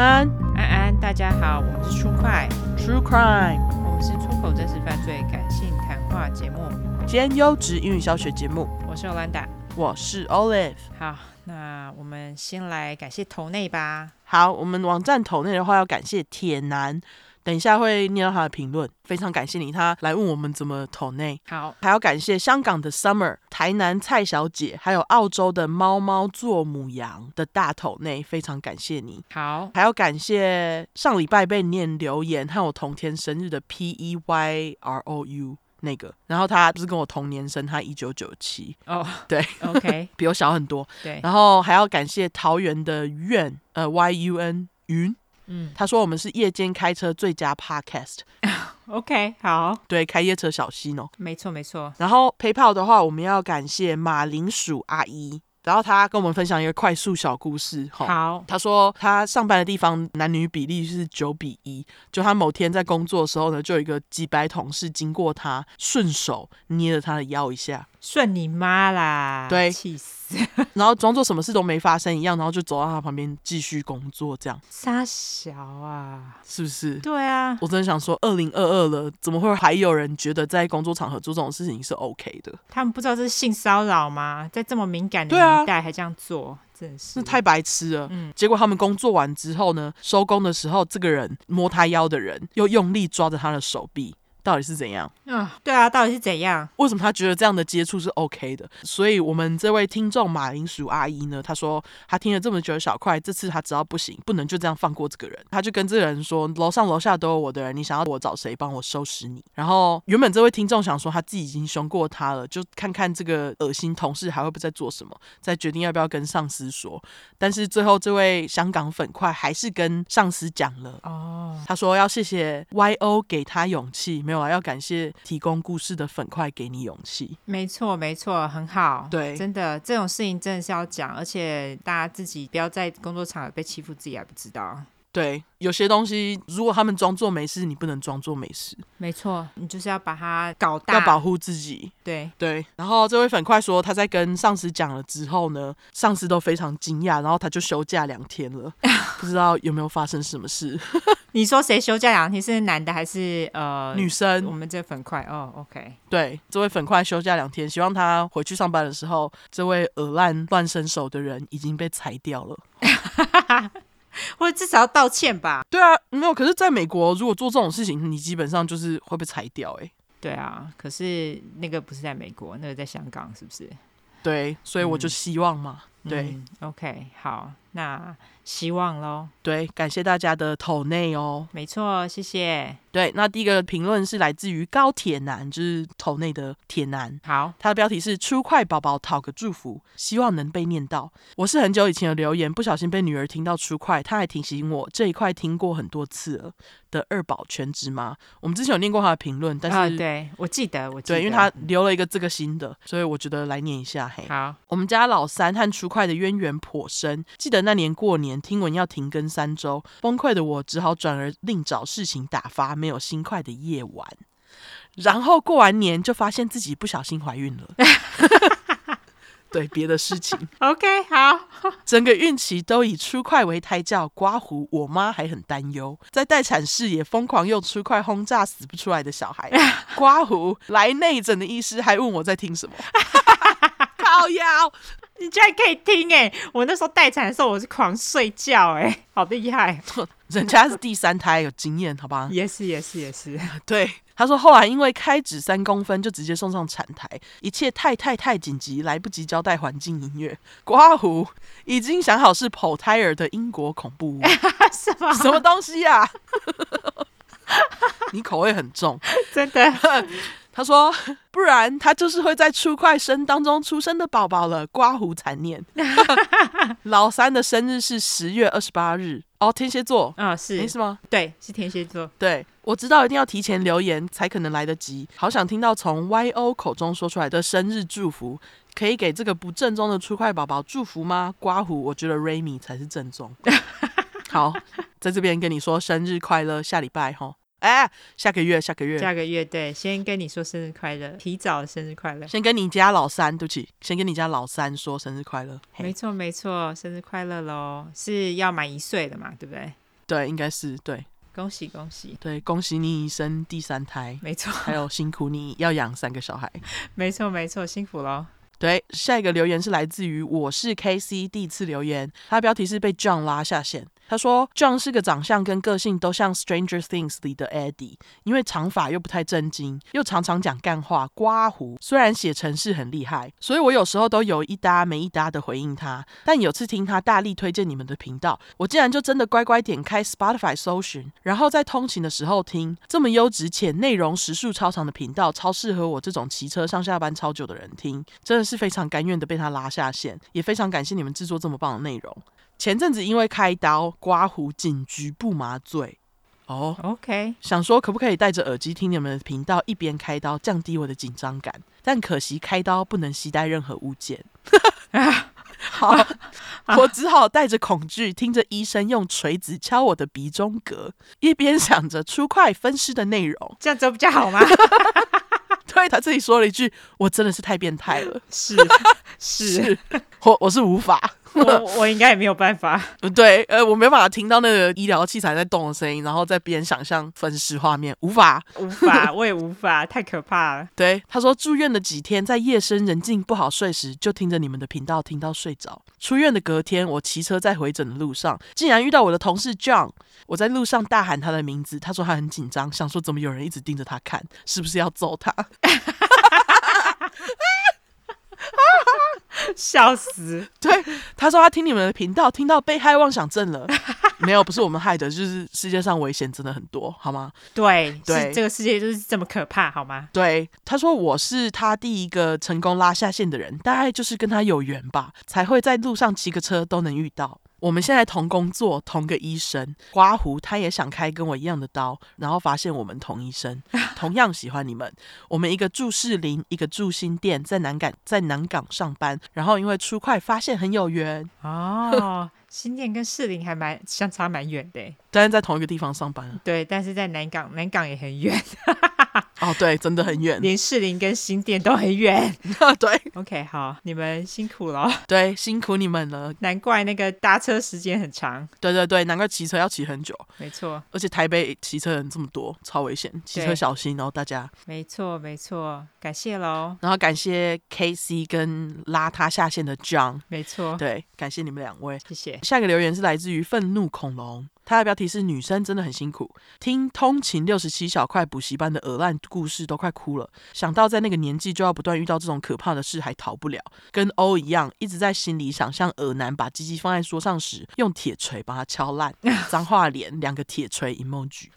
安，安安，大家好，我们是出快 True Crime，我们是出口真实犯罪感性谈话节目兼优质英语教学节目。我是 Olanda，我是 Olive。好，那我们先来感谢头内吧。好，我们网站头内的话要感谢铁男。等一下会念到他的评论，非常感谢你，他来问我们怎么投内。好，还要感谢香港的 Summer、台南蔡小姐，还有澳洲的猫猫做母羊的大头内，非常感谢你。好，还要感谢上礼拜被念留言和我同天生日的 P E Y R O U 那个，然后他不是跟我同年生，他一九九七。哦，对，OK，比我小很多。对，然后还要感谢桃园的苑，呃，Y U N 云。嗯，他说我们是夜间开车最佳 podcast。OK，好，对，开夜车小心哦。没错，没错。然后 PayPal 的话，我们要感谢马铃薯阿姨。然后他跟我们分享一个快速小故事。好，他说他上班的地方男女比例是九比一。就他某天在工作的时候呢，就有一个几百同事经过他，顺手捏了他的腰一下。顺你妈啦！对，气死！然后装作什么事都没发生一样，然后就走到他旁边继续工作，这样。傻小啊，是不是？对啊，我真的想说，二零二二了，怎么会还有人觉得在工作场合做这种事情是 OK 的？他们不知道这是性骚扰吗？在这么敏感的年代还这样做，啊、真是，是太白痴了。嗯，结果他们工作完之后呢，收工的时候，这个人摸他腰的人又用力抓着他的手臂。到底是怎样？嗯，对啊，到底是怎样？为什么他觉得这样的接触是 OK 的？所以，我们这位听众马铃薯阿姨呢，她说她听了这么久的小块，这次她知道不行，不能就这样放过这个人。她就跟这个人说：“楼上楼下都有我的人，你想要我找谁帮我收拾你？”然后，原本这位听众想说，他自己已经凶过他了，就看看这个恶心同事还会不会再做什么，再决定要不要跟上司说。但是最后，这位香港粉块还是跟上司讲了。哦，他说要谢谢 YO 给他勇气。没有啊，要感谢提供故事的粉块给你勇气。没错，没错，很好。对，真的这种事情真的是要讲，而且大家自己不要在工作场合被欺负，自己还不知道。对，有些东西如果他们装作没事，你不能装作没事。没错，你就是要把它搞大，要保护自己。对对。然后这位粉块说，他在跟上司讲了之后呢，上司都非常惊讶，然后他就休假两天了，不知道有没有发生什么事。你说谁休假两天？是男的还是呃女生？我们这粉块哦，OK。对，这位粉块休假两天，希望他回去上班的时候，这位恶烂乱伸手的人已经被裁掉了。或者至少要道歉吧。对啊，没有。可是，在美国，如果做这种事情，你基本上就是会被裁掉。哎，对啊。可是那个不是在美国，那个在香港，是不是？对，所以我就希望嘛。嗯、对、嗯、，OK，好，那希望喽。对，感谢大家的头内哦。没错，谢谢。对，那第一个评论是来自于高铁男，就是头内的铁男。好，他的标题是“出快宝宝讨个祝福”，希望能被念到。我是很久以前的留言，不小心被女儿听到出快，她还提醒我这一块听过很多次了的二宝全职妈。我们之前有念过他的评论，但是、啊、对我记得，我记得对，因为他留了一个这个新的，所以我觉得来念一下。嘿，好，我们家老三和出快的渊源颇深。记得那年过年，听闻要停更三周，崩溃的我只好转而另找事情打发，没有新快的夜晚，然后过完年就发现自己不小心怀孕了。对，别的事情。OK，好。整个孕期都以出快为胎教，刮胡。我妈还很担忧，在待产室也疯狂用出快轰炸死不出来的小孩。刮胡来内诊的医师还问我在听什么。靠腰，你居然可以听哎！我那时候待产的时候，我是狂睡觉哎，好厉害。人家是第三胎，有经验，好吧？也是，也是，也是。对，他说后来因为开指三公分，就直接送上产台，一切太太太紧急，来不及交代环境音乐。刮胡已经想好是剖胎儿的英国恐怖屋，什么什么东西呀、啊？你口味很重，真的。他说：“ 不然他就是会在出快生当中出生的宝宝了。”刮胡残念。老三的生日是十月二十八日哦，天蝎座啊、哦，是是吗？对，是天蝎座。对，我知道一定要提前留言才可能来得及。好想听到从 YO 口中说出来的生日祝福，可以给这个不正宗的出快宝宝祝福吗？刮胡，我觉得 Raymi 才是正宗。好，在这边跟你说生日快乐，下礼拜哈。哎，下个月，下个月，下个月，对，先跟你说生日快乐，提早生日快乐。先跟你家老三，对不起，先跟你家老三说生日快乐。没错，没错，生日快乐喽！是要满一岁的嘛，对不对？对，应该是对。恭喜恭喜！对，恭喜你生第三胎，没错。还有辛苦你要养三个小孩，没错没错，辛苦喽。对，下一个留言是来自于我是 KC 第一次留言，他标题是被 John 拉下线。他说，John 是个长相跟个性都像《Stranger Things》里的 Eddie，因为长发又不太正经，又常常讲干话、刮胡。虽然写程式很厉害，所以我有时候都有一搭没一搭的回应他。但有次听他大力推荐你们的频道，我竟然就真的乖乖点开 Spotify 搜寻，然后在通勤的时候听。这么优质且内容时数超长的频道，超适合我这种骑车上下班超久的人听。真的是非常甘愿的被他拉下线，也非常感谢你们制作这么棒的内容。前阵子因为开刀刮胡，警局部麻醉哦。Oh, OK，想说可不可以戴着耳机听你们的频道，一边开刀降低我的紧张感。但可惜开刀不能携带任何物件。好，我只好带着恐惧，听着医生用锤子敲我的鼻中隔，一边想着出快分尸的内容。这样子比较好吗？对，他自己说了一句：“我真的是太变态了。”是是，是，我我是无法。我我应该也没有办法，对，呃，我没办法听到那个医疗器材在动的声音，然后在边想象分尸画面，无法，无法，我也无法，太可怕了。对，他说住院的几天，在夜深人静不好睡时，就听着你们的频道听到睡着。出院的隔天，我骑车在回诊的路上，竟然遇到我的同事 John，我在路上大喊他的名字，他说他很紧张，想说怎么有人一直盯着他看，是不是要揍他？笑死！对，他说他听你们的频道，听到被害妄想症了。没有，不是我们害的，就是世界上危险真的很多，好吗？对，对，这个世界就是这么可怕，好吗？对，他说我是他第一个成功拉下线的人，大概就是跟他有缘吧，才会在路上骑个车都能遇到。我们现在同工作，同个医生，刮胡，他也想开跟我一样的刀，然后发现我们同医生，同样喜欢你们。我们一个住士林，一个住新店，在南港，在南港上班，然后因为出快发现很有缘哦。新店跟士林还蛮相差蛮远的，但是在同一个地方上班。对，但是在南港，南港也很远。哦，对，真的很远，连士林跟新店都很远。对，OK，好，你们辛苦了。对，辛苦你们了。难怪那个搭车时间很长。对对对，难怪骑车要骑很久。没错，而且台北骑车人这么多，超危险，骑车小心哦，大家。没错没错，感谢喽。然后感谢 KC 跟拉他下线的 John。没错，对，感谢你们两位，谢谢。下一个留言是来自于愤怒恐龙。他的标题是“女生真的很辛苦”，听通勤六十七小块补习班的鹅烂故事都快哭了。想到在那个年纪就要不断遇到这种可怕的事，还逃不了。跟欧一样，一直在心里想象鹅男把鸡鸡放在桌上时，用铁锤把它敲烂。脏话脸，两个铁锤 emoji。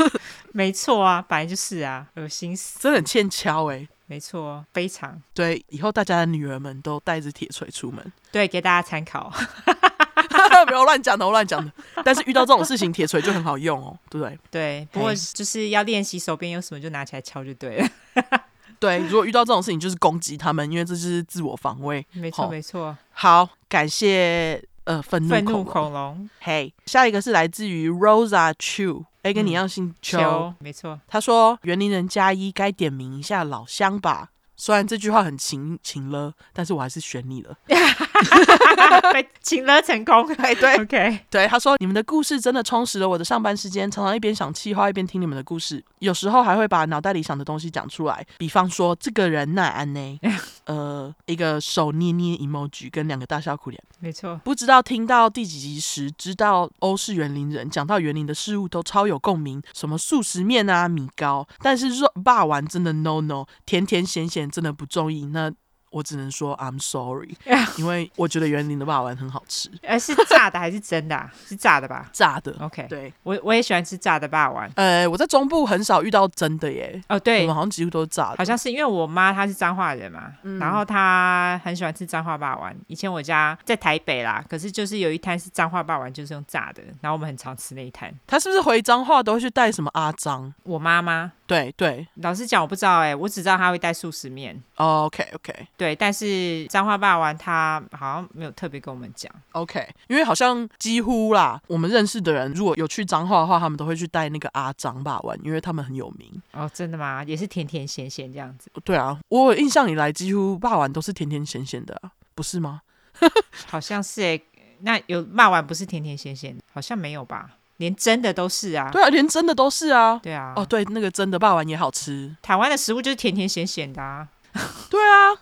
没错啊，本来就是啊，恶心死，真的很欠敲哎、欸。没错，非常对。以后大家的女儿们都带着铁锤出门，对，给大家参考。不要乱讲的，我乱讲的。但是遇到这种事情，铁锤就很好用哦，对不对？对，不过就是要练习手边有什么就拿起来敲就对了。对，如果遇到这种事情，就是攻击他们，因为这就是自我防卫。没错，没错。好，感谢呃愤怒恐龙。嘿，下一个是来自于 Rosa Chu，哎，跟你一样姓邱。邱，没错。他说：“园林人加一，该点名一下老乡吧。”虽然这句话很情情了，但是我还是选你了。被请了成功，哎，对，OK，对，他说你们的故事真的充实了我的上班时间，常常一边想气话一边听你们的故事，有时候还会把脑袋里想的东西讲出来，比方说这个人奈安呢？呃，一个手捏捏 emoji 跟两个大笑苦脸，没错。不知道听到第几集时，知道欧式园林人，讲到园林的事物都超有共鸣，什么素食面啊、米糕，但是肉霸丸真的 no no，甜甜咸咸真的不中意那。我只能说 I'm sorry，因为我觉得园林的霸丸很好吃。呃，是炸的还是真的啊？是炸的吧？炸的。OK，对，我我也喜欢吃炸的霸丸。呃，我在中部很少遇到真的耶。哦，对，我们好像几乎都是炸的。好像是因为我妈她是彰化人嘛，嗯、然后她很喜欢吃彰化霸丸。以前我家在台北啦，可是就是有一摊是彰化霸丸，就是用炸的，然后我们很常吃那一摊。她是不是回彰化都会去带什么阿张？我妈妈。对对，老实讲我不知道哎、欸，我只知道他会带素食面。Oh, OK OK，对，但是彰化霸王他好像没有特别跟我们讲。OK，因为好像几乎啦，我们认识的人如果有去彰化的话，他们都会去带那个阿彰霸王，因为他们很有名。哦，真的吗？也是甜甜咸咸这样子。对啊，我印象以来几乎霸王都是甜甜咸咸的、啊，不是吗？好像是哎、欸，那有霸王不是甜甜咸咸的，好像没有吧？连真的都是啊。对啊，连真的都是啊。对啊。哦，对，那个真的霸王也好吃。台湾的食物就是甜甜咸咸的啊。对啊，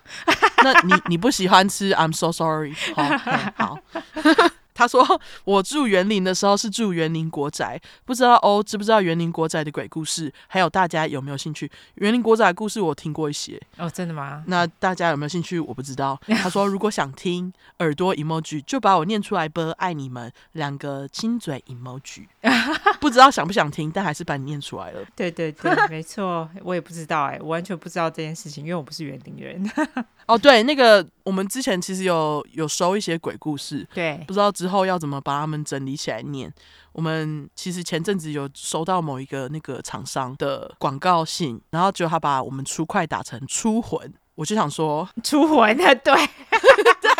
那你你不喜欢吃？I'm so sorry。好，好。他说：“我住园林的时候是住园林国宅，不知道哦知不知道园林国宅的鬼故事？还有大家有没有兴趣？园林国宅的故事我听过一些哦，真的吗？那大家有没有兴趣？我不知道。他说如果想听耳朵 emoji，就把我念出来吧，爱你们两个亲嘴 emoji。不知道想不想听，但还是把你念出来了。对对对，没错，我也不知道哎，我完全不知道这件事情，因为我不是园林人。哦，对，那个我们之前其实有有收一些鬼故事，对，不知道之后要怎么把它们整理起来念。我们其实前阵子有收到某一个那个厂商的广告信，然后就他把我们出快打成出魂，我就想说出魂的，对 对，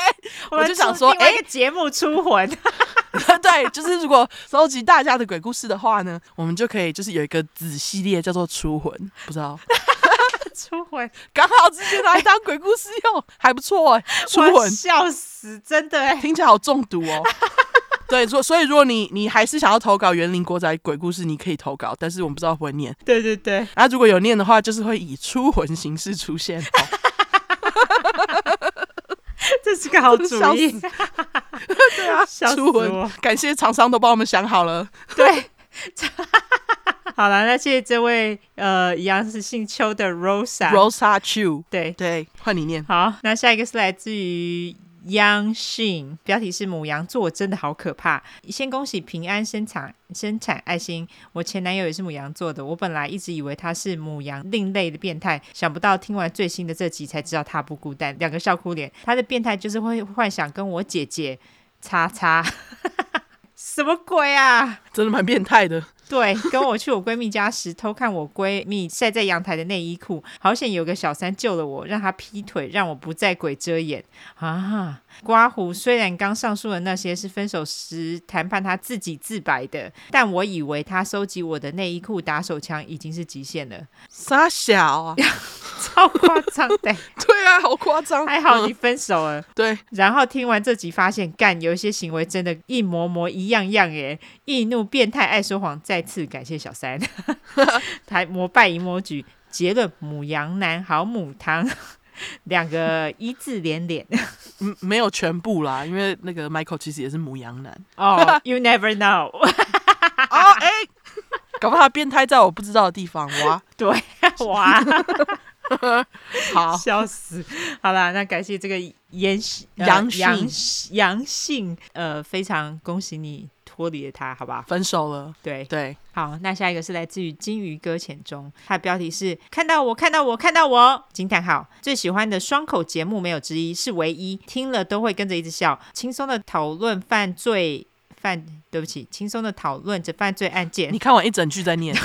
我就想说，哎，节目出魂，对，就是如果收集大家的鬼故事的话呢，我们就可以就是有一个子系列叫做出魂，不知道。出魂刚好直接拿来当鬼故事用，还不错哎、欸。出魂笑死，真的哎、欸，听起来好中毒哦。对，所所以如果你你还是想要投稿园林国仔鬼故事，你可以投稿，但是我们不知道会不会念。对对对，然后如果有念的话，就是会以出魂形式出现。这是个好主意。对啊，出魂，感谢厂商都帮我们想好了。对。好了，那谢谢这位呃，一样是姓邱的 Rosa，Rosa Chu，对对，换你念。好，那下一个是来自于 Young Shin，标题是母羊座真的好可怕。先恭喜平安生产生产爱心，我前男友也是母羊座的，我本来一直以为他是母羊另类的变态，想不到听完最新的这集才知道他不孤单。两个笑哭脸，他的变态就是会幻想跟我姐姐叉叉，什么鬼啊？真的蛮变态的。对，跟我去我闺蜜家时，偷看我闺蜜晒在阳台的内衣裤，好险有个小三救了我，让他劈腿，让我不再鬼遮眼啊！刮胡虽然刚上述的那些是分手时谈判他自己自白的，但我以为他收集我的内衣裤打手枪已经是极限了。傻小啊，超夸张的，对啊，好夸张。还好你分手了，嗯、对。然后听完这集，发现干有一些行为真的，一模模一样样耶，易怒变态爱说谎，再次感谢小三，还膜拜 emoji，结论母羊男好母汤。两个一字连连，嗯，没有全部啦，因为那个 Michael 其实也是母羊男哦。Oh, you never know。哦，哎，搞不好他变态在我不知道的地方哇？对，哇，好，笑死。好啦，那感谢这个阳性阳性阳性，呃，非常恭喜你。脱离了他，好吧，分手了。对对，好，那下一个是来自于金鱼搁浅中，它的标题是看到我，看到我，看到我，惊叹号！最喜欢的双口节目没有之一，是唯一，听了都会跟着一直笑，轻松的讨论犯罪犯，对不起，轻松的讨论着犯罪案件。你看完一整句再念。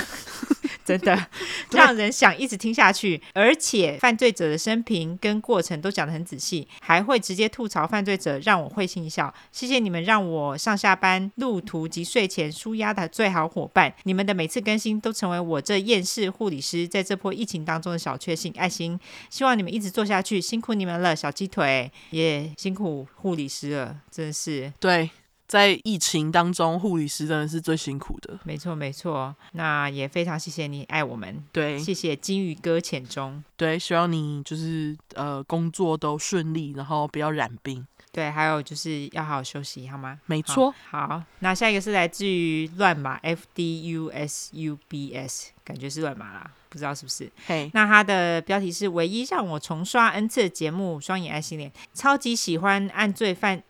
真的让人想一直听下去，而且犯罪者的生平跟过程都讲得很仔细，还会直接吐槽犯罪者，让我会心一笑。谢谢你们让我上下班路途及睡前舒压的最好伙伴，你们的每次更新都成为我这厌世护理师在这波疫情当中的小确幸。爱心，希望你们一直做下去，辛苦你们了，小鸡腿也、辛苦护理师了，真是对。在疫情当中，护理师真的是最辛苦的。没错，没错。那也非常谢谢你爱我们。对，谢谢金鱼搁浅中。对，希望你就是呃工作都顺利，然后不要染病。对，还有就是要好好休息，好吗？没错。好，好，那下一个是来自于乱码 F D U S U B S，感觉是乱码啦，不知道是不是？嘿，那它的标题是唯一让我重刷 N 次的节目，双眼爱心脸，超级喜欢按罪犯。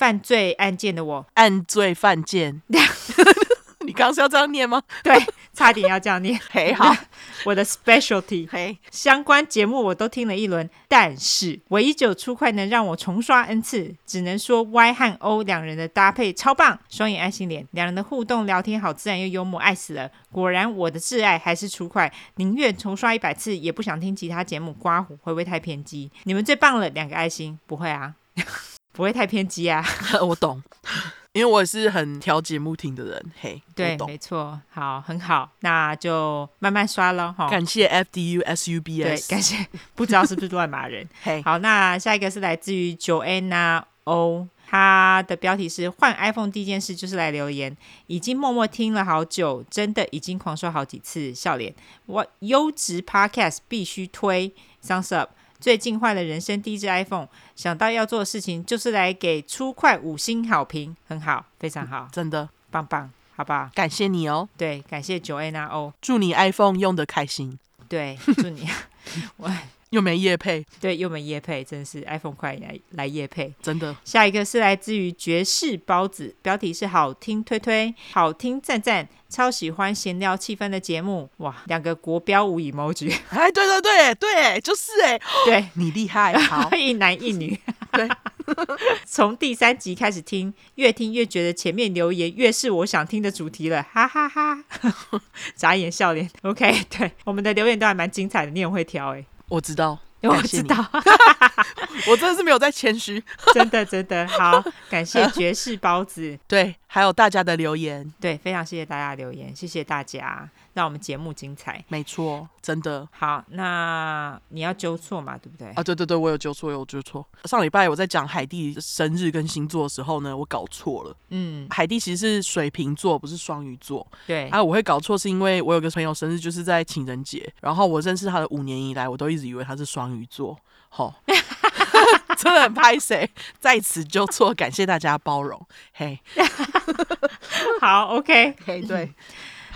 犯罪案件的我，按罪犯贱。你刚刚是要这样念吗？对，差点要这样念。嘿，好，我的 specialty，嘿，相关节目我都听了一轮，但是唯一只有出快能让我重刷 N 次，只能说 Y 和 O 两人的搭配超棒，双眼爱心脸，两人的互动聊天好自然又幽默，爱死了。果然我的挚爱还是出快，宁愿重刷一百次也不想听其他节目。刮胡会不会太偏激？你们最棒了，两个爱心，不会啊。不会太偏激啊，我懂，因为我也是很挑节目听的人。嘿，对，没错，好，很好，那就慢慢刷咯。哈。感谢 F D U S U B S，对，感谢，不知道是不是乱码人。嘿，好，那下一个是来自于 Joanna O。他的标题是“换 iPhone 第一件事就是来留言”，已经默默听了好久，真的已经狂刷好几次，笑脸。我优质 Podcast 必须推，Thumbs up。最近换了人生第一只 iPhone，想到要做的事情就是来给出块五星好评，很好，非常好，真的。棒棒，好不好？感谢你哦，对，感谢 Joanna O，祝你 iPhone 用的开心，对，祝你，我。又没夜配，对，又没夜配，真是 iPhone 快来来业配，真的。下一个是来自于爵士包子，标题是好听推推，好听赞赞，超喜欢闲聊气氛的节目，哇，两个国标舞 emoji，哎，对对对对，就是哎，对。你厉害，好，一男一女，对，从第三集开始听，越听越觉得前面留言越是我想听的主题了，哈哈哈，哈，眨眼笑脸，OK，对，我们的留言都还蛮精彩的，你很会挑哎。我知道，我知道，我真的是没有在谦虚，真的真的。好，感谢爵士包子，对，还有大家的留言，对，非常谢谢大家的留言，谢谢大家。让我们节目精彩，没错，真的好。那你要纠错嘛，对不对？啊，对对对，我有纠错，我有纠错。上礼拜我在讲海蒂生日跟星座的时候呢，我搞错了。嗯，海蒂其实是水瓶座，不是双鱼座。对啊，我会搞错是因为我有个朋友生日就是在情人节，然后我认识他的五年以来，我都一直以为他是双鱼座。好，真的很拍谁，在此纠错，感谢大家包容。嘿，好，OK，嘿，对。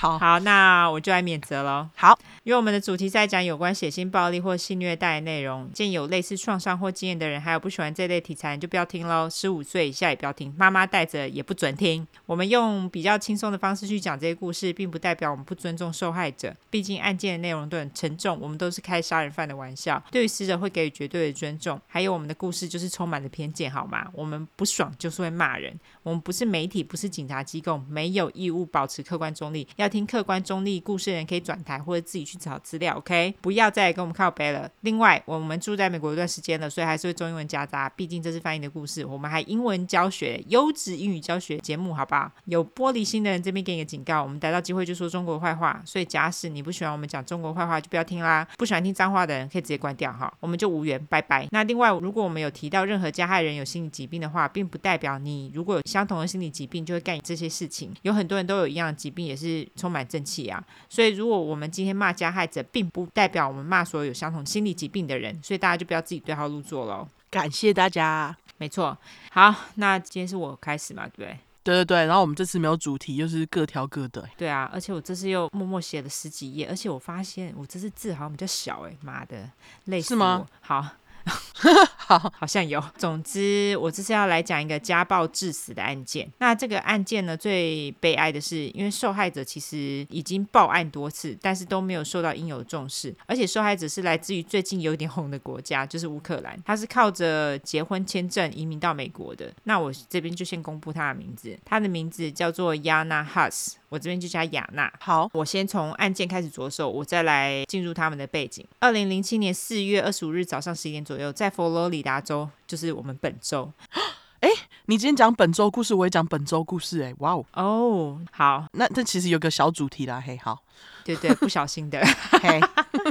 好好，那我就来免责喽。好，因为我们的主题在讲有关血腥暴力或性虐待的内容，见有类似创伤或经验的人，还有不喜欢这类题材，就不要听喽。十五岁以下也不要听，妈妈带着也不准听。我们用比较轻松的方式去讲这些故事，并不代表我们不尊重受害者。毕竟案件的内容都很沉重，我们都是开杀人犯的玩笑，对于死者会给予绝对的尊重。还有我们的故事就是充满了偏见，好吗？我们不爽就是会骂人。我们不是媒体，不是警察机构，没有义务保持客观中立。要听客观中立故事的人可以转台或者自己去去找资料，OK？不要再跟我们靠背了。另外，我们住在美国一段时间了，所以还是会中英文夹杂，毕竟这是翻译的故事。我们还英文教学，优质英语教学节目，好不好？有玻璃心的人这边给你个警告，我们逮到机会就说中国坏话。所以假使你不喜欢我们讲中国坏话，就不要听啦。不喜欢听脏话的人可以直接关掉哈，我们就无缘，拜拜。那另外，如果我们有提到任何加害人有心理疾病的话，并不代表你如果有相同的心理疾病。就会干这些事情，有很多人都有一样疾病，也是充满正气啊。所以，如果我们今天骂加害者，并不代表我们骂所有有相同心理疾病的人，所以大家就不要自己对号入座喽。感谢大家，没错。好，那今天是我开始嘛，对不对？对对对。然后我们这次没有主题，就是各挑各的。对啊，而且我这次又默默写了十几页，而且我发现我这次字好像比较小，哎，妈的，累死我。是吗？好。好，好像有。总之，我这次要来讲一个家暴致死的案件。那这个案件呢，最悲哀的是，因为受害者其实已经报案多次，但是都没有受到应有的重视。而且受害者是来自于最近有点红的国家，就是乌克兰。他是靠着结婚签证移民到美国的。那我这边就先公布他的名字，他的名字叫做 Yana Hus。我这边就叫雅娜。好，我先从案件开始着手，我再来进入他们的背景。二零零七年四月二十五日早上十一点左右，在佛罗里达州，就是我们本州。哎，你今天讲本周故事，我也讲本周故事，哎，哇哦。哦，好，那这其实有个小主题啦，嘿，好。对对，不小心的。嘿，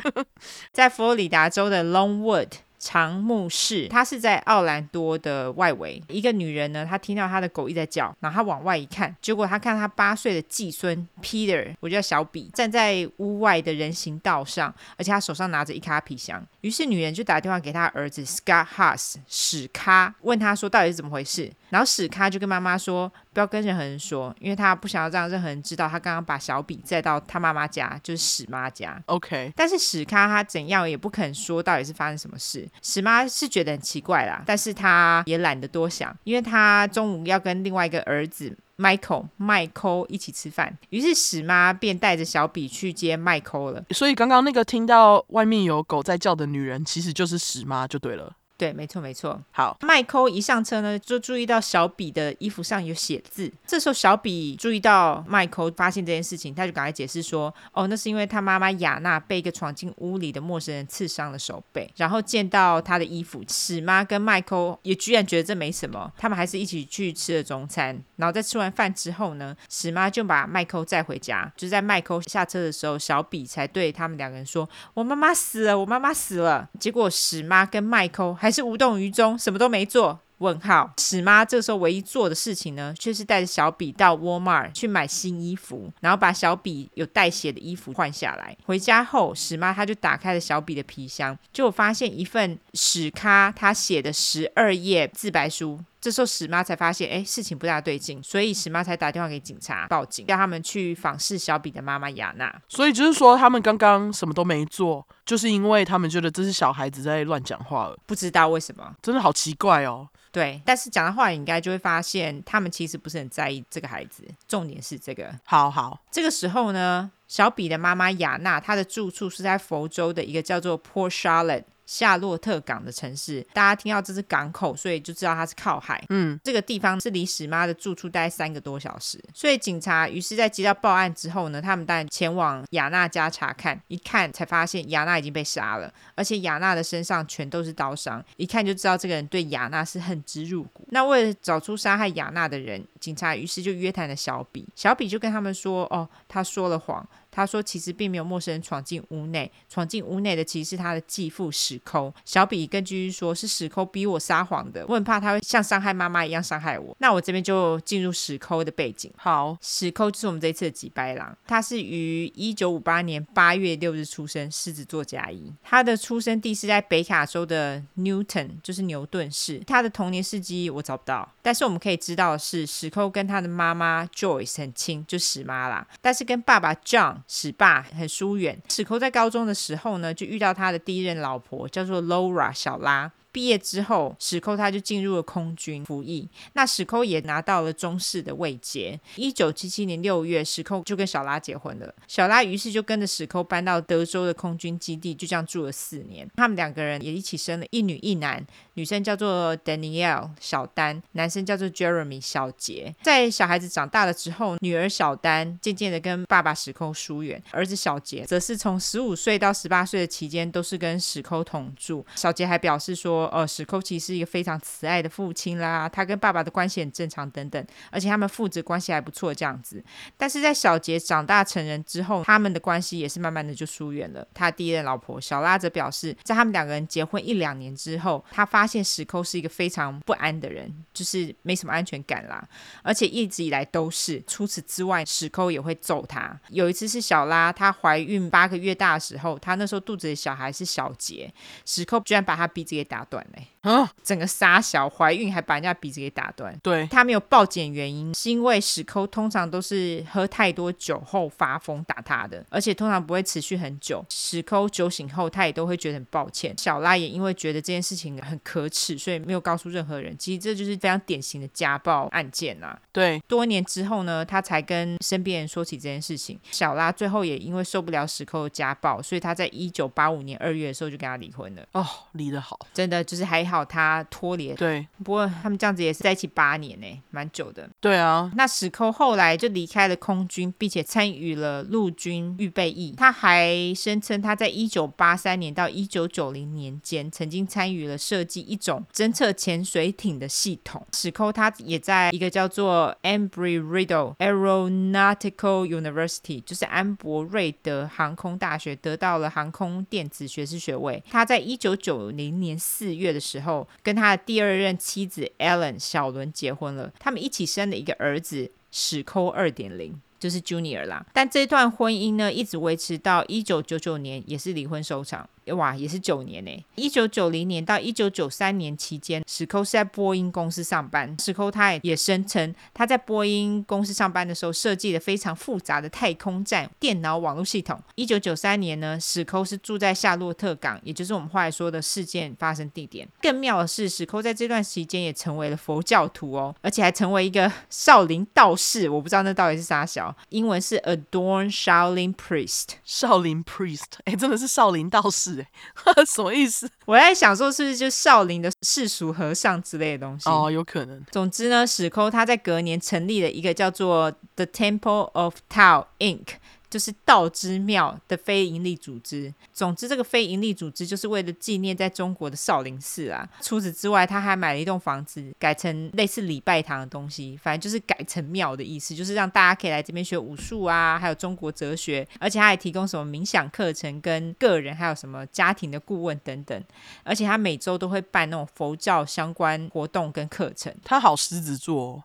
在佛罗里达州的 Longwood。长木市，它是在奥兰多的外围。一个女人呢，她听到她的狗一直在叫，然后她往外一看，结果她看她八岁的继孙 Peter，我叫小比，站在屋外的人行道上，而且他手上拿着一卡皮箱。于是女人就打电话给她儿子 Scott Huss 史咖，问他说到底是怎么回事。然后史咖就跟妈妈说，不要跟任何人说，因为他不想要让任何人知道他刚刚把小比载到他妈妈家，就是史妈家。OK，但是史咖他怎样也不肯说到底是发生什么事。史妈是觉得很奇怪啦，但是他也懒得多想，因为他中午要跟另外一个儿子 Michael 麦抠一起吃饭，于是史妈便带着小比去接麦抠了。所以刚刚那个听到外面有狗在叫的女人，其实就是史妈就对了。对，没错，没错。好，麦抠一上车呢，就注意到小比的衣服上有写字。这时候，小比注意到麦抠发现这件事情，他就赶快解释说：“哦，那是因为他妈妈雅娜被一个闯进屋里的陌生人刺伤了手背，然后见到他的衣服。”史妈跟麦抠也居然觉得这没什么，他们还是一起去吃了中餐。然后在吃完饭之后呢，史妈就把麦抠载回家。就在麦抠下车的时候，小比才对他们两个人说：“我妈妈死了，我妈妈死了。”结果史妈跟麦抠还是无动于衷，什么都没做。问号，史妈这个时候唯一做的事情呢，却是带着小比到 Walmart 去买新衣服，然后把小比有带血的衣服换下来。回家后，史妈她就打开了小比的皮箱，就发现一份史咖他写的十二页自白书。这时候史妈才发现，哎，事情不大对劲，所以史妈才打电话给警察报警，叫他们去访视小比的妈妈雅娜。所以就是说，他们刚刚什么都没做，就是因为他们觉得这是小孩子在乱讲话了。不知道为什么，真的好奇怪哦。对，但是讲到话，你应该就会发现，他们其实不是很在意这个孩子。重点是这个，好好。这个时候呢，小比的妈妈雅娜，她的住处是在佛州的一个叫做 Port Charlotte。夏洛特港的城市，大家听到这是港口，所以就知道它是靠海。嗯，这个地方是离史妈的住处大概三个多小时，所以警察于是，在接到报案之后呢，他们当然前往雅娜家查看，一看才发现雅娜已经被杀了，而且雅娜的身上全都是刀伤，一看就知道这个人对雅娜是恨之入骨。那为了找出杀害雅娜的人，警察于是就约谈了小比，小比就跟他们说：“哦，他说了谎。”他说：“其实并没有陌生人闯进屋内，闯进屋内的其实是他的继父史抠。小比更继续说，是史抠逼我撒谎的，我很怕他会像伤害妈妈一样伤害我。那我这边就进入史抠的背景。好，史抠就是我们这一次的吉白狼，他是于一九五八年八月六日出生，狮子座甲乙。他的出生地是在北卡州的 Newton，就是牛顿市。他的童年事迹我找不到，但是我们可以知道的是，史抠跟他的妈妈 Joyce 很亲，就史妈啦，但是跟爸爸 John。史爸很疏远。史寇在高中的时候呢，就遇到他的第一任老婆，叫做 Laura 小拉。毕业之后，史寇他就进入了空军服役。那史寇也拿到了中士的位阶。一九七七年六月，史寇就跟小拉结婚了。小拉于是就跟着史寇搬到德州的空军基地，就这样住了四年。他们两个人也一起生了一女一男，女生叫做 Danielle 小丹，男生叫做 Jeremy 小杰。在小孩子长大了之后，女儿小丹渐渐的跟爸爸史寇疏远，儿子小杰则是从十五岁到十八岁的期间都是跟史寇同住。小杰还表示说。呃，史寇其实是一个非常慈爱的父亲啦，他跟爸爸的关系很正常等等，而且他们父子关系还不错这样子。但是在小杰长大成人之后，他们的关系也是慢慢的就疏远了。他第一任老婆小拉则表示，在他们两个人结婚一两年之后，他发现史寇是一个非常不安的人，就是没什么安全感啦，而且一直以来都是。除此之外，史寇也会揍他。有一次是小拉她怀孕八个月大的时候，她那时候肚子里小孩是小杰，史寇居然把她鼻子给打断。啊！整个傻小怀孕还把人家鼻子给打断。对，他没有报警原因，是因为史抠通常都是喝太多酒后发疯打他的，而且通常不会持续很久。史抠酒醒后，他也都会觉得很抱歉。小拉也因为觉得这件事情很可耻，所以没有告诉任何人。其实这就是非常典型的家暴案件呐、啊。对，多年之后呢，他才跟身边人说起这件事情。小拉最后也因为受不了史抠的家暴，所以他在一九八五年二月的时候就跟他离婚了。哦，离得好，真的就是。还好他脱离，对。不过他们这样子也是在一起八年呢，蛮久的。对啊。那史寇后来就离开了空军，并且参与了陆军预备役。他还声称他在一九八三年到一九九零年间，曾经参与了设计一种侦测潜水艇的系统。史寇他也在一个叫做 Embry-Riddle Aeronautical University，就是安博瑞德航空大学，得到了航空电子学士学位。他在一九九零年四月的时候，后跟他的第二任妻子 Ellen 小伦结婚了，他们一起生了一个儿子史抠二点零。就是 Junior 啦，但这段婚姻呢，一直维持到一九九九年，也是离婚收场。哇，也是九年呢。一九九零年到一九九三年期间，史寇是在波音公司上班。史寇他也也声称，他在波音公司上班的时候，设计了非常复杂的太空站电脑网络系统。一九九三年呢，史寇是住在夏洛特港，也就是我们后来说的事件发生地点。更妙的是，史寇在这段时间也成为了佛教徒哦，而且还成为一个少林道士。我不知道那到底是啥小。英文是 Adorn Shaolin Priest，少林 Priest，哎，真的是少林道士哎，什么意思？我在想说是不是就少林的世俗和尚之类的东西？哦，有可能。总之呢，史抠他在隔年成立了一个叫做 The Temple of Tao Inc. 就是道之庙的非营利组织。总之，这个非营利组织就是为了纪念在中国的少林寺啊。除此之外，他还买了一栋房子，改成类似礼拜堂的东西，反正就是改成庙的意思，就是让大家可以来这边学武术啊，还有中国哲学，而且他还提供什么冥想课程跟个人还有什么家庭的顾问等等。而且他每周都会办那种佛教相关活动跟课程。他好狮子座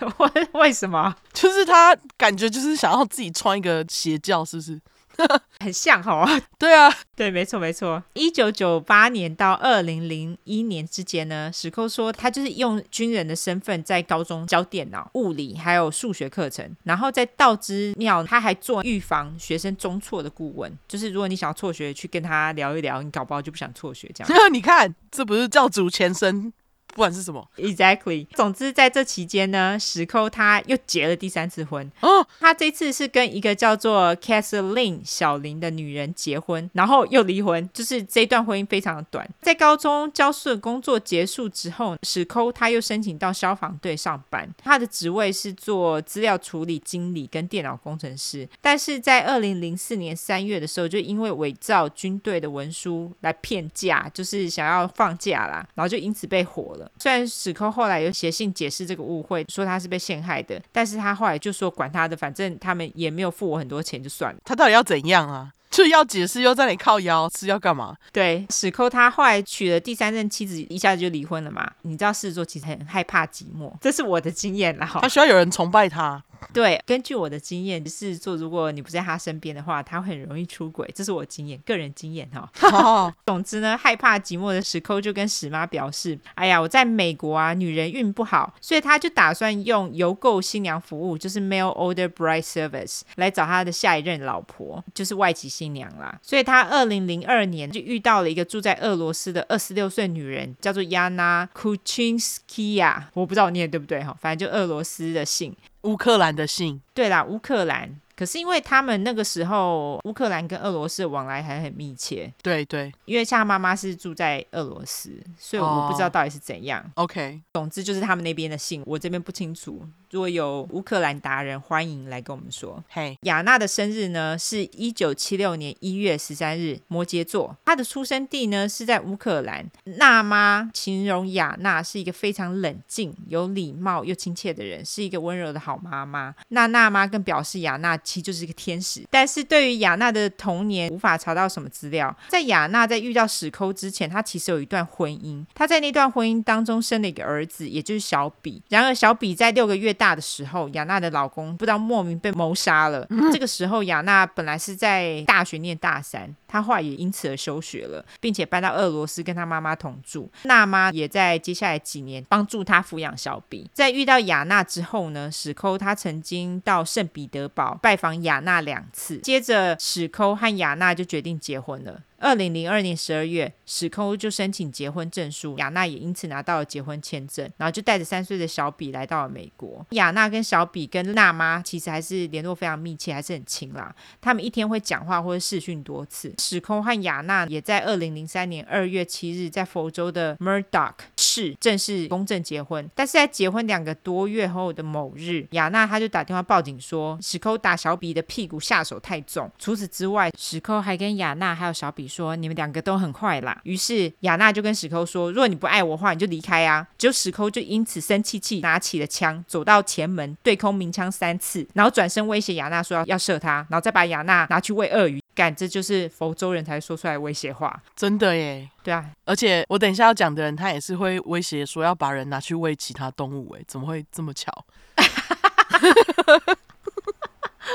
哦，为为什么？就是他感觉就是想要自己创一个邪教，是不是？很像哈，对啊，对，没错没错。一九九八年到二零零一年之间呢，史寇说他就是用军人的身份在高中教电脑、物理还有数学课程，然后在道之庙他还做预防学生中辍的顾问，就是如果你想要辍学，去跟他聊一聊，你搞不好就不想辍学这样。你看，这不是教主前身？不管是什么，Exactly。总之，在这期间呢，史寇他又结了第三次婚。哦，他这次是跟一个叫做 Kathleen 小林的女人结婚，然后又离婚。就是这段婚姻非常的短。在高中教书的工作结束之后，史寇他又申请到消防队上班，他的职位是做资料处理经理跟电脑工程师。但是在二零零四年三月的时候，就因为伪造军队的文书来骗假，就是想要放假啦，然后就因此被火了。虽然史寇后来有写信解释这个误会，说他是被陷害的，但是他后来就说管他的，反正他们也没有付我很多钱，就算了。他到底要怎样啊？就要解释，又在那里靠腰，是要干嘛？对，史寇他后来娶了第三任妻子，一下子就离婚了嘛。你知道狮子座其实很害怕寂寞，这是我的经验啦。他需要有人崇拜他。对，根据我的经验，狮子座如果你不在他身边的话，他会很容易出轨。这是我经验，个人经验哈。哦、总之呢，害怕寂寞的史抠就跟史妈表示：“哎呀，我在美国啊，女人运不好，所以他就打算用邮购新娘服务，就是 mail order bride service，来找他的下一任老婆，就是外籍新娘啦。所以他二零零二年就遇到了一个住在俄罗斯的二十六岁女人，叫做 Yana Kuchinskaya，我不知道我念对不对哈，反正就俄罗斯的姓。”乌克兰的信，对啦，乌克兰。可是因为他们那个时候，乌克兰跟俄罗斯的往来还很密切。对对，因为像他妈妈是住在俄罗斯，所以我不知道到底是怎样。Oh, OK，总之就是他们那边的信，我这边不清楚。如果有乌克兰达人，欢迎来跟我们说。嘿，雅娜的生日呢是一九七六年一月十三日，摩羯座。她的出生地呢是在乌克兰。娜妈形容雅娜是一个非常冷静、有礼貌又亲切的人，是一个温柔的好妈妈。那娜妈更表示雅娜其实就是一个天使。但是对于雅娜的童年无法查到什么资料。在雅娜在遇到史抠之前，她其实有一段婚姻。她在那段婚姻当中生了一个儿子，也就是小比。然而小比在六个月大的时候，雅娜的老公不知道莫名被谋杀了。这个时候，雅娜本来是在大学念大三，她后来也因此而休学了，并且搬到俄罗斯跟她妈妈同住。娜妈也在接下来几年帮助她抚养小比。在遇到雅娜之后呢，史抠他曾经到圣彼得堡拜访雅娜两次，接着史抠和雅娜就决定结婚了。二零零二年十二月，史空就申请结婚证书，雅娜也因此拿到了结婚签证，然后就带着三岁的小比来到了美国。雅娜跟小比跟娜妈其实还是联络非常密切，还是很亲啦。他们一天会讲话或者视讯多次。史空和雅娜也在二零零三年二月七日在佛州的 Murdoch 是正式公证结婚。但是在结婚两个多月后的某日，雅娜她就打电话报警说，史抠打小比的屁股下手太重。除此之外，史抠还跟雅娜还有小比。说你们两个都很坏啦，于是雅娜就跟史抠说：“如果你不爱我的话，你就离开啊！”结果史抠就因此生气气，拿起了枪，走到前门，对空鸣枪三次，然后转身威胁雅娜说要要射他，然后再把雅娜拿去喂鳄鱼。干，这就是佛州人才说出来威胁话，真的耶！对啊，而且我等一下要讲的人，他也是会威胁说要把人拿去喂其他动物，哎，怎么会这么巧？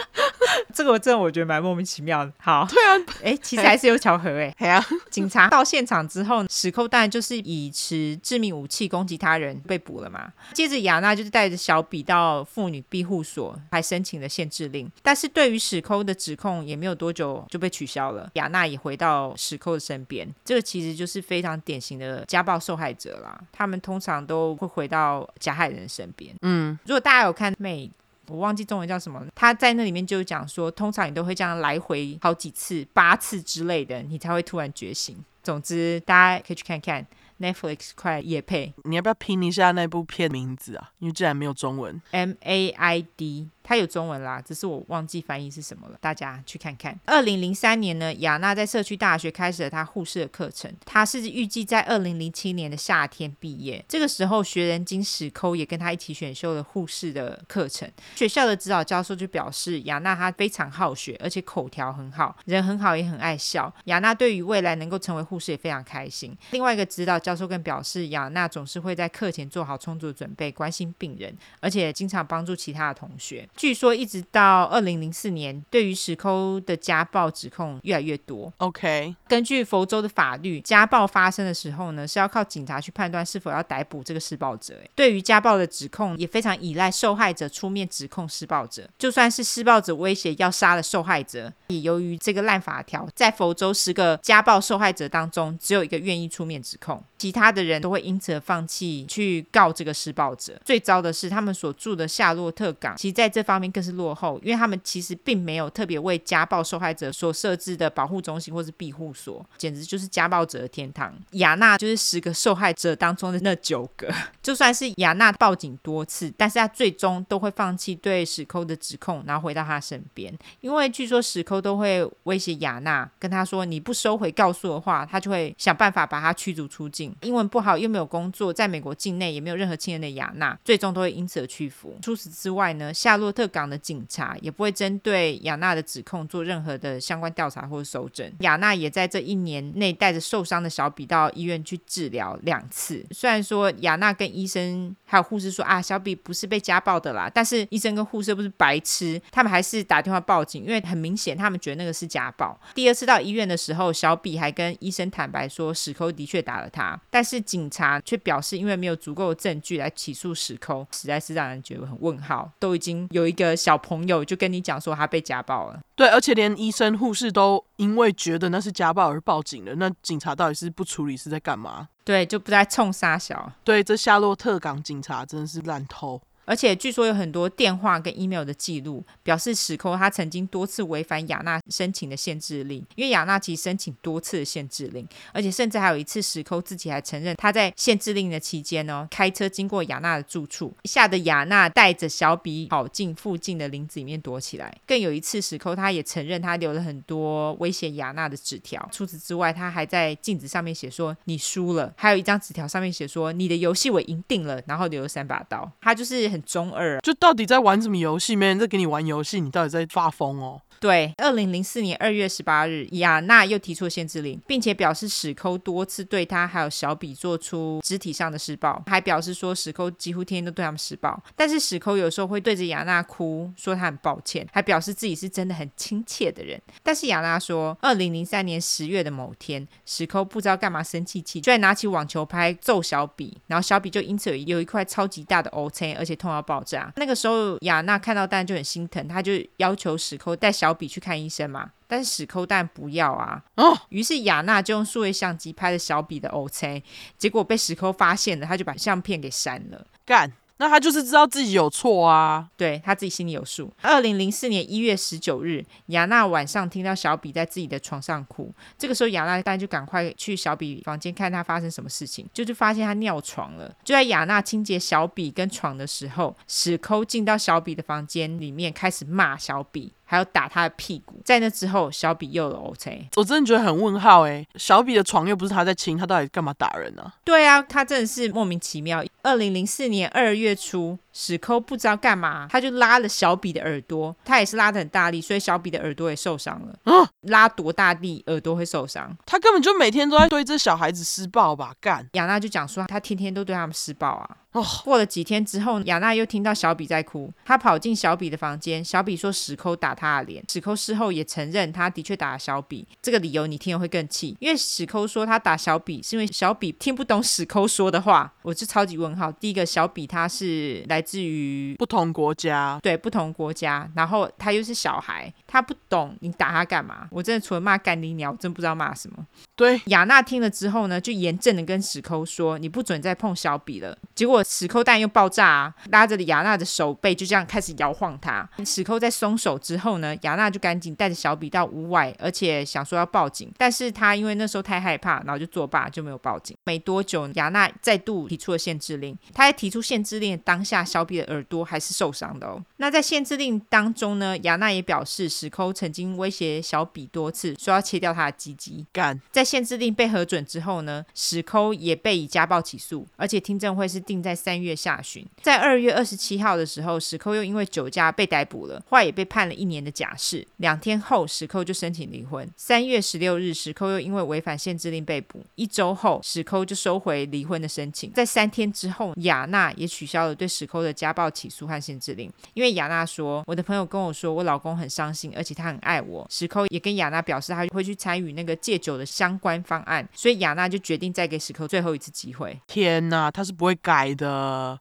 这个我真的我觉得蛮莫名其妙的。好，对啊，哎，其实还是有巧合 哎。对啊，警察到现场之后，史寇当然就是以持致命武器攻击他人被捕了嘛。接着雅娜就是带着小比到妇女庇护所，还申请了限制令。但是对于史寇的指控也没有多久就被取消了。雅娜也回到史寇的身边。这个其实就是非常典型的家暴受害者啦。他们通常都会回到加害人身边。嗯，如果大家有看美。我忘记中文叫什么，他在那里面就讲说，通常你都会这样来回好几次，八次之类的，你才会突然觉醒。总之，大家可以去看看 Netflix 快夜配。你要不要拼一下那部片名字啊？因为竟然没有中文，《M A I D 它有中文啦，只是我忘记翻译是什么了，大家去看看。二零零三年呢，雅娜在社区大学开始了她护士的课程，她是预计在二零零七年的夏天毕业。这个时候，学人精史抠也跟她一起选修了护士的课程。学校的指导教授就表示，雅娜她非常好学，而且口条很好，人很好，也很爱笑。雅娜对于未来能够成为护士也非常开心。另外一个指导教授更表示，雅娜总是会在课前做好充足的准备，关心病人，而且经常帮助其他的同学。据说一直到二零零四年，对于史抠的家暴指控越来越多。OK，根据佛州的法律，家暴发生的时候呢，是要靠警察去判断是否要逮捕这个施暴者。对于家暴的指控，也非常依赖受害者出面指控施暴者。就算是施暴者威胁要杀了受害者，也由于这个烂法条，在佛州十个家暴受害者当中，只有一个愿意出面指控，其他的人都会因此而放弃去告这个施暴者。最糟的是，他们所住的夏洛特港，其实在这方面更是落后，因为他们其实并没有特别为家暴受害者所设置的保护中心或是庇护所，简直就是家暴者的天堂。雅娜就是十个受害者当中的那九个，就算是雅娜报警多次，但是她最终都会放弃对史寇的指控，然后回到他身边，因为据说史寇都会威胁雅娜，跟他说你不收回告诉的话，他就会想办法把他驱逐出境。英文不好又没有工作，在美国境内也没有任何亲人的雅娜，最终都会因此而屈服。除此之外呢，夏洛特港的警察也不会针对雅娜的指控做任何的相关调查或者搜证。雅娜也在这一年内带着受伤的小比到医院去治疗两次。虽然说雅娜跟医生还有护士说啊，小比不是被家暴的啦，但是医生跟护士不是白痴，他们还是打电话报警，因为很明显他们觉得那个是家暴。第二次到医院的时候，小比还跟医生坦白说史抠的确打了他，但是警察却表示因为没有足够的证据来起诉史抠，实在是让人觉得很问号。都已经有一个小朋友就跟你讲说他被家暴了，对，而且连医生护士都因为觉得那是家暴而报警了，那警察到底是不处理是在干嘛？对，就不再冲杀小。对，这夏洛特港警察真的是烂透。而且据说有很多电话跟 email 的记录，表示史寇他曾经多次违反雅娜申请的限制令，因为雅娜其实申请多次的限制令，而且甚至还有一次史寇自己还承认他在限制令的期间呢，开车经过雅娜的住处，吓得雅娜带着小比跑进附近的林子里面躲起来。更有一次史寇他也承认他留了很多威胁雅娜的纸条，除此之外，他还在镜子上面写说你输了，还有一张纸条上面写说你的游戏我赢定了，然后留了三把刀，他就是。很中二，啊就到底在玩什么游戏？没人在给你玩游戏，你到底在发疯哦？对，二零零四年二月十八日，雅娜又提出限制令，并且表示史抠多次对他还有小比做出肢体上的施暴，还表示说史抠几乎天天都对他们施暴。但是史抠有时候会对着雅娜哭，说他很抱歉，还表示自己是真的很亲切的人。但是雅娜说，二零零三年十月的某天，史抠不知道干嘛生气气，居然拿起网球拍揍小比，然后小比就因此有有一块超级大的 O 青，而且痛到爆炸。那个时候雅娜看到蛋就很心疼，她就要求史抠带小。小比去看医生嘛，但是史抠蛋不要啊。哦，于是雅娜就用数位相机拍了小比的 O C，结果被史抠发现了，他就把相片给删了。干。那他就是知道自己有错啊，对，他自己心里有数。二零零四年一月十九日，雅娜晚上听到小比在自己的床上哭，这个时候雅娜当然就赶快去小比房间看他发生什么事情，就就发现他尿床了。就在雅娜清洁小比跟床的时候，史抠进到小比的房间里面开始骂小比，还有打他的屁股。在那之后，小比又有 OK。我真的觉得很问号哎，小比的床又不是他在亲，他到底干嘛打人呢？啊？对啊，他真的是莫名其妙。二零零四年二月初，史抠不知道干嘛，他就拉了小比的耳朵，他也是拉的很大力，所以小比的耳朵也受伤了。嗯，拉多大力，耳朵会受伤？他根本就每天都在对这小孩子施暴吧？干！雅娜就讲说，他天天都对他们施暴啊。哦，过了几天之后，雅娜又听到小比在哭，她跑进小比的房间，小比说史抠打他的脸，史抠事后也承认他的确打了小比。这个理由你听了会更气，因为史抠说他打小比是因为小比听不懂史抠说的话。我是超级问号。第一个小比他是来自于不同国家，对，不同国家，然后他又是小孩，他不懂你打他干嘛？我真的除了骂干你鸟，我真不知道骂什么。对，雅娜听了之后呢，就严正的跟史抠说，你不准再碰小比了。结果史抠弹又爆炸啊，拉着雅娜的手背就这样开始摇晃她。史抠在松手之后呢，雅娜就赶紧带着小比到屋外，而且想说要报警，但是她因为那时候太害怕，然后就作罢，就没有报警。没多久，雅娜再度提出了限制令。她在提出限制令当下，小比的耳朵还是受伤的哦。那在限制令当中呢，雅娜也表示史抠曾经威胁小比多次，说要切掉他的鸡鸡。干，在限制令被核准之后呢，史扣也被以家暴起诉，而且听证会是定在三月下旬。在二月二十七号的时候，史寇又因为酒驾被逮捕了，后来也被判了一年的假释。两天后，史寇就申请离婚。三月十六日，史寇又因为违反限制令被捕。一周后，史寇就收回离婚的申请。在三天之后，雅娜也取消了对史寇的家暴起诉和限制令，因为雅娜说：“我的朋友跟我说，我老公很伤心，而且他很爱我。”史寇也跟雅娜表示，他会去参与那个戒酒的相关方案，所以雅娜就决定再给史寇最后一次机会。天哪，他是不会改的。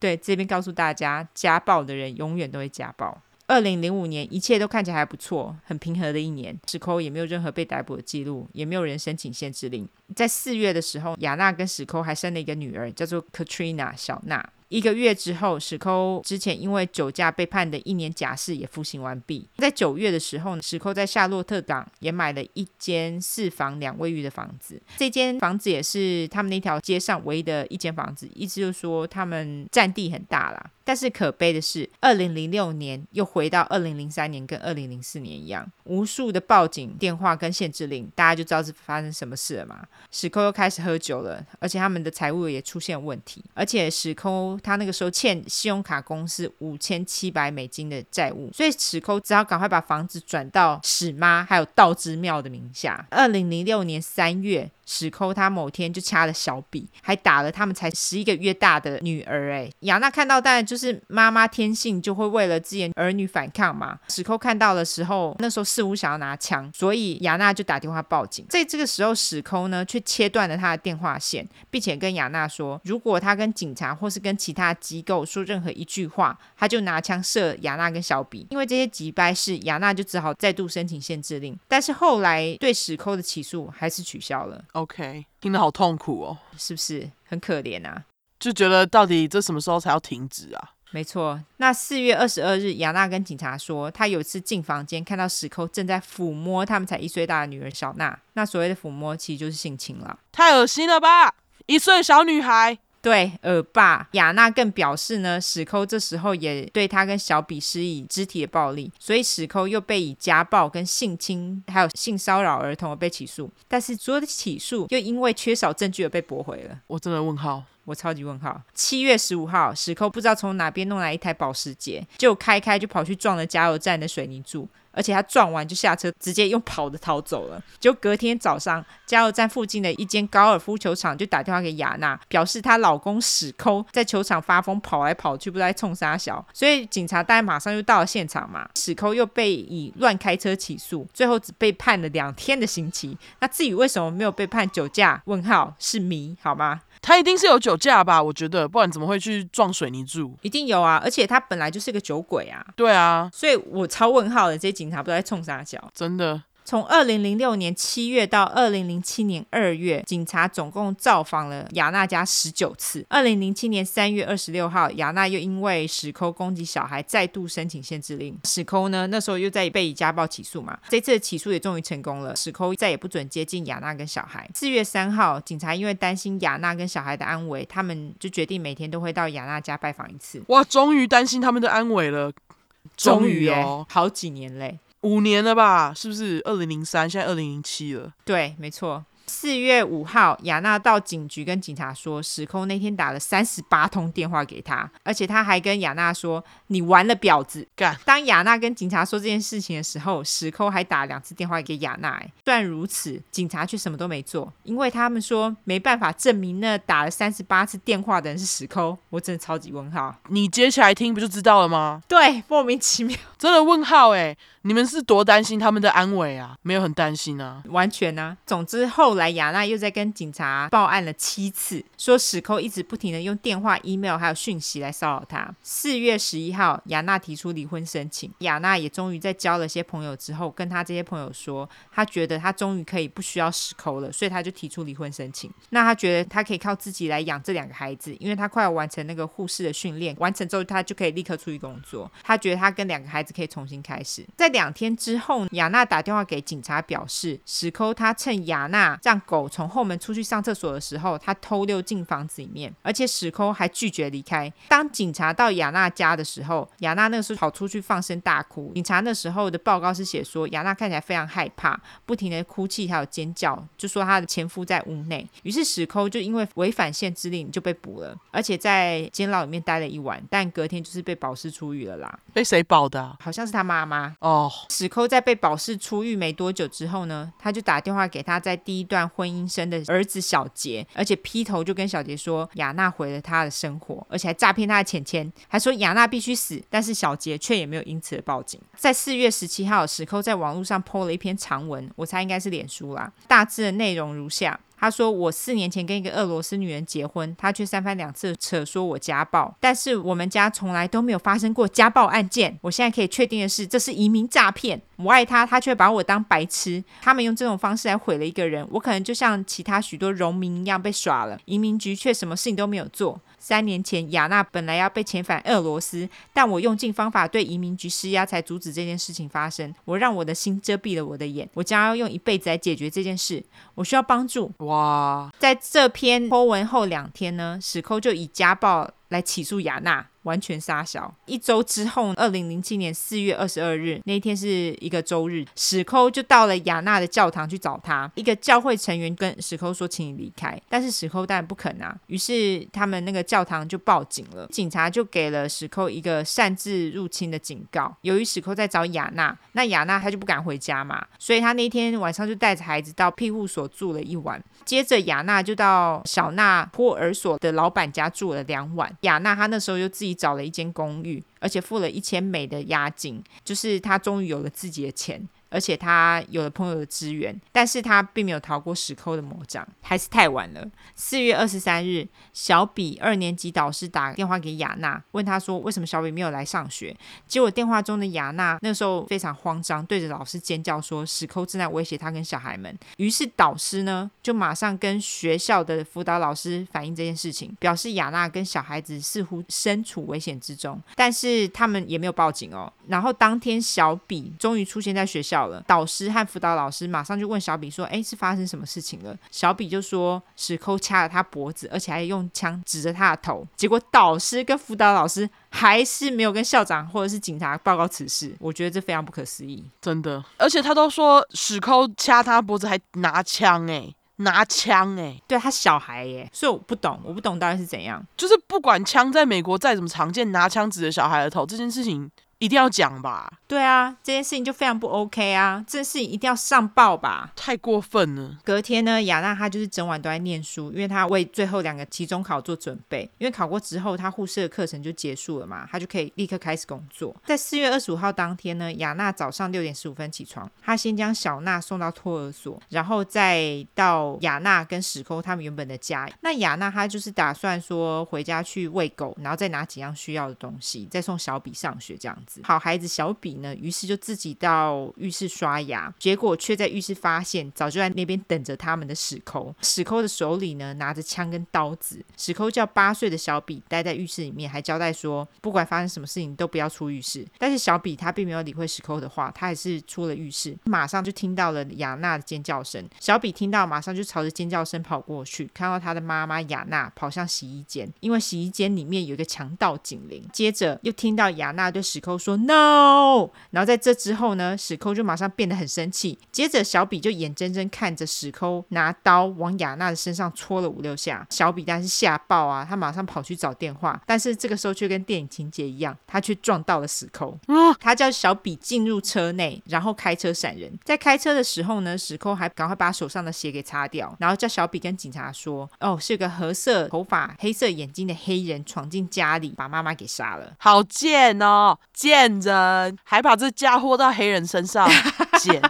对，这边告诉大家，家暴的人永远都会家暴。二零零五年，一切都看起来还不错，很平和的一年。史寇也没有任何被逮捕的记录，也没有人申请限制令。在四月的时候，雅娜跟史寇还生了一个女儿，叫做 Katrina 小娜。一个月之后，史寇之前因为酒驾被判的一年假释也服刑完毕。在九月的时候，史寇在夏洛特港也买了一间四房两卫浴的房子。这间房子也是他们那条街上唯一的一间房子，意思就是说他们占地很大啦。但是可悲的是，二零零六年又回到二零零三年跟二零零四年一样，无数的报警电话跟限制令，大家就知道是发生什么事了嘛。史寇又开始喝酒了，而且他们的财务也出现问题，而且史寇他那个时候欠信用卡公司五千七百美金的债务，所以史抠只好赶快把房子转到史妈还有道之庙的名下。二零零六年三月。史抠他某天就掐了小比，还打了他们才十一个月大的女儿。哎，雅娜看到，当然就是妈妈天性就会为了自己儿女反抗嘛。史抠看到的时候，那时候似乎想要拿枪，所以雅娜就打电话报警。在这个时候，史抠呢却切断了他的电话线，并且跟雅娜说，如果他跟警察或是跟其他机构说任何一句话，他就拿枪射雅娜跟小比。因为这些急掰事，雅娜就只好再度申请限制令。但是后来对史抠的起诉还是取消了。OK，听得好痛苦哦，是不是很可怜啊？就觉得到底这什么时候才要停止啊？没错，那四月二十二日，雅娜跟警察说，她有一次进房间看到石寇正在抚摸他们才一岁大的女儿小娜。那所谓的抚摸，其实就是性侵了。太恶心了吧！一岁小女孩。对，恶霸雅娜更表示呢，史抠这时候也对他跟小比施以肢体的暴力，所以史抠又被以家暴跟性侵还有性骚扰儿童而被起诉，但是所有的起诉又因为缺少证据而被驳回了。我真的问号，我超级问号。七月十五号，史抠不知道从哪边弄来一台保时捷，就开开就跑去撞了加油站的水泥柱。而且他撞完就下车，直接用跑的逃走了。就隔天早上，加油站附近的一间高尔夫球场就打电话给雅娜，表示她老公史抠在球场发疯，跑来跑去，不知道在冲啥小。所以警察当然马上就到了现场嘛。史抠又被以乱开车起诉，最后只被判了两天的刑期。那至于为什么没有被判酒驾？问号是谜，好吗？他一定是有酒驾吧？我觉得，不然怎么会去撞水泥柱？一定有啊！而且他本来就是个酒鬼啊。对啊，所以我超问号的，这些警察不知道在冲啥脚，真的。从二零零六年七月到二零零七年二月，警察总共造访了雅娜家十九次。二零零七年三月二十六号，雅娜又因为史抠攻击小孩，再度申请限制令。史抠呢，那时候又在被以家暴起诉嘛。这次的起诉也终于成功了，史抠再也不准接近雅娜跟小孩。四月三号，警察因为担心雅娜跟小孩的安危，他们就决定每天都会到雅娜家拜访一次。哇，终于担心他们的安危了，终于哦，好几年嘞。五年了吧？是不是？二零零三，现在二零零七了。对，没错。四月五号，雅娜到警局跟警察说，史抠那天打了三十八通电话给他，而且他还跟雅娜说：“你完了，婊子！”干。当雅娜跟警察说这件事情的时候，史抠还打两次电话给雅娜。虽然如此，警察却什么都没做，因为他们说没办法证明那打了三十八次电话的人是史抠。我真的超级问号。你接起来听不就知道了吗？对，莫名其妙，真的问号哎！你们是多担心他们的安危啊？没有很担心啊，完全啊。总之后。后来雅娜又在跟警察报案了七次，说史寇一直不停的用电话、email 还有讯息来骚扰她。四月十一号，雅娜提出离婚申请。雅娜也终于在交了些朋友之后，跟她这些朋友说，她觉得她终于可以不需要史寇了，所以她就提出离婚申请。那她觉得她可以靠自己来养这两个孩子，因为她快要完成那个护士的训练，完成之后她就可以立刻出去工作。她觉得她跟两个孩子可以重新开始。在两天之后，雅娜打电话给警察，表示史寇他趁雅娜让狗从后门出去上厕所的时候，他偷溜进房子里面，而且史抠还拒绝离开。当警察到雅娜家的时候，雅娜那个时候跑出去放声大哭。警察那时候的报告是写说，雅娜看起来非常害怕，不停的哭泣还有尖叫，就说她的前夫在屋内。于是史抠就因为违反限制令就被捕了，而且在监牢里面待了一晚，但隔天就是被保释出狱了啦。被谁保的？好像是他妈妈哦。史抠在被保释出狱没多久之后呢，他就打电话给他在第一段段婚姻生的儿子小杰，而且劈头就跟小杰说雅娜毁了他的生活，而且还诈骗他的钱钱，还说雅娜必须死。但是小杰却也没有因此而报警。在四月十七号，史扣在网络上 po 了一篇长文，我猜应该是脸书啦，大致的内容如下。他说：“我四年前跟一个俄罗斯女人结婚，他却三番两次扯说我家暴，但是我们家从来都没有发生过家暴案件。我现在可以确定的是，这是移民诈骗。我爱他，他却把我当白痴。他们用这种方式来毁了一个人，我可能就像其他许多荣民一样被耍了。移民局却什么事情都没有做。”三年前，雅娜本来要被遣返俄罗斯，但我用尽方法对移民局施压，才阻止这件事情发生。我让我的心遮蔽了我的眼，我将要用一辈子来解决这件事。我需要帮助。哇，在这篇 po 文后两天呢，史寇就以家暴来起诉雅娜。完全杀小。一周之后，二零零七年四月二十二日那一天是一个周日，史抠就到了雅娜的教堂去找他。一个教会成员跟史抠说：“请你离开。”但是史抠当然不肯啊。于是他们那个教堂就报警了，警察就给了史抠一个擅自入侵的警告。由于史抠在找雅娜，那雅娜她就不敢回家嘛，所以她那天晚上就带着孩子到庇护所住了一晚。接着雅娜就到小娜托儿所的老板家住了两晚。雅娜她那时候又自己。找了一间公寓，而且付了一千美的押金，就是她终于有了自己的钱。而且他有了朋友的支援，但是他并没有逃过史抠的魔掌，还是太晚了。四月二十三日，小比二年级导师打电话给雅娜，问他说为什么小比没有来上学。结果电话中的雅娜那时候非常慌张，对着老师尖叫说史抠正在威胁他跟小孩们。于是导师呢就马上跟学校的辅导老师反映这件事情，表示雅娜跟小孩子似乎身处危险之中，但是他们也没有报警哦。然后当天小比终于出现在学校。导师和辅导老师马上就问小比说：“哎，是发生什么事情了？”小比就说：“史抠掐了他脖子，而且还用枪指着他的头。”结果导师跟辅导老师还是没有跟校长或者是警察报告此事。我觉得这非常不可思议，真的。而且他都说史抠掐他脖子还拿枪哎，拿枪哎，对他小孩耶，所以我不懂，我不懂到底是怎样。就是不管枪在美国再怎么常见，拿枪指着小孩的头这件事情。一定要讲吧？对啊，这件事情就非常不 OK 啊！这件事情一定要上报吧？太过分了。隔天呢，亚娜她就是整晚都在念书，因为她为最后两个期中考做准备。因为考过之后，她护士的课程就结束了嘛，她就可以立刻开始工作。在四月二十五号当天呢，亚娜早上六点十五分起床，她先将小娜送到托儿所，然后再到亚娜跟史抠他们原本的家。那亚娜她就是打算说回家去喂狗，然后再拿几样需要的东西，再送小比上学这样子。好孩子小比呢，于是就自己到浴室刷牙，结果却在浴室发现早就在那边等着他们的史抠。史抠的手里呢拿着枪跟刀子。史抠叫八岁的小比待在浴室里面，还交代说不管发生什么事情都不要出浴室。但是小比他并没有理会史抠的话，他还是出了浴室，马上就听到了雅娜的尖叫声。小比听到马上就朝着尖叫声跑过去，看到他的妈妈雅娜跑向洗衣间，因为洗衣间里面有一个强盗警铃。接着又听到雅娜对史抠说。说 no，然后在这之后呢，史寇就马上变得很生气。接着小比就眼睁睁看着史寇拿刀往雅娜的身上戳了五六下，小比当然是吓爆啊，他马上跑去找电话，但是这个时候却跟电影情节一样，他却撞到了史抠。他叫小比进入车内，然后开车闪人。在开车的时候呢，史寇还赶快把手上的血给擦掉，然后叫小比跟警察说：“哦，是个褐色头发、黑色眼睛的黑人闯进家里，把妈妈给杀了。”好贱哦，贱！人还把这嫁祸到黑人身上，贱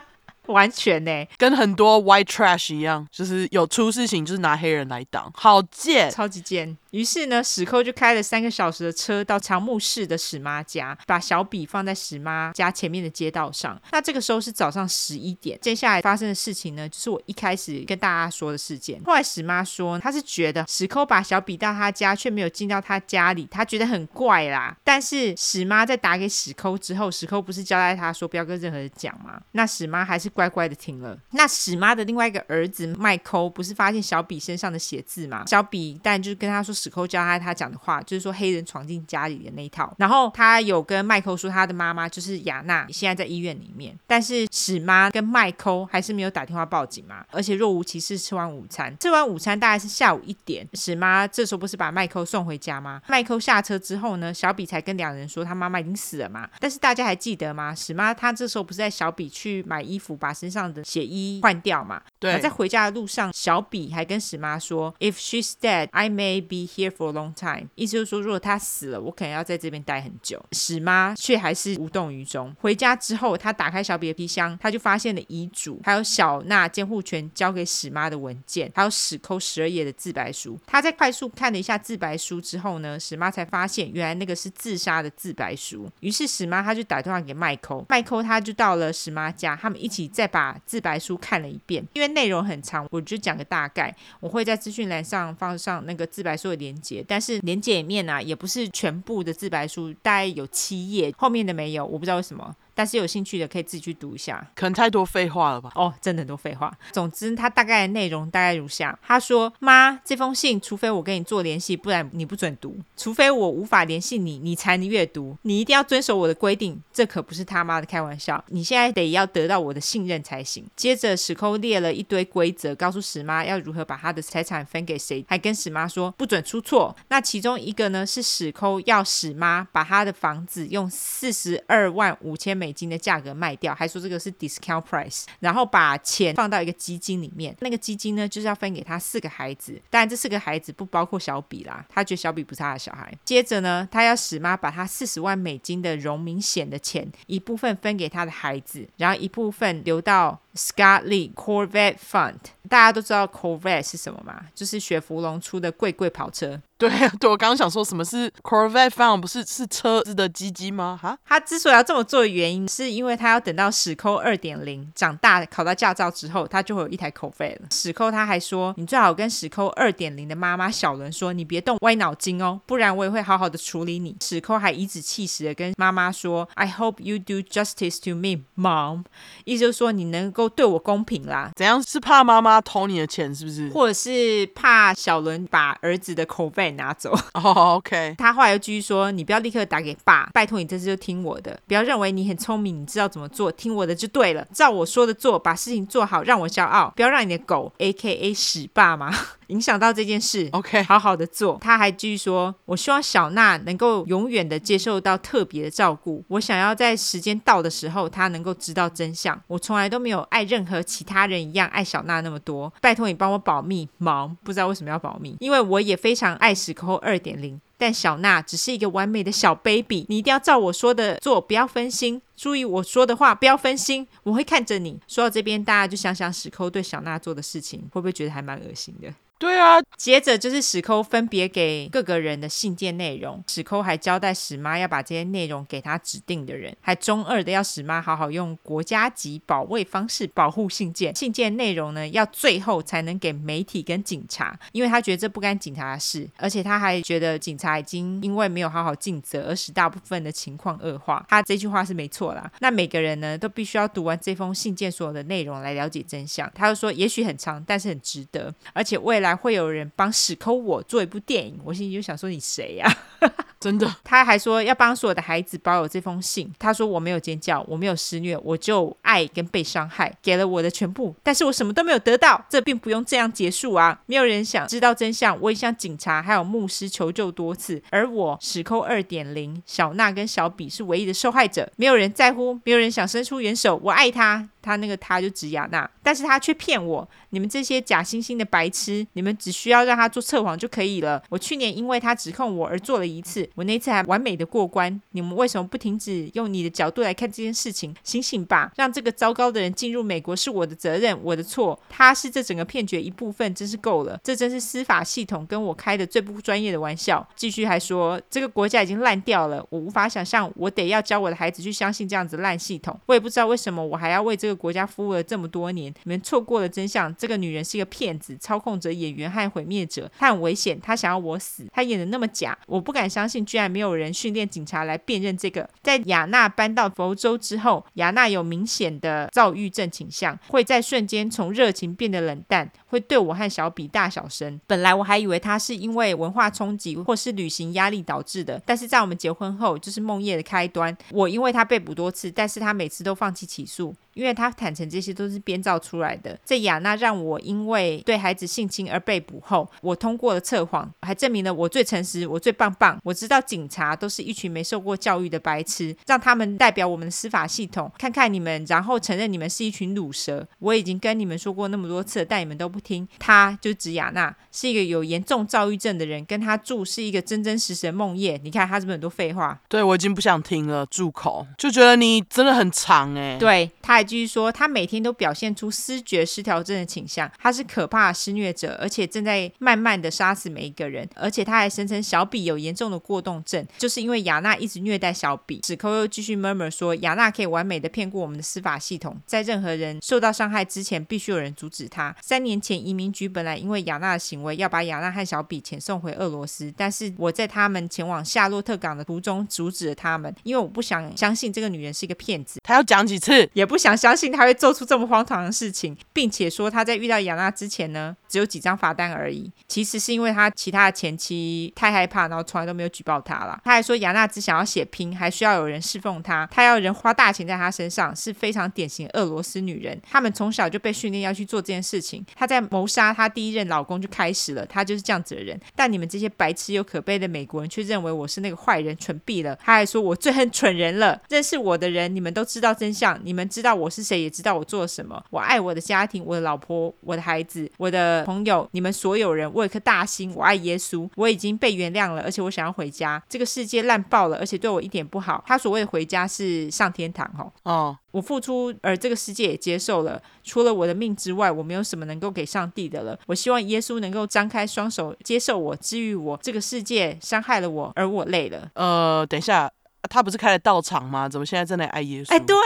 完全呢，跟很多 white trash 一样，就是有出事情就是拿黑人来挡，好贱，超级贱。于是呢，史抠就开了三个小时的车到长木市的史妈家，把小比放在史妈家前面的街道上。那这个时候是早上十一点。接下来发生的事情呢，就是我一开始跟大家说的事件。后来史妈说，她是觉得史抠把小比到他家，却没有进到他家里，她觉得很怪啦。但是史妈在打给史抠之后，史抠不是交代他说不要跟任何人讲吗？那史妈还是乖乖的听了。那史妈的另外一个儿子麦抠不是发现小比身上的血渍吗？小比但就是跟他说。史抠教他他讲的话，就是说黑人闯进家里的那一套。然后他有跟麦克说，他的妈妈就是雅娜，现在在医院里面。但是史妈跟麦克还是没有打电话报警嘛，而且若无其事吃完午餐。吃完午餐大概是下午一点，史妈这时候不是把麦克送回家吗？麦克下车之后呢，小比才跟两人说他妈妈已经死了嘛。但是大家还记得吗？史妈她这时候不是在小比去买衣服，把身上的血衣换掉嘛？对。在回家的路上，小比还跟史妈说：“If she's dead, I may be。” Here for a long time，意思就是说，如果他死了，我可能要在这边待很久。史妈却还是无动于衷。回家之后，他打开小比的皮箱，他就发现了遗嘱，还有小娜监护权交给史妈的文件，还有史抠十二页的自白书。他在快速看了一下自白书之后呢，史妈才发现原来那个是自杀的自白书。于是史妈他就打电话给麦克，麦克他就到了史妈家，他们一起再把自白书看了一遍。因为内容很长，我就讲个大概，我会在资讯栏上放上那个自白书的连接，但是连接里面、啊，也不是全部的自白书，大概有七页，后面的没有，我不知道为什么。但是有兴趣的可以自己去读一下，可能太多废话了吧？哦，真的很多废话。总之，他大概的内容大概如下：他说，妈，这封信除非我跟你做联系，不然你不准读；除非我无法联系你，你才能阅读。你一定要遵守我的规定，这可不是他妈的开玩笑。你现在得要得到我的信任才行。接着，史抠列了一堆规则，告诉史妈要如何把他的财产分给谁，还跟史妈说不准出错。那其中一个呢，是史抠要史妈把他的房子用四十二万五千美。美金的价格卖掉，还说这个是 discount price，然后把钱放到一个基金里面，那个基金呢就是要分给他四个孩子，当然这四个孩子不包括小比啦，他觉得小比不是他的小孩。接着呢，他要史妈把他四十万美金的荣民险的钱一部分分给他的孩子，然后一部分留到 Scott Lee Corvette Fund。大家都知道 Corvette 是什么吗？就是雪佛龙出的贵贵跑车。对 对，我刚刚想说什么是 Corvette Fund，不是是车子的鸡鸡吗？哈，他之所以要这么做的原因，是因为他要等到史抠二点零长大考到驾照之后，他就会有一台 Corvette 了。史抠他还说，你最好跟史抠二点零的妈妈小伦说，你别动歪脑筋哦，不然我也会好好的处理你。史抠还颐指气使的跟妈妈说，I hope you do justice to me, mom。意思就是说你能够对我公平啦。怎样是怕妈妈偷你的钱，是不是？或者是怕小伦把儿子的 Corvette 拿走 哦、oh,，OK。他后来又继续说：“你不要立刻打给爸，拜托你这次就听我的，不要认为你很聪明，你知道怎么做，听我的就对了，照我说的做，把事情做好，让我骄傲，不要让你的狗 （A.K.A. 屎爸妈 ）影响到这件事。OK，好好的做。”他还继续说：“我希望小娜能够永远的接受到特别的照顾，我想要在时间到的时候，她能够知道真相。我从来都没有爱任何其他人一样爱小娜那么多，拜托你帮我保密，忙，不知道为什么要保密，因为我也非常爱史抠。”二点零，但小娜只是一个完美的小 baby，你一定要照我说的做，不要分心，注意我说的话，不要分心，我会看着你。说到这边，大家就想想史抠对小娜做的事情，会不会觉得还蛮恶心的？对啊，接着就是史抠分别给各个人的信件内容。史抠还交代史妈要把这些内容给他指定的人，还中二的要史妈好好用国家级保卫方式保护信件。信件内容呢，要最后才能给媒体跟警察，因为他觉得这不干警察的事，而且他还觉得警察已经因为没有好好尽责而使大部分的情况恶化。他这句话是没错啦。那每个人呢，都必须要读完这封信件所有的内容来了解真相。他就说，也许很长，但是很值得，而且未来。来会有人帮史抠我做一部电影，我心里就想说，你谁呀？真的，他还说要帮所有的孩子保有这封信。他说，我没有尖叫，我没有施虐，我就爱跟被伤害，给了我的全部，但是我什么都没有得到。这并不用这样结束啊！没有人想知道真相，我也向警察还有牧师求救多次，而我史抠二点零小娜跟小比是唯一的受害者，没有人在乎，没有人想伸出援手。我爱他，他那个他就指雅娜。但是他却骗我。你们这些假惺惺的白痴，你们只需要让他做测谎就可以了。我去年因为他指控我而做了一次，我那次还完美的过关。你们为什么不停止用你的角度来看这件事情？醒醒吧！让这个糟糕的人进入美国是我的责任，我的错。他是这整个骗局一部分，真是够了。这真是司法系统跟我开的最不专业的玩笑。继续还说，这个国家已经烂掉了，我无法想象我得要教我的孩子去相信这样子烂系统。我也不知道为什么我还要为这个国家服务了这么多年。你们错过了真相。这个女人是一个骗子、操控者、演员和毁灭者。她很危险，她想要我死。她演得那么假，我不敢相信，居然没有人训练警察来辨认这个。在雅娜搬到佛州之后，雅娜有明显的躁郁症倾向，会在瞬间从热情变得冷淡，会对我和小比大小声。本来我还以为她是因为文化冲击或是旅行压力导致的，但是在我们结婚后，就是梦夜的开端。我因为她被捕多次，但是她每次都放弃起诉。因为他坦诚这些都是编造出来的。这雅娜让我因为对孩子性侵而被捕后，我通过了测谎，还证明了我最诚实，我最棒棒。我知道警察都是一群没受过教育的白痴，让他们代表我们的司法系统，看看你们，然后承认你们是一群乳蛇。我已经跟你们说过那么多次，但你们都不听。他就指雅娜是一个有严重躁郁症的人，跟他住是一个真真实实的梦魇。你看他是不是很多废话？对，我已经不想听了，住口！就觉得你真的很长哎。对，他还。继续说，他每天都表现出思觉失调症的倾向，他是可怕的施虐者，而且正在慢慢的杀死每一个人。而且他还声称小比有严重的过动症，就是因为雅娜一直虐待小比。史抠又继续 murmur 说，雅娜可以完美的骗过我们的司法系统，在任何人受到伤害之前，必须有人阻止他。三年前，移民局本来因为雅娜的行为要把雅娜和小比遣送回俄罗斯，但是我在他们前往夏洛特港的途中阻止了他们，因为我不想相信这个女人是一个骗子。他要讲几次，也不想。相信他会做出这么荒唐的事事情，并且说他在遇到亚娜之前呢，只有几张罚单而已。其实是因为他其他的前妻太害怕，然后从来都没有举报他了。他还说亚娜只想要血拼，还需要有人侍奉他，他要人花大钱在他身上，是非常典型俄罗斯女人。他们从小就被训练要去做这件事情。他在谋杀他第一任老公就开始了，他就是这样子的人。但你们这些白痴又可悲的美国人却认为我是那个坏人，蠢毙了。他还说我最恨蠢人了。认识我的人，你们都知道真相，你们知道。我是谁，也知道我做了什么。我爱我的家庭，我的老婆，我的孩子，我的朋友，你们所有人。我有颗大心，我爱耶稣。我已经被原谅了，而且我想要回家。这个世界烂爆了，而且对我一点不好。他所谓的回家是上天堂，哦，哦，我付出，而这个世界也接受了。除了我的命之外，我没有什么能够给上帝的了。我希望耶稣能够张开双手接受我，治愈我。这个世界伤害了我，而我累了。呃，等一下，他不是开了道场吗？怎么现在正在爱耶稣？哎，对。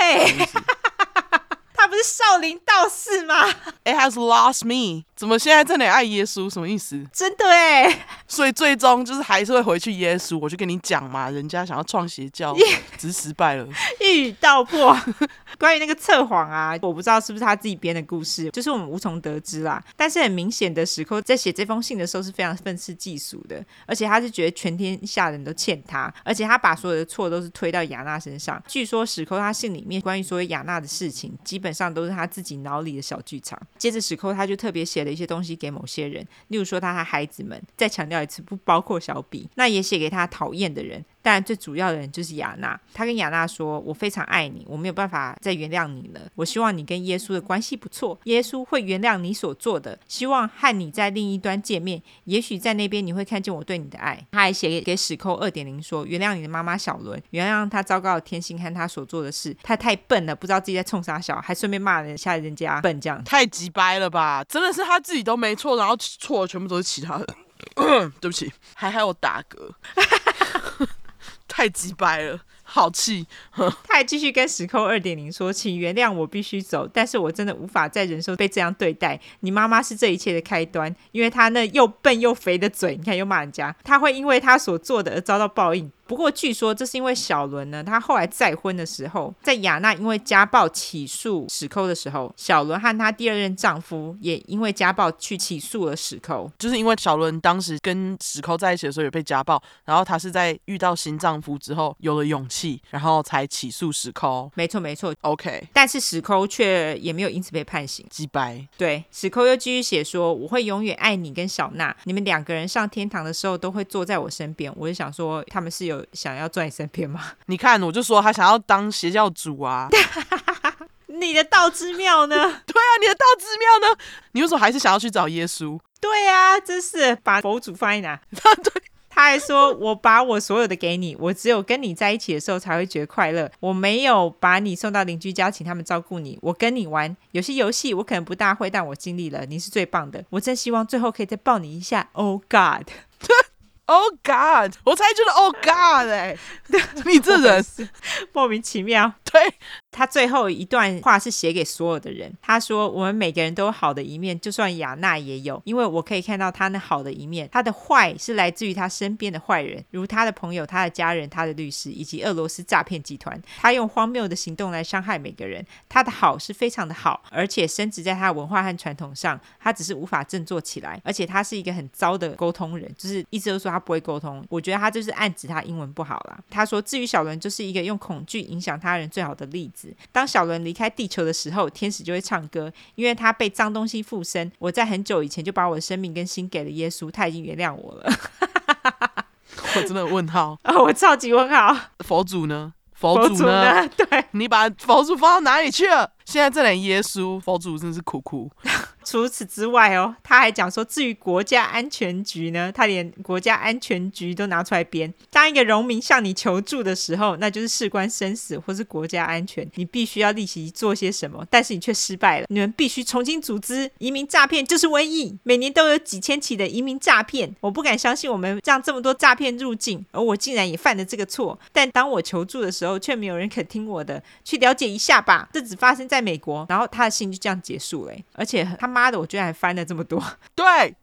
不是少林道士吗？It has lost me。怎么现在在那里爱耶稣？什么意思？真的哎。所以最终就是还是会回去耶稣。我就跟你讲嘛，人家想要创邪教，只是失败了。一语道破。关于那个测谎啊，我不知道是不是他自己编的故事，就是我们无从得知啦。但是很明显的，史寇在写这封信的时候是非常愤世嫉俗的，而且他是觉得全天下人都欠他，而且他把所有的错都是推到雅娜身上。据说史寇他信里面关于所有雅娜的事情，基本上都是他自己脑里的小剧场。接着史寇他就特别写了一些东西给某些人，例如说他的孩子们，再强调一次，不包括小比，那也写给他讨厌的人。但最主要的人就是雅娜，他跟雅娜说：“我非常爱你，我没有办法再原谅你了。我希望你跟耶稣的关系不错，耶稣会原谅你所做的。希望和你在另一端见面，也许在那边你会看见我对你的爱。”他还写给史寇二点零说：“原谅你的妈妈小伦，原谅他糟糕的天性和他所做的事。他太笨了，不知道自己在冲啥小，还顺便骂人下人家笨，这样太急掰了吧？真的是他自己都没错，然后错的全部都是其他人。对不起，还还有打嗝。”太直白了，好气！他还继续跟时空二点零说：“请原谅我，必须走，但是我真的无法再忍受被这样对待。你妈妈是这一切的开端，因为她那又笨又肥的嘴，你看又骂人家，她会因为她所做的而遭到报应。”不过据说这是因为小伦呢，他后来再婚的时候，在雅娜因为家暴起诉史寇的时候，小伦和她第二任丈夫也因为家暴去起诉了史寇。就是因为小伦当时跟史寇在一起的时候也被家暴，然后她是在遇到新丈夫之后有了勇气，然后才起诉史寇。没错没错，OK。但是史寇却也没有因此被判刑。击败。对，史寇又继续写说：“我会永远爱你跟小娜，你们两个人上天堂的时候都会坐在我身边。”我就想说，他们是有。想要坐你身边吗？你看，我就说他想要当邪教主啊。你的道之妙呢？对啊，你的道之妙呢？你为什么还是想要去找耶稣？对啊，真是把佛祖放在哪？对。他还说：“我把我所有的给你，我只有跟你在一起的时候才会觉得快乐。我没有把你送到邻居家，请他们照顾你。我跟你玩有些游戏，我可能不大会，但我尽力了。你是最棒的，我真希望最后可以再抱你一下。Oh God，Oh God，我才觉得 Oh God 哎，你这人莫名其妙。对。”他最后一段话是写给所有的人。他说：“我们每个人都有好的一面，就算亚娜也有，因为我可以看到他那好的一面。他的坏是来自于他身边的坏人，如他的朋友、他的家人、他的律师以及俄罗斯诈骗集团。他用荒谬的行动来伤害每个人。他的好是非常的好，而且深植在他的文化和传统上。他只是无法振作起来，而且他是一个很糟的沟通人，就是一直都说他不会沟通。我觉得他就是暗指他英文不好啦。他说，至于小伦，就是一个用恐惧影响他人最好的例子。”当小伦离开地球的时候，天使就会唱歌，因为他被脏东西附身。我在很久以前就把我的生命跟心给了耶稣，他已经原谅我了。我真的问号啊！我超级问号。佛祖呢？佛祖呢？祖呢 对，你把佛祖放到哪里去了？现在这点耶稣，佛祖真是苦苦。除此之外哦，他还讲说，至于国家安全局呢，他连国家安全局都拿出来编。当一个农民向你求助的时候，那就是事关生死或是国家安全，你必须要立即做些什么，但是你却失败了。你们必须重新组织。移民诈骗就是瘟疫，每年都有几千起的移民诈骗。我不敢相信我们让这么多诈骗入境，而我竟然也犯了这个错。但当我求助的时候，却没有人肯听我的。去了解一下吧，这只发生在在美国。然后他的信就这样结束了，而且他。妈的，我居然还翻了这么多。对。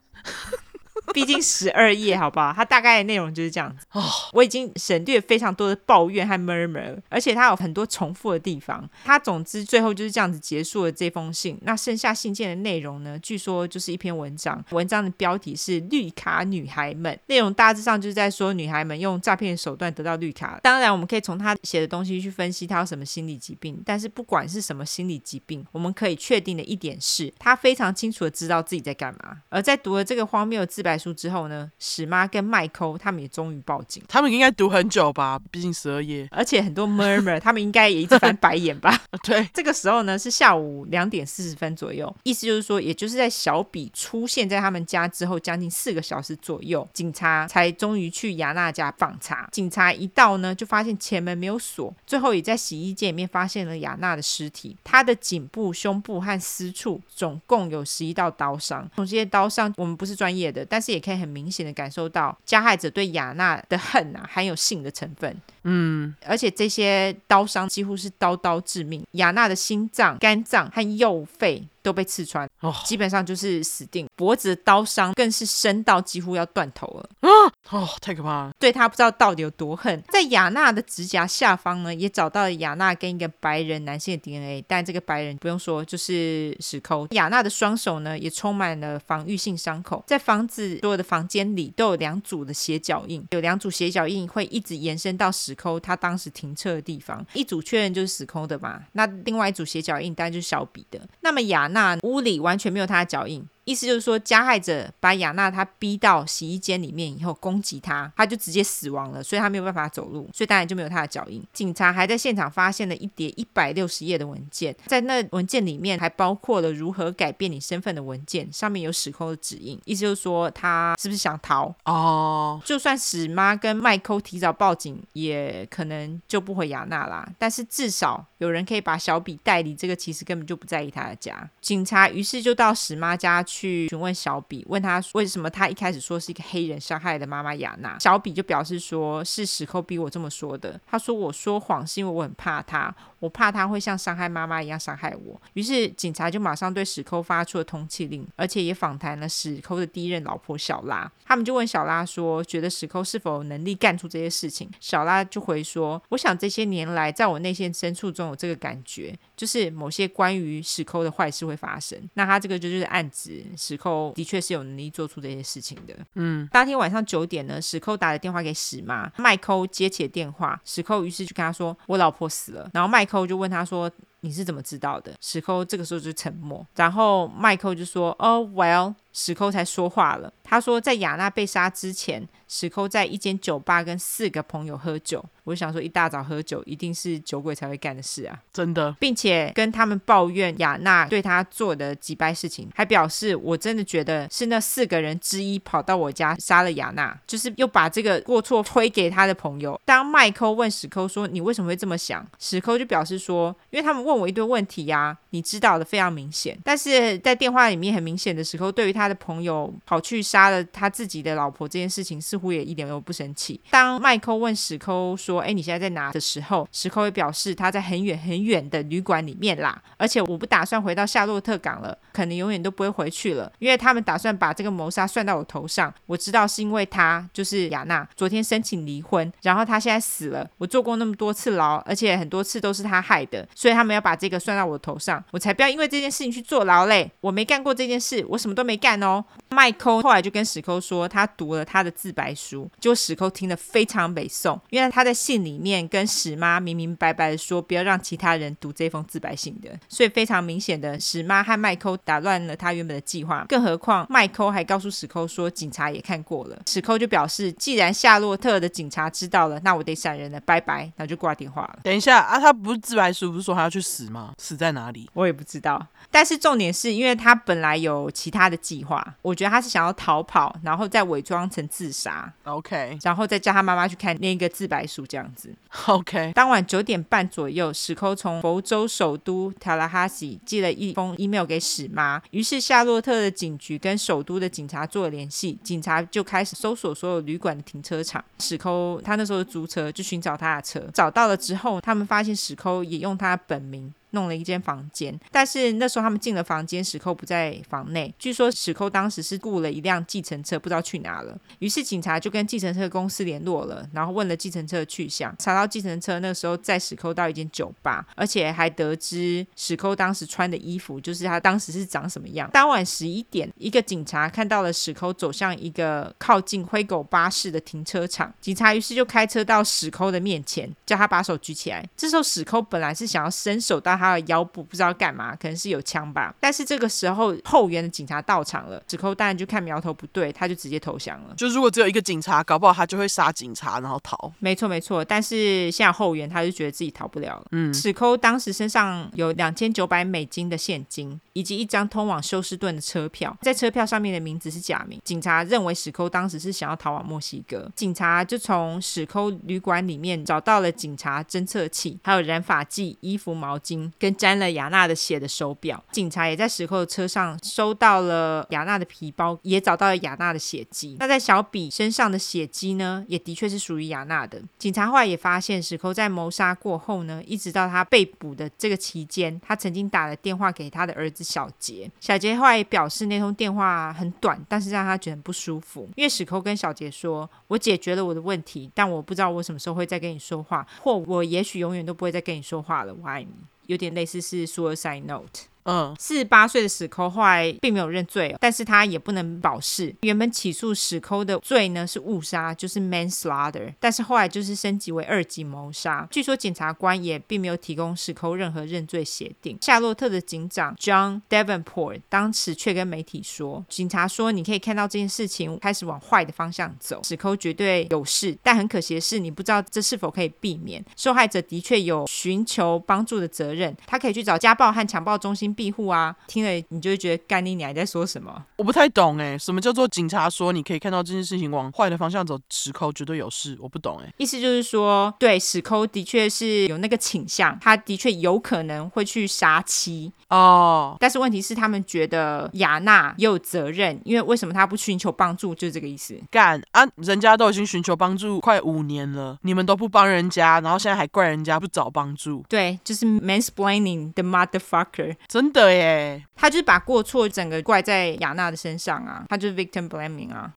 毕竟十二页，好不好？它大概的内容就是这样子。哦，我已经省略非常多的抱怨和 murmur，而且它有很多重复的地方。它总之最后就是这样子结束了这封信。那剩下信件的内容呢？据说就是一篇文章，文章的标题是《绿卡女孩们》，内容大致上就是在说女孩们用诈骗手段得到绿卡。当然，我们可以从她写的东西去分析她有什么心理疾病。但是不管是什么心理疾病，我们可以确定的一点是，她非常清楚的知道自己在干嘛。而在读了这个荒谬的自白书之后呢，史妈跟麦抠他们也终于报警。他们应该读很久吧，毕竟十二页，而且很多 murmur，他们应该也一直翻白眼吧。对，这个时候呢是下午两点四十分左右，意思就是说，也就是在小比出现在他们家之后将近四个小时左右，警察才终于去亚娜家访查。警察一到呢，就发现前门没有锁，最后也在洗衣间里面发现了亚娜的尸体，她的颈部、胸部和私处总共有十一道刀伤。从这些刀伤，我们不是专业的，但是也可以很。很明显的感受到加害者对雅娜的恨啊，含有性的成分。嗯，而且这些刀伤几乎是刀刀致命。雅娜的心脏、肝脏和右肺都被刺穿，哦，基本上就是死定。脖子的刀伤更是深到几乎要断头了。啊，哦，太可怕了。对，他不知道到底有多恨。在雅娜的指甲下方呢，也找到了雅娜跟一个白人男性的 DNA，但这个白人不用说，就是史抠。雅娜的双手呢，也充满了防御性伤口。在房子所有的房间里都有两组的斜脚印，有两组斜脚印会一直延伸到史抠他当时停车的地方。一组确认就是史抠的嘛，那另外一组斜脚印当然就是小比的。那么亚娜屋里完全没有他的脚印。意思就是说，加害者把亚娜她逼到洗衣间里面以后攻击她，她就直接死亡了，所以她没有办法走路，所以当然就没有她的脚印。警察还在现场发现了一叠一百六十页的文件，在那文件里面还包括了如何改变你身份的文件，上面有史抠的指印。意思就是说，他是不是想逃？哦，就算史妈跟麦抠提早报警，也可能救不回亚娜啦。但是至少有人可以把小比带离这个其实根本就不在意他的家。警察于是就到史妈家去。询问小比，问他为什么他一开始说是一个黑人伤害的妈妈雅娜。小比就表示说是史寇逼我这么说的。他说我说谎是因为我很怕他，我怕他会像伤害妈妈一样伤害我。于是警察就马上对史抠发出了通缉令，而且也访谈了史抠的第一任老婆小拉。他们就问小拉说，觉得史抠是否有能力干出这些事情？小拉就回说，我想这些年来在我内心深处总有这个感觉，就是某些关于史抠的坏事会发生。那他这个就就是暗指。史抠的确是有能力做出这些事情的。嗯，当天晚上九点呢，史抠打了电话给史妈，麦抠接起了电话，史抠于是就跟他说：“我老婆死了。”然后麦抠就问他说：“你是怎么知道的？”史寇这个时候就沉默，然后麦克就说：“哦，well。”史寇才说话了。他说，在雅娜被杀之前，史寇在一间酒吧跟四个朋友喝酒。我想说，一大早喝酒一定是酒鬼才会干的事啊，真的，并且跟他们抱怨雅娜对他做的几败事情，还表示我真的觉得是那四个人之一跑到我家杀了雅娜，就是又把这个过错推给他的朋友。当麦克问史寇说：“你为什么会这么想？”史寇就表示说：“因为他们问问我一堆问题呀、你知道的非常明显。”但是在电话里面很明显的史抠对于他的朋友跑去杀了他自己的老婆这件事情，似乎也一点都不生气。当麦抠问史抠说：“哎，你现在在哪？”的时候，史抠也表示他在很远很远的旅馆里面啦，而且我不打算回到夏洛特港了，可能永远都不会回去了，因为他们打算把这个谋杀算到我头上。我知道是因为他就是亚娜昨天申请离婚，然后他现在死了，我坐过那么多次牢，而且很多次都是他害的，所以他们要把这个算到我头上，我才不要因为这件事情去坐牢嘞。我没干过这件事，我什么都没干哦。麦抠后来就跟史抠说，他读了他的自白书，结果史抠听得非常北宋，因为他在信里面跟史妈明明白白的说，不要让其他人读这封自白信的，所以非常明显的，史妈和麦抠打乱了他原本的计划。更何况麦抠还告诉史抠说，警察也看过了。史抠就表示，既然夏洛特的警察知道了，那我得闪人了，拜拜，然后就挂电话了。等一下啊，他不是自白书不是说他要去死吗？死在哪里？我也不知道。但是重点是因为他本来有其他的计划，我觉得他是想要逃跑，然后再伪装成自杀，OK，然后再叫他妈妈去看那个自白书这样子，OK。当晚九点半左右，史寇从佛州首都塔拉哈西寄了一封 email 给史妈，于是夏洛特的警局跟首都的警察做了联系，警察就开始搜索所有旅馆的停车场。史寇他那时候租车就寻找他的车，找到了之后，他们发现史寇也用他的本名。弄了一间房间，但是那时候他们进了房间，史寇不在房内。据说史寇当时是雇了一辆计程车，不知道去哪了。于是警察就跟计程车公司联络了，然后问了计程车的去向，查到计程车那时候载史寇到一间酒吧，而且还得知史寇当时穿的衣服就是他当时是长什么样。当晚十一点，一个警察看到了史寇走向一个靠近灰狗巴士的停车场，警察于是就开车到史寇的面前，叫他把手举起来。这时候史寇本来是想要伸手到他。他的腰部不知道干嘛，可能是有枪吧。但是这个时候后援的警察到场了，史扣当然就看苗头不对，他就直接投降了。就如果只有一个警察，搞不好他就会杀警察然后逃。没错没错，但是现在后援他就觉得自己逃不了了。嗯，史扣当时身上有两千九百美金的现金，以及一张通往休斯顿的车票，在车票上面的名字是假名。警察认为史扣当时是想要逃往墨西哥，警察就从史扣旅馆里面找到了警察侦测器，还有染发剂、衣服、毛巾。跟沾了雅娜的血的手表，警察也在史抠的车上收到了雅娜的皮包，也找到了雅娜的血迹。那在小比身上的血迹呢，也的确是属于雅娜的。警察后来也发现，史抠在谋杀过后呢，一直到他被捕的这个期间，他曾经打了电话给他的儿子小杰。小杰后来也表示，那通电话很短，但是让他觉得很不舒服，因为史抠跟小杰说：“我解决了我的问题，但我不知道我什么时候会再跟你说话，或我也许永远都不会再跟你说话了。我爱你。”有点类似是 suicide note。嗯，四十八岁的史寇后来并没有认罪，但是他也不能保释。原本起诉史寇的罪呢是误杀，就是 manslaughter，但是后来就是升级为二级谋杀。据说检察官也并没有提供史寇任何认罪协定。夏洛特的警长 John Davenport 当时却跟媒体说，警察说你可以看到这件事情开始往坏的方向走，史寇绝对有事，但很可惜的是你不知道这是否可以避免。受害者的确有寻求帮助的责任，他可以去找家暴和强暴中心。庇护啊，听了你就会觉得干你，你还在说什么？我不太懂哎，什么叫做警察说你可以看到这件事情往坏的方向走，史抠绝对有事，我不懂哎。意思就是说，对，史抠的确是有那个倾向，他的确有可能会去杀妻哦。但是问题是，他们觉得雅娜也有责任，因为为什么他不寻求帮助？就是这个意思。干啊，人家都已经寻求帮助快五年了，你们都不帮人家，然后现在还怪人家不找帮助。对，就是 mansplaining the motherfucker。真的耶，他就是把过错整个怪在雅娜的身上啊，他就是 victim blaming 啊。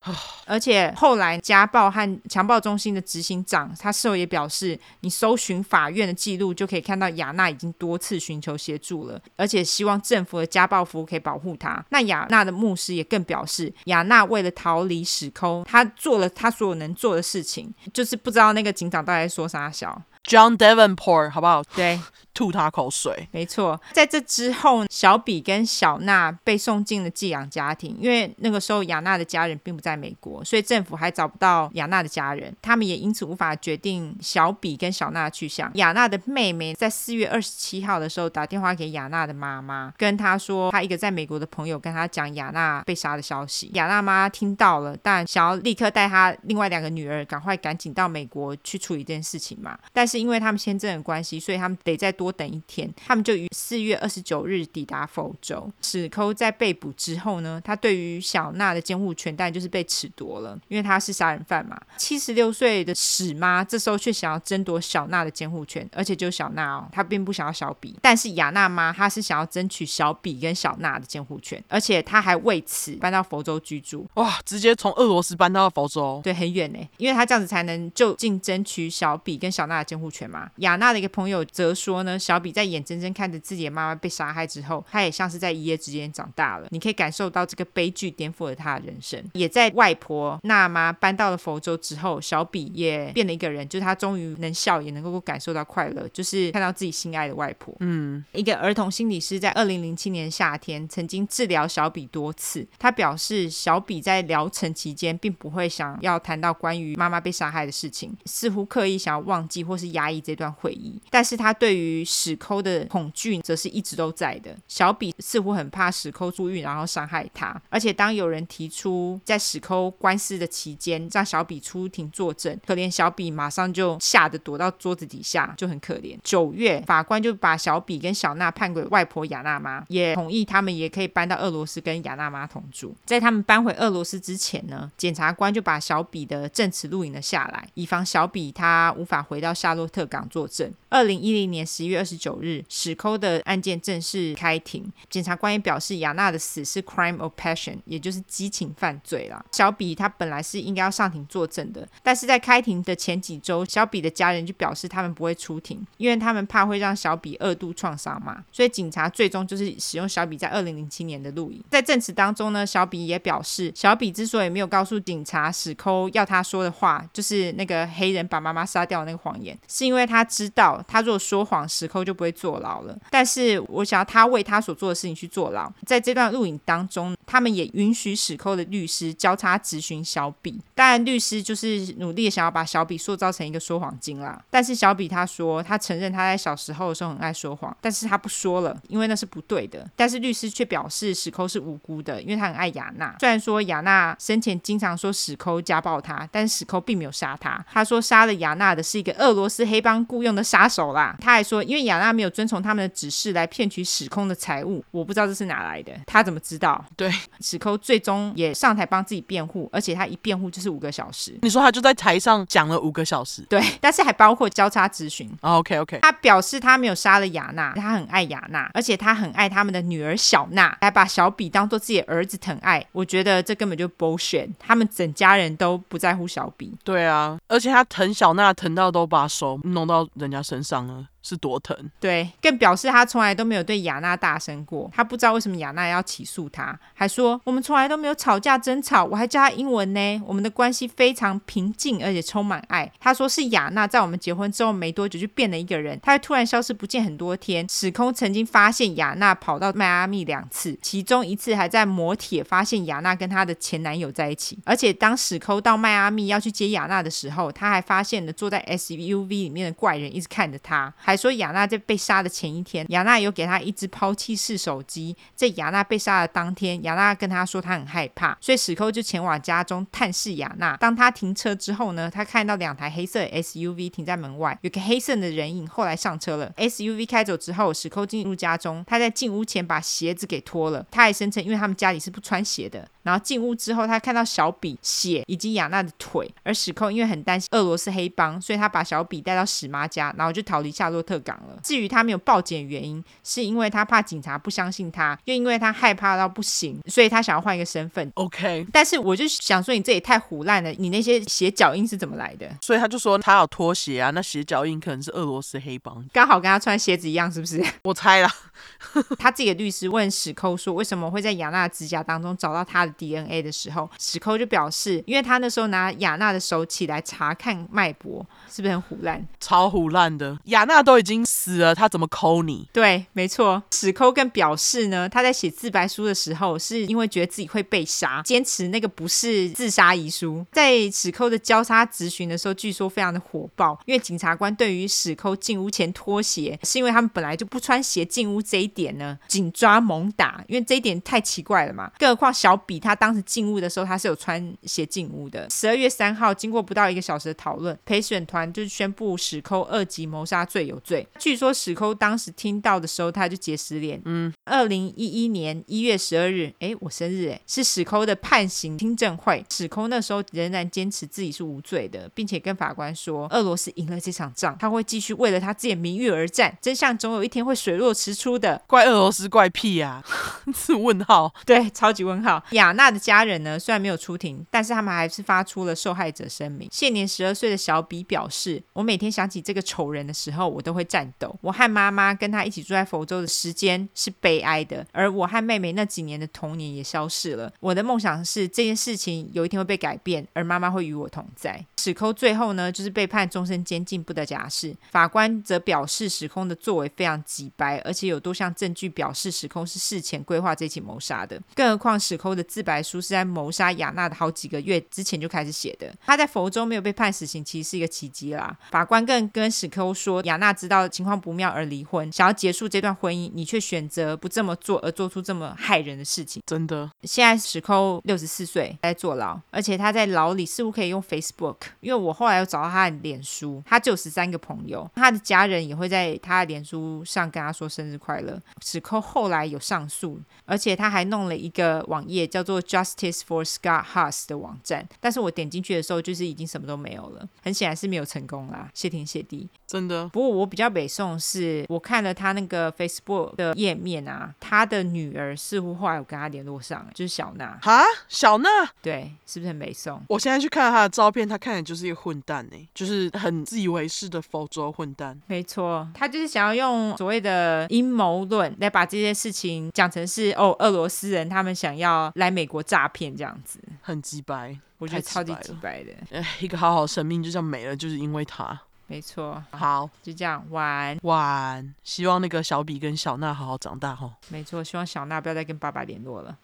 而且后来家暴和强暴中心的执行长，他事后也表示，你搜寻法院的记录就可以看到雅娜已经多次寻求协助了，而且希望政府的家暴服务可以保护她。那雅娜的牧师也更表示，雅娜为了逃离史抠，他做了她所有能做的事情，就是不知道那个警长到底在说啥小。John Davenport，好不好？对。吐他口水。没错，在这之后，小比跟小娜被送进了寄养家庭，因为那个时候雅娜的家人并不在美国，所以政府还找不到雅娜的家人，他们也因此无法决定小比跟小娜的去向。雅娜的妹妹在四月二十七号的时候打电话给雅娜的妈妈，跟她说，她一个在美国的朋友跟她讲雅娜被杀的消息。雅娜妈听到了，但想要立刻带她另外两个女儿赶快赶紧到美国去处理这件事情嘛。但是因为他们签证的关系，所以他们得再多等一天。他们就于四月二十九日抵达佛州。史寇在被捕之后呢，他对于小娜的监护权当然就是被褫夺了，因为他是杀人犯嘛。七十六岁的史妈这时候却想要争夺小娜的监护权，而且就是小娜哦，她并不想要小比。但是雅娜妈她是想要争取小比跟小娜的监护权，而且她还为此搬到佛州居住。哇，直接从俄罗斯搬到佛州，对，很远呢，因为她这样子才能就近争取小比跟小娜的监护权嘛。雅娜的一个朋友则说呢，小比在眼睁睁看着自己的妈妈被杀害之后，他也像是在一夜之间长大了。你可以感受到这个悲剧颠覆了他的人生。也在外婆娜妈搬到了佛州之后，小比也变了一个人，就是他终于能笑，也能够感受到快乐，就是看到自己心爱的外婆。嗯，一个儿童心理师在二零零七年夏天曾经治疗小比多次，他表示小比在疗程期间并不会想要谈到关于妈妈被杀害的事情，似乎刻意想要忘记或是压抑这段回忆，但是他对于史抠的恐惧则是一直都在的。小比似乎很怕史抠出狱，然后伤害他。而且当有人提出在史抠官司的期间让小比出庭作证，可怜小比马上就吓得躲到桌子底下，就很可怜。九月，法官就把小比跟小娜判给外婆雅娜妈，也同意他们也可以搬到俄罗斯跟雅娜妈同住。在他们搬回俄罗斯之前呢，检察官就把小比的证词录影了下来，以防小比他无法回到夏洛特港作证。二零一零年十一月二十九日，史抠的案件正式开庭。检察官也表示，雅娜的死是 crime of passion，也就是激情犯罪啦。小比他本来是应该要上庭作证的，但是在开庭的前几周，小比的家人就表示他们不会出庭，因为他们怕会让小比二度创伤嘛。所以警察最终就是使用小比在二零零七年的录影。在证词当中呢，小比也表示，小比之所以没有告诉警察史抠要他说的话，就是那个黑人把妈妈杀掉的那个谎言，是因为他知道。他如果说谎，史抠就不会坐牢了。但是我想要他为他所做的事情去坐牢。在这段录影当中，他们也允许史抠的律师交叉质询小比。当然，律师就是努力想要把小比塑造成一个说谎精啦。但是小比他说，他承认他在小时候的时候很爱说谎，但是他不说了，因为那是不对的。但是律师却表示史抠是无辜的，因为他很爱雅娜。虽然说雅娜生前经常说史抠家暴他，但史抠并没有杀他。他说杀了雅娜的是一个俄罗斯黑帮雇佣的杀手啦，他还说，因为雅娜没有遵从他们的指示来骗取史空的财物，我不知道这是哪来的，他怎么知道？对，史空最终也上台帮自己辩护，而且他一辩护就是五个小时。你说他就在台上讲了五个小时？对，但是还包括交叉质询。Oh, OK OK，他表示他没有杀了雅娜，他很爱雅娜，而且他很爱他们的女儿小娜，还把小比当做自己的儿子疼爱。我觉得这根本就 bullshit，他们整家人都不在乎小比。对啊，而且他疼小娜疼到都把手弄到人家身上了。是多疼，对，更表示他从来都没有对雅娜大声过，他不知道为什么雅娜要起诉他，还说我们从来都没有吵架争吵，我还教他英文呢，我们的关系非常平静而且充满爱。他说是雅娜在我们结婚之后没多久就变了一个人，他会突然消失不见很多天。史空曾经发现雅娜跑到迈阿密两次，其中一次还在摩铁发现雅娜跟她的前男友在一起，而且当史空到迈阿密要去接雅娜的时候，他还发现了坐在 SUV 里面的怪人一直看着他，还。说雅娜在被杀的前一天，雅娜有给他一只抛弃式手机。在雅娜被杀的当天，雅娜跟他说她很害怕，所以史寇就前往家中探视雅娜。当他停车之后呢，他看到两台黑色 SUV 停在门外，有个黑色的人影。后来上车了，SUV 开走之后，史寇进入家中，他在进屋前把鞋子给脱了。他还声称，因为他们家里是不穿鞋的。然后进屋之后，他看到小比血以及雅娜的腿，而史寇因为很担心俄罗斯黑帮，所以他把小比带到史妈家，然后就逃离夏洛特港了。至于他没有报警的原因，是因为他怕警察不相信他，又因为他害怕到不行，所以他想要换一个身份。OK，但是我就想说，你这也太胡烂了，你那些鞋脚印是怎么来的？所以他就说他有拖鞋啊，那鞋脚印可能是俄罗斯黑帮，刚好跟他穿鞋子一样，是不是？我猜啦。他自己的律师问史寇说，为什么会在雅娜的指甲当中找到他的 DNA 的时候，史寇就表示，因为他那时候拿雅娜的手起来查看脉搏，是不是很唬烂？超唬烂的，雅娜都已经死了，他怎么抠你？对，没错。史寇更表示呢，他在写自白书的时候，是因为觉得自己会被杀，坚持那个不是自杀遗书。在史寇的交叉质询的时候，据说非常的火爆，因为警察官对于史寇进屋前脱鞋，是因为他们本来就不穿鞋进屋这一点呢，紧抓猛打，因为这一点太奇怪了嘛。更何况小比他当时进屋的时候，他是有穿鞋进屋的。十二月三号，经过不到一个小时的讨论，陪审团就是宣布史抠二级谋杀罪有罪。据说史抠当时听到的时候，他就结石脸。嗯，二零一一年一月十二日，哎，我生日哎，是史抠的判刑听证会。史抠那时候仍然坚持自己是无罪的，并且跟法官说，俄罗斯赢了这场仗，他会继续为了他自己的名誉而战，真相总有一天会水落石出的。怪俄罗斯怪屁呀、啊！是问号。对，超级问号。亚娜的家人呢，虽然没有出庭，但是他们还是发出了受害者声明。现年十二岁的小比表示：“我每天想起这个仇人的时候，我都会颤抖。我和妈妈跟他一起住在佛州的时间是悲哀的，而我和妹妹那几年的童年也消失了。我的梦想是这件事情有一天会被改变，而妈妈会与我同在。”史抠最后呢，就是被判终身监禁，不得假释。法官则表示，史空的作为非常机掰，而且有多项证据表示史空是事前规划这起谋杀的。更何况史抠的自白书是在谋杀雅娜的好几个月之前就开始写的。他在佛州没有被判死刑，其实是一个奇迹啦。法官更跟史抠说，雅娜知道情况不妙而离婚，想要结束这段婚姻，你却选择不这么做，而做出这么害人的事情。真的，现在史抠六十四岁，在坐牢，而且他在牢里似乎可以用 Facebook。因为我后来又找到他的脸书，他就有十三个朋友，他的家人也会在他的脸书上跟他说生日快乐。史寇后来有上诉，而且他还弄了一个网页叫做 Justice for Scott Haas 的网站，但是我点进去的时候，就是已经什么都没有了，很显然是没有成功啦，谢天谢地。真的，不过我比较北宋是，我看了他那个 Facebook 的页面啊，他的女儿似乎后来有跟他联络上，就是小娜。哈，小娜，对，是不是很北宋？我现在去看他的照片，他看就是一个混蛋呢，就是很自以为是的佛州混蛋。没错，他就是想要用所谓的阴谋论来把这些事情讲成是哦，俄罗斯人他们想要来美国诈骗这样子，很鸡掰，我觉得超级鸡掰的。哎，一个好好生命就这样没了，就是因为他。没错，好，就这样，晚安，晚安。希望那个小比跟小娜好好长大哈。没错，希望小娜不要再跟爸爸联络了。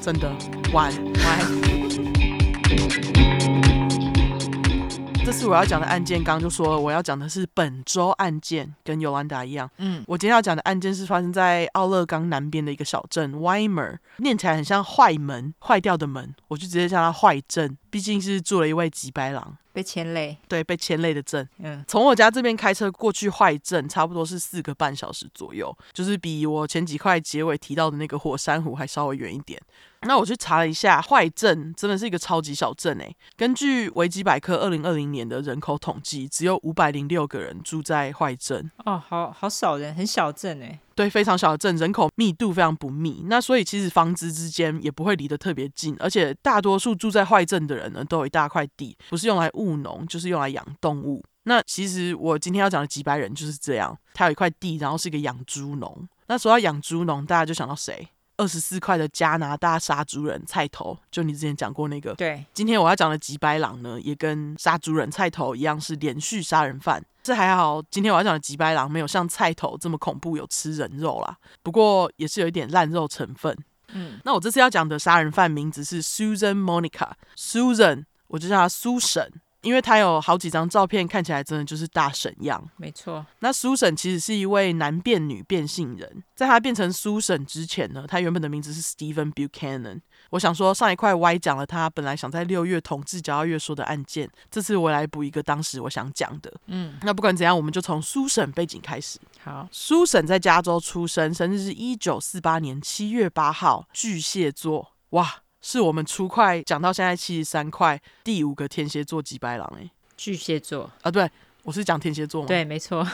真的，晚安，晚安。这次我要讲的案件，刚刚就说了，我要讲的是本州案件，跟尤兰达一样。嗯，我今天要讲的案件是发生在奥勒冈南边的一个小镇 Weimer，念起来很像坏门，坏掉的门，我就直接叫它坏镇，毕竟是住了一位吉白狼。被牵累，对，被牵累的镇。嗯，从我家这边开车过去坏镇，差不多是四个半小时左右，就是比我前几块结尾提到的那个火山湖还稍微远一点。那我去查了一下，坏镇真的是一个超级小镇诶。根据维基百科，二零二零年的人口统计，只有五百零六个人住在坏镇。哦，好好少人，很小镇诶。对，非常小的镇，人口密度非常不密。那所以其实房子之间也不会离得特别近，而且大多数住在坏镇的人呢，都有一大块地，不是用来务农，就是用来养动物。那其实我今天要讲的吉白人就是这样，他有一块地，然后是一个养猪农。那说到养猪农，大家就想到谁？二十四块的加拿大杀猪人菜头，就你之前讲过那个。对，今天我要讲的吉白狼呢，也跟杀猪人菜头一样，是连续杀人犯。这还好，今天我要讲的吉白狼没有像菜头这么恐怖，有吃人肉啦。不过也是有一点烂肉成分。嗯，那我这次要讲的杀人犯名字是 Susan Monica，Susan，我就叫她苏沈。因为他有好几张照片，看起来真的就是大婶样。没错，那苏婶其实是一位男变女变性人，在他变成苏婶之前呢，他原本的名字是 Stephen Buchanan。我想说，上一块歪讲了他本来想在六月统治交易月说的案件，这次我来补一个当时我想讲的。嗯，那不管怎样，我们就从苏婶背景开始。好，苏婶在加州出生，生日是一九四八年七月八号，巨蟹座。哇！是我们初块讲到现在七十三块第五个天蝎座吉白狼哎，巨蟹座啊，对，我是讲天蝎座吗？对，没错，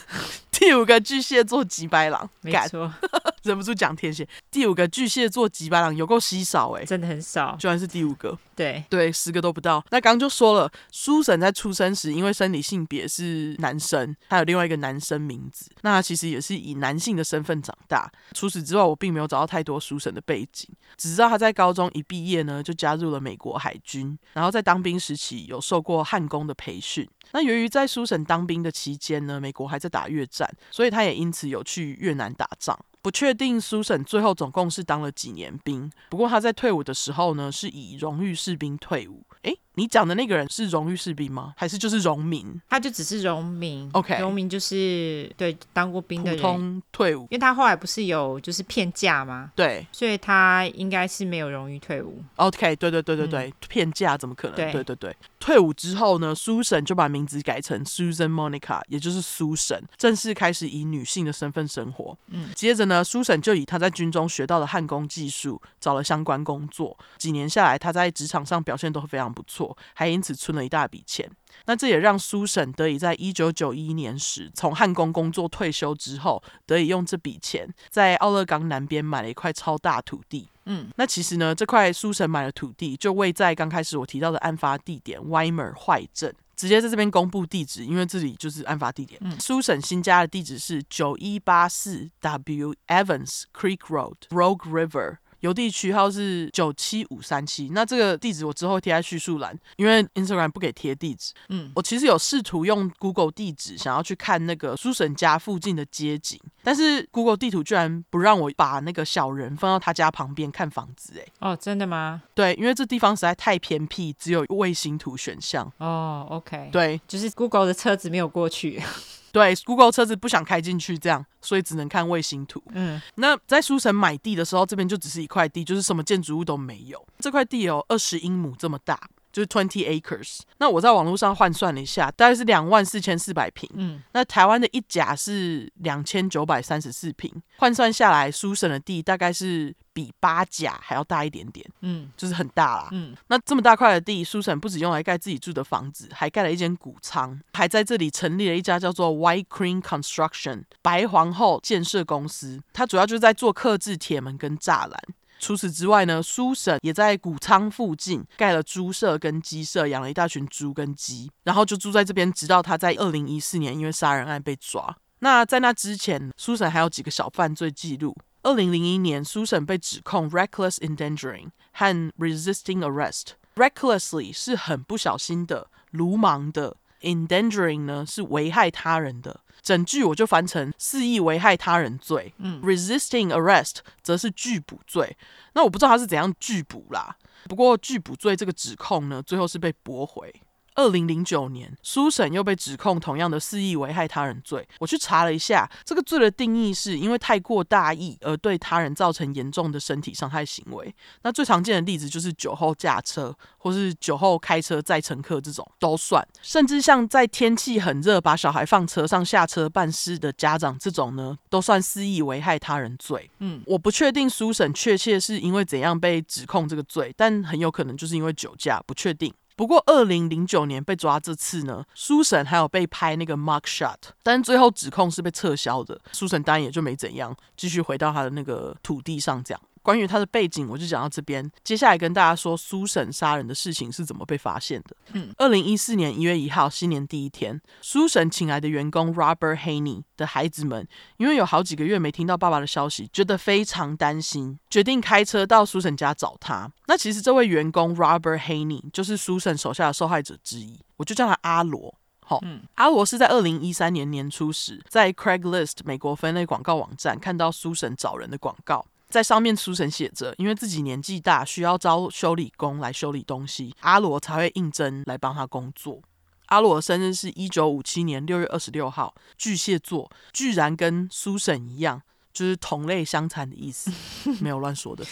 第五个巨蟹座吉白狼，没错，忍不住讲天蝎。第五个巨蟹座吉巴郎有够稀少哎、欸，真的很少，居然是第五个。对对，十个都不到。那刚刚就说了，书神在出生时因为生理性别是男生，他有另外一个男生名字，那他其实也是以男性的身份长大。除此之外，我并没有找到太多书神的背景，只知道他在高中一毕业呢，就加入了美国海军，然后在当兵时期有受过汉工的培训。那由于在书神当兵的期间呢，美国还在打越战，所以他也因此有去越南打仗。不确定苏省最后总共是当了几年兵，不过他在退伍的时候呢，是以荣誉士兵退伍。诶。你讲的那个人是荣誉士兵吗？还是就是荣民？他就只是荣民。OK，荣民就是对当过兵的通退伍。因为他后来不是有就是骗嫁吗？对，所以他应该是没有荣誉退伍。OK，对对对对对，骗嫁、嗯、怎么可能？对对对对，退伍之后呢，苏神就把名字改成 Susan Monica，也就是苏神，正式开始以女性的身份生活。嗯，接着呢，苏神就以他在军中学到的焊工技术找了相关工作。几年下来，他在职场上表现都非常不错。还因此存了一大笔钱，那这也让苏省得以在一九九一年时从汉工工作退休之后，得以用这笔钱在奥勒冈南边买了一块超大土地。嗯，那其实呢，这块苏神买的土地就位在刚开始我提到的案发地点 Weimer 坏镇，直接在这边公布地址，因为这里就是案发地点。嗯，书神新家的地址是九一八四 W Evans Creek Road Rogue River。邮递区号是九七五三七，那这个地址我之后贴在叙述栏，因为 Instagram 不给贴地址。嗯，我其实有试图用 Google 地址想要去看那个书神家附近的街景，但是 Google 地图居然不让我把那个小人放到他家旁边看房子。哎，哦，真的吗？对，因为这地方实在太偏僻，只有卫星图选项。哦，OK，对，就是 Google 的车子没有过去。对，Google 车子不想开进去，这样，所以只能看卫星图。嗯，那在书城买地的时候，这边就只是一块地，就是什么建筑物都没有。这块地有二十英亩这么大。就是 twenty acres，那我在网络上换算了一下，大概是两万四千四百平。嗯，那台湾的一甲是两千九百三十四平，换算下来，书省的地大概是比八甲还要大一点点。嗯，就是很大啦。嗯，那这么大块的地，书省不止用来盖自己住的房子，还盖了一间谷仓，还在这里成立了一家叫做 White Queen Construction 白皇后建设公司，它主要就是在做刻制铁门跟栅栏。除此之外呢，书神也在谷仓附近盖了猪舍跟鸡舍，养了一大群猪跟鸡，然后就住在这边，直到他在二零一四年因为杀人案被抓。那在那之前，书神还有几个小犯罪记录。二零零一年，书神被指控 reckless endangering 和 resisting arrest。recklessly 是很不小心的、鲁莽的；endangering 呢是危害他人的。整句我就翻成肆意危害他人罪，嗯，resisting arrest 则是拒捕罪。那我不知道他是怎样拒捕啦，不过拒捕罪这个指控呢，最后是被驳回。二零零九年，书神又被指控同样的肆意危害他人罪。我去查了一下，这个罪的定义是因为太过大意而对他人造成严重的身体伤害行为。那最常见的例子就是酒后驾车，或是酒后开车载乘客这种都算。甚至像在天气很热把小孩放车上下车办事的家长这种呢，都算肆意危害他人罪。嗯，我不确定书神确切是因为怎样被指控这个罪，但很有可能就是因为酒驾，不确定。不过，二零零九年被抓这次呢，苏神还有被拍那个 mark shot，但最后指控是被撤销的。苏神当然也就没怎样，继续回到他的那个土地上讲。关于他的背景，我就讲到这边。接下来跟大家说苏神杀人的事情是怎么被发现的。嗯，二零一四年一月一号，新年第一天，苏神请来的员工 Robert Haney 的孩子们，因为有好几个月没听到爸爸的消息，觉得非常担心，决定开车到苏神家找他。那其实这位员工 Robert Haney 就是苏神手下的受害者之一，我就叫他阿罗。好，嗯，阿罗是在二零一三年年初时，在 Craigslist 美国分类广告网站看到苏神找人的广告。在上面书神写着，因为自己年纪大，需要招修理工来修理东西，阿罗才会应征来帮他工作。阿罗的生日是一九五七年六月二十六号，巨蟹座，居然跟苏神一样。就是同类相残的意思，没有乱说的。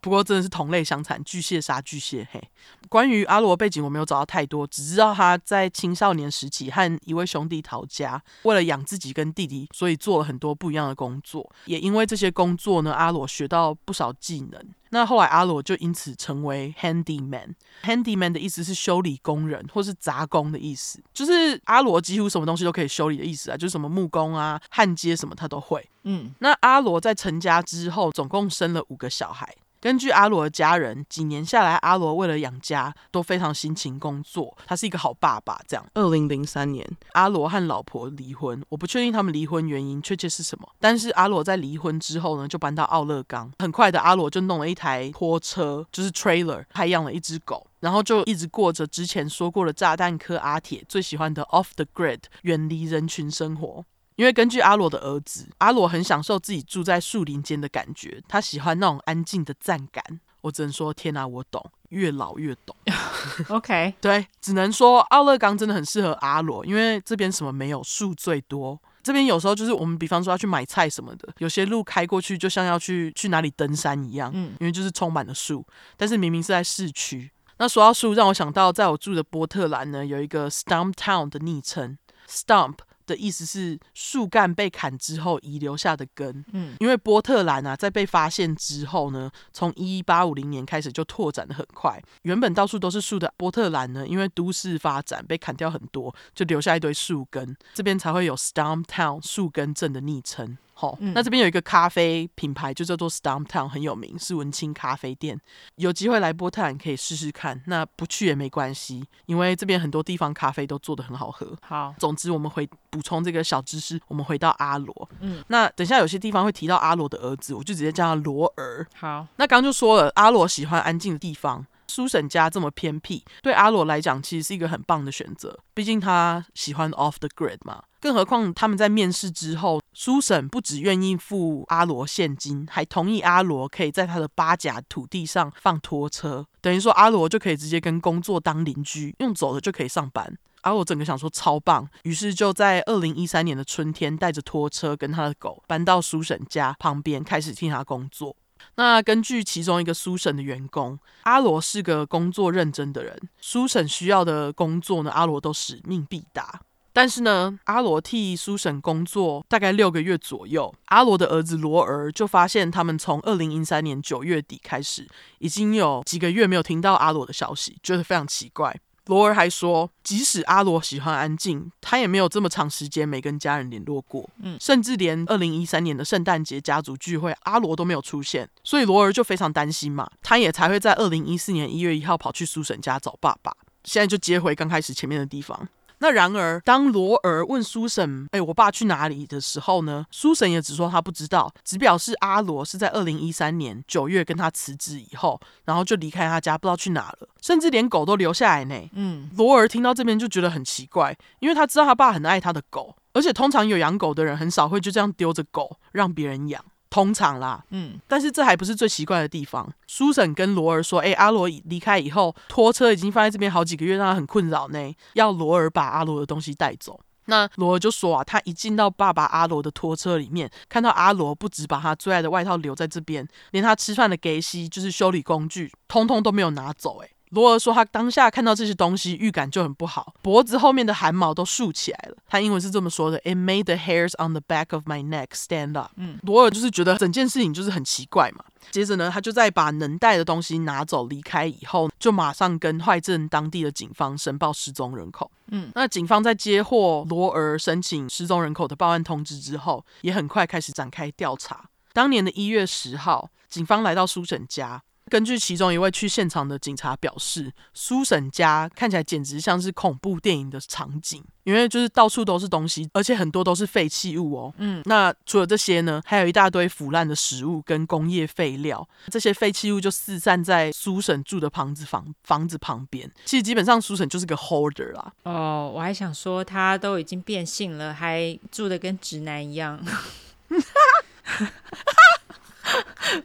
不过真的是同类相残，巨蟹杀巨蟹。嘿，关于阿罗背景我没有找到太多，只知道他在青少年时期和一位兄弟逃家，为了养自己跟弟弟，所以做了很多不一样的工作。也因为这些工作呢，阿罗学到不少技能。那后来阿罗就因此成为 handyman。handyman 的意思是修理工人或是杂工的意思，就是阿罗几乎什么东西都可以修理的意思啊，就是什么木工啊、焊接什么他都会。嗯，那阿罗在成家之后，总共生了五个小孩。根据阿罗的家人，几年下来，阿罗为了养家都非常辛勤工作。他是一个好爸爸。这样，二零零三年，阿罗和老婆离婚。我不确定他们离婚原因确切是什么，但是阿罗在离婚之后呢，就搬到奥勒冈。很快的，阿罗就弄了一台拖车，就是 trailer，还养了一只狗，然后就一直过着之前说过的炸弹客阿铁最喜欢的 off the grid，远离人群生活。因为根据阿罗的儿子，阿罗很享受自己住在树林间的感觉，他喜欢那种安静的站感。我只能说，天哪，我懂，越老越懂。OK，对，只能说奥勒冈真的很适合阿罗，因为这边什么没有，树最多。这边有时候就是我们，比方说要去买菜什么的，有些路开过去就像要去去哪里登山一样，嗯，因为就是充满了树。但是明明是在市区。那说到树，让我想到在我住的波特兰呢，有一个 Stump Town 的昵称，Stump。的意思是树干被砍之后遗留下的根。嗯，因为波特兰啊，在被发现之后呢，从一八五零年开始就拓展的很快。原本到处都是树的波特兰呢，因为都市发展被砍掉很多，就留下一堆树根，这边才会有 Stump Town 树根镇的昵称。好，那这边有一个咖啡品牌，就叫做 Stumptown，很有名，是文青咖啡店。有机会来波特兰可以试试看，那不去也没关系，因为这边很多地方咖啡都做的很好喝。好，总之我们回补充这个小知识，我们回到阿罗。嗯，那等下有些地方会提到阿罗的儿子，我就直接叫他罗儿。好，那刚刚就说了，阿罗喜欢安静的地方。苏婶家这么偏僻，对阿罗来讲其实是一个很棒的选择。毕竟他喜欢 off the grid 嘛。更何况他们在面试之后，苏婶不只愿意付阿罗现金，还同意阿罗可以在他的八甲土地上放拖车，等于说阿罗就可以直接跟工作当邻居，用走的就可以上班。阿罗整个想说超棒，于是就在二零一三年的春天，带着拖车跟他的狗搬到苏婶家旁边，开始替他工作。那根据其中一个苏婶的员工，阿罗是个工作认真的人。苏婶需要的工作呢，阿罗都使命必达。但是呢，阿罗替苏婶工作大概六个月左右，阿罗的儿子罗儿就发现，他们从二零一三年九月底开始，已经有几个月没有听到阿罗的消息，觉得非常奇怪。罗尔还说，即使阿罗喜欢安静，他也没有这么长时间没跟家人联络过。嗯，甚至连二零一三年的圣诞节家族聚会，阿罗都没有出现。所以罗尔就非常担心嘛，他也才会在二零一四年一月一号跑去苏婶家找爸爸。现在就接回刚开始前面的地方。那然而，当罗尔问苏婶：“哎，我爸去哪里？”的时候呢，苏婶也只说他不知道，只表示阿罗是在二零一三年九月跟他辞职以后，然后就离开他家，不知道去哪了，甚至连狗都留下来呢。嗯，罗尔听到这边就觉得很奇怪，因为他知道他爸很爱他的狗，而且通常有养狗的人很少会就这样丢着狗让别人养。通常啦，嗯，但是这还不是最奇怪的地方。苏婶跟罗儿说：“哎，阿罗离开以后，拖车已经放在这边好几个月，让他很困扰呢。要罗儿把阿罗的东西带走。”那罗儿就说：“啊，他一进到爸爸阿罗的拖车里面，看到阿罗不止把他最爱的外套留在这边，连他吃饭的给西，就是修理工具，通通都没有拿走。”哎。罗尔说，他当下看到这些东西，预感就很不好，脖子后面的汗毛都竖起来了。他英文是这么说的：“It made the hairs on the back of my neck stand up。”嗯，罗尔就是觉得整件事情就是很奇怪嘛。接着呢，他就在把能带的东西拿走离开以后，就马上跟坏镇当地的警方申报失踪人口。嗯，那警方在接获罗尔申请失踪人口的报案通知之后，也很快开始展开调查。当年的一月十号，警方来到苏婶家。根据其中一位去现场的警察表示，苏婶家看起来简直像是恐怖电影的场景，因为就是到处都是东西，而且很多都是废弃物哦。嗯，那除了这些呢，还有一大堆腐烂的食物跟工业废料，这些废弃物就四散在苏婶住的房子房房子旁边。其实基本上苏婶就是个 hoarder 啦。哦，我还想说他都已经变性了，还住的跟直男一样。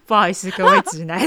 不好意思，各位直男。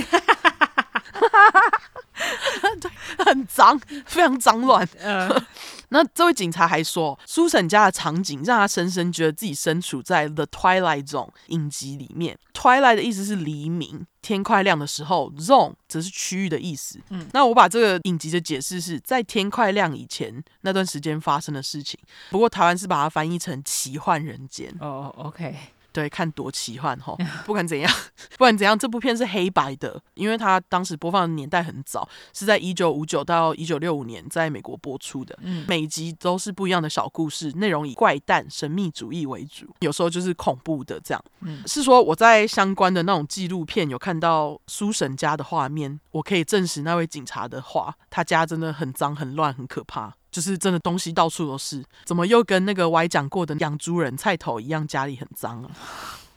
对，很脏，非常脏乱。嗯，那这位警察还说，苏婶家的场景让他深深觉得自己身处在《The Twilight Zone》影集里面。Twilight 的意思是黎明，天快亮的时候；Zone 则是区域的意思。嗯，那我把这个影集的解释是在天快亮以前那段时间发生的事情。不过台湾是把它翻译成奇幻人间。哦，oh，OK。对，看多奇幻哈。不管怎样，不管怎样，这部片是黑白的，因为它当时播放的年代很早，是在一九五九到一九六五年在美国播出的。嗯，每集都是不一样的小故事，内容以怪诞、神秘主义为主，有时候就是恐怖的这样。嗯，是说我在相关的那种纪录片有看到苏神家的画面，我可以证实那位警察的话，他家真的很脏、很乱、很可怕。就是真的东西到处都是，怎么又跟那个歪讲过的养猪人菜头一样，家里很脏啊？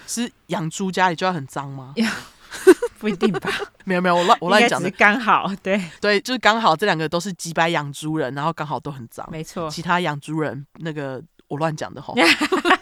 是养猪家里就要很脏吗？不一定吧。没有没有，我乱我乱讲的，刚好对对，就是刚好这两个都是几百养猪人，然后刚好都很脏，没错。其他养猪人那个我乱讲的吼。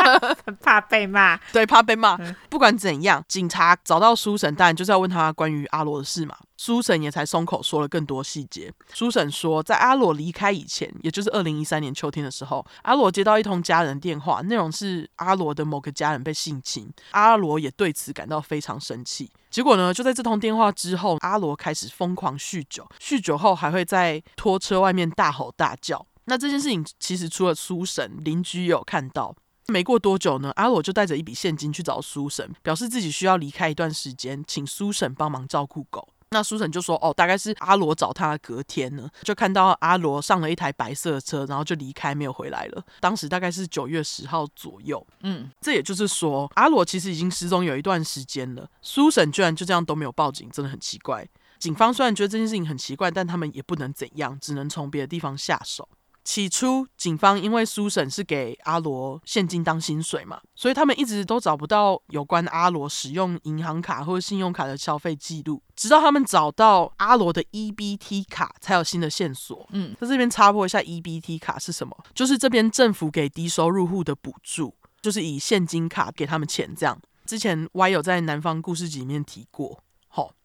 怕被骂，对，怕被骂。不管怎样，警察找到苏神，当然就是要问他关于阿罗的事嘛。苏神也才松口说了更多细节。苏神说，在阿罗离开以前，也就是二零一三年秋天的时候，阿罗接到一通家人电话，内容是阿罗的某个家人被性侵，阿罗也对此感到非常生气。结果呢，就在这通电话之后，阿罗开始疯狂酗酒，酗酒后还会在拖车外面大吼大叫。那这件事情其实除了苏神，邻居也有看到。没过多久呢，阿罗就带着一笔现金去找苏婶，表示自己需要离开一段时间，请苏婶帮忙照顾狗。那苏婶就说：“哦，大概是阿罗找他的隔天呢，就看到阿罗上了一台白色的车，然后就离开，没有回来了。当时大概是九月十号左右。嗯，这也就是说，阿罗其实已经失踪有一段时间了。苏婶居然就这样都没有报警，真的很奇怪。警方虽然觉得这件事情很奇怪，但他们也不能怎样，只能从别的地方下手。”起初，警方因为苏婶是给阿罗现金当薪水嘛，所以他们一直都找不到有关阿罗使用银行卡或者信用卡的消费记录。直到他们找到阿罗的 EBT 卡，才有新的线索。嗯，在这边插播一下，EBT 卡是什么？就是这边政府给低收入户的补助，就是以现金卡给他们钱这样。之前 Y 有在南方故事集里面提过。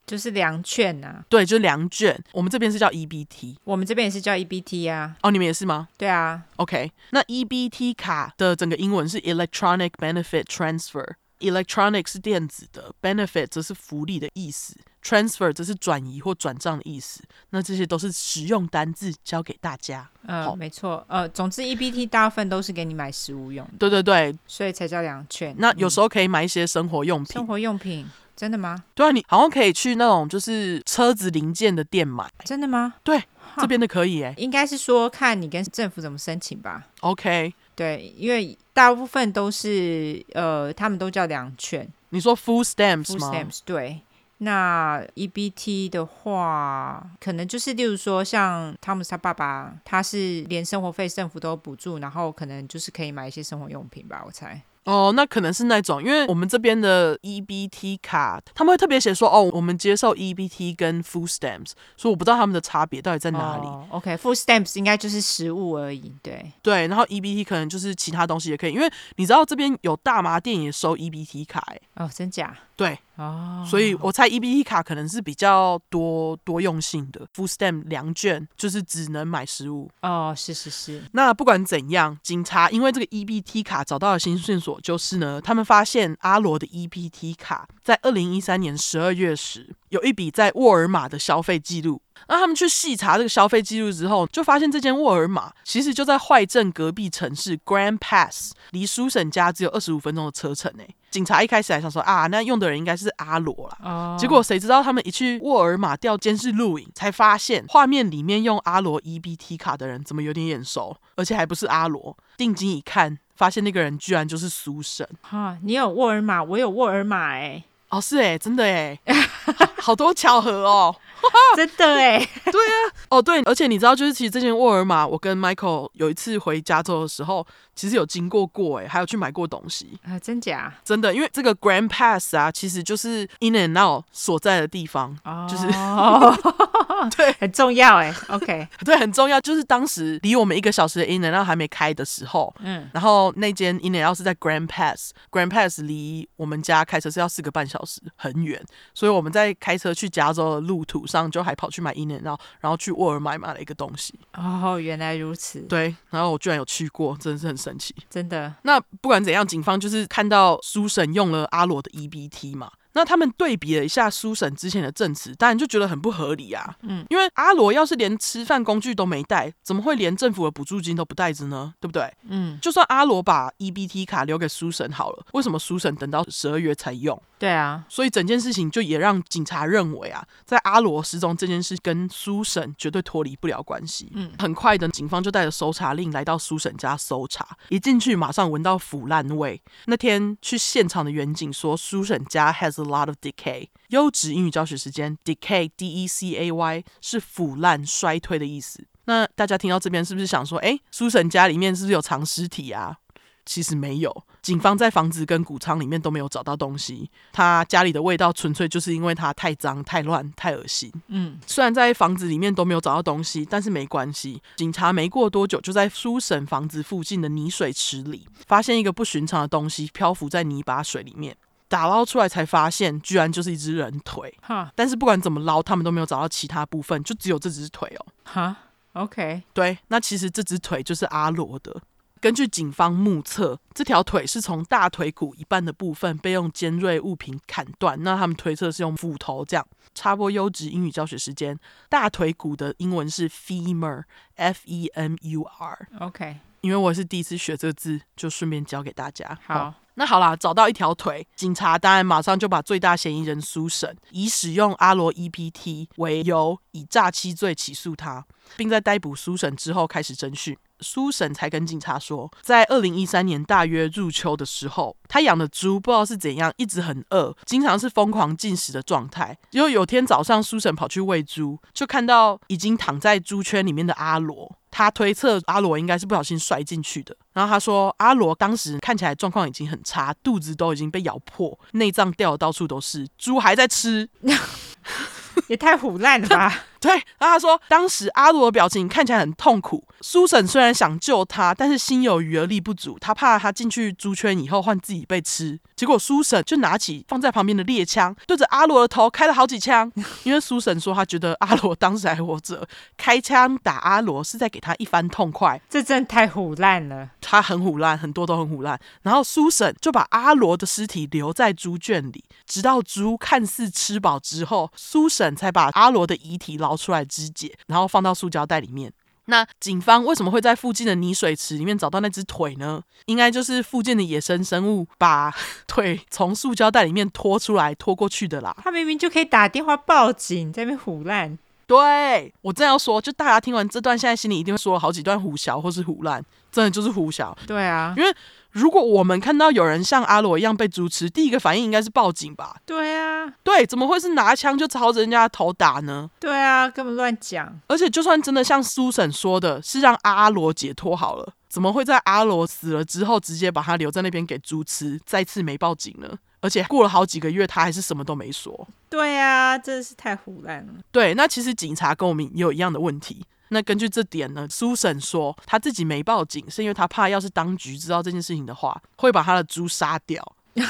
就是粮券呐、啊，对，就是粮券。我们这边是叫 EBT，我们这边也是叫 EBT 啊。哦，你们也是吗？对啊。OK，那 EBT 卡的整个英文是 Electronic Benefit Transfer。Electronic 是电子的，Benefit 则是福利的意思，Transfer 则是转移或转账的意思。那这些都是实用单字，教给大家。嗯，好没错。呃，总之 EBT 大部分都是给你买食物用的。对对对，所以才叫粮券。那有时候可以买一些生活用品。生活用品。真的吗？对啊，你好像可以去那种就是车子零件的店买。真的吗？对，这边的可以哎。应该是说看你跟政府怎么申请吧。OK，对，因为大部分都是呃，他们都叫粮券。你说 Full Stamps 吗？Food stamps 对。那 EBT 的话，可能就是例如说像汤姆斯他爸爸，他是连生活费政府都有补助，然后可能就是可以买一些生活用品吧，我猜。哦，那可能是那种，因为我们这边的 EBT 卡，他们会特别写说，哦，我们接受 EBT 跟 Food Stamps，所以我不知道他们的差别到底在哪里。哦、OK，Food Stamps 应该就是食物而已，对对，然后 EBT 可能就是其他东西也可以，因为你知道这边有大麻店也收 EBT 卡，哎，哦，真假？对。哦，所以我猜 EBT 卡可能是比较多多用性的，Full Stamp 粮券就是只能买食物。哦，是是是。那不管怎样，警察因为这个 EBT 卡找到了新线索，就是呢，他们发现阿罗的 EBT 卡在二零一三年十二月时有一笔在沃尔玛的消费记录。那他们去细查这个消费记录之后，就发现这间沃尔玛其实就在坏镇隔壁城市 Grand Pass，离苏婶家只有二十五分钟的车程呢。警察一开始还想说啊，那用的人应该是阿罗啦。Oh. 结果谁知道他们一去沃尔玛调监视录影，才发现画面里面用阿罗 EBT 卡的人怎么有点眼熟，而且还不是阿罗。定睛一看，发现那个人居然就是苏神。哈你有沃尔玛，我有沃尔玛，哎，哦，是哎，真的哎，好多巧合哦。真的哎，对啊，哦对，而且你知道，就是其实这间沃尔玛，我跟 Michael 有一次回加州的时候，其实有经过过哎，还有去买过东西啊，真假？真的，因为这个 Grand Pass 啊，其实就是 In and Out 所在的地方，哦、就是 对，很重要哎，OK，对，很重要，就是当时离我们一个小时的 In and Out 还没开的时候，嗯，然后那间 In and Out 是在 Grand Pass，Grand Pass 离我们家开车是要四个半小时，很远，所以我们在开车去加州的路途上。就还跑去买 In-N-Out，然后去沃尔玛买了一个东西。哦，原来如此。对，然后我居然有去过，真的是很神奇。真的。那不管怎样，警方就是看到苏婶用了阿罗的 EBT 嘛。那他们对比了一下苏婶之前的证词，当然就觉得很不合理啊。嗯，因为阿罗要是连吃饭工具都没带，怎么会连政府的补助金都不带着呢？对不对？嗯，就算阿罗把 EBT 卡留给苏婶好了，为什么苏婶等到十二月才用？对啊，所以整件事情就也让警察认为啊，在阿罗失踪这件事跟苏婶绝对脱离不了关系。嗯，很快的，警方就带着搜查令来到苏婶家搜查，一进去马上闻到腐烂味。那天去现场的远警说，苏婶家 has a lot of decay。优质英语教学时间，decay d e c a y 是腐烂衰退的意思。那大家听到这边是不是想说，哎，苏婶家里面是不是有藏尸体啊？其实没有，警方在房子跟谷仓里面都没有找到东西。他家里的味道纯粹就是因为他太脏、太乱、太恶心。嗯，虽然在房子里面都没有找到东西，但是没关系。警察没过多久就在苏婶房子附近的泥水池里发现一个不寻常的东西漂浮在泥巴水里面，打捞出来才发现，居然就是一只人腿。哈，但是不管怎么捞，他们都没有找到其他部分，就只有这只腿哦。哈，OK，对，那其实这只腿就是阿罗的。根据警方目测，这条腿是从大腿骨一半的部分被用尖锐物品砍断。那他们推测是用斧头这样。插播优质英语教学时间，大腿骨的英文是 femur，f e m u r。OK，因为我是第一次学这个字，就顺便教给大家。好。哦那好啦，找到一条腿，警察当然马上就把最大嫌疑人苏婶以使用阿罗 EPT 为由，以诈欺罪起诉他，并在逮捕苏婶之后开始侦讯。苏婶才跟警察说，在二零一三年大约入秋的时候，他养的猪不知道是怎样，一直很饿，经常是疯狂进食的状态。结果有天早上，苏婶跑去喂猪，就看到已经躺在猪圈里面的阿罗。他推测阿罗应该是不小心摔进去的。然后他说，阿罗当时看起来状况已经很差，肚子都已经被咬破，内脏掉的到处都是，猪还在吃。也太腐烂了吧！对，然后他说，当时阿罗的表情看起来很痛苦。苏婶虽然想救他，但是心有余而力不足，他怕他进去猪圈以后换自己被吃。结果苏婶就拿起放在旁边的猎枪，对着阿罗的头开了好几枪。因为苏婶说他觉得阿罗当时还活着，开枪打阿罗是在给他一番痛快。这真的太唬烂了，他很唬烂，很多都很唬烂。然后苏婶就把阿罗的尸体留在猪圈里，直到猪看似吃饱之后，苏婶才把阿罗的遗体捞出来肢解，然后放到塑胶袋里面。那警方为什么会在附近的泥水池里面找到那只腿呢？应该就是附近的野生生物把 腿从塑胶袋里面拖出来、拖过去的啦。他明明就可以打电话报警，在那边胡乱。对，我正要说，就大家听完这段，现在心里一定会说了好几段胡小或是胡乱，真的就是胡小。对啊，因为如果我们看到有人像阿罗一样被猪吃，第一个反应应该是报警吧？对啊，对，怎么会是拿枪就朝着人家的头打呢？对啊，根本乱讲。而且就算真的像苏婶说的，是让阿罗解脱好了，怎么会在阿罗死了之后直接把他留在那边给猪吃，再次没报警呢？而且过了好几个月，他还是什么都没说。对啊，真的是太胡乱了。对，那其实警察跟我们也有一样的问题。那根据这点呢，苏婶说他自己没报警，是因为他怕要是当局知道这件事情的话，会把他的猪杀掉。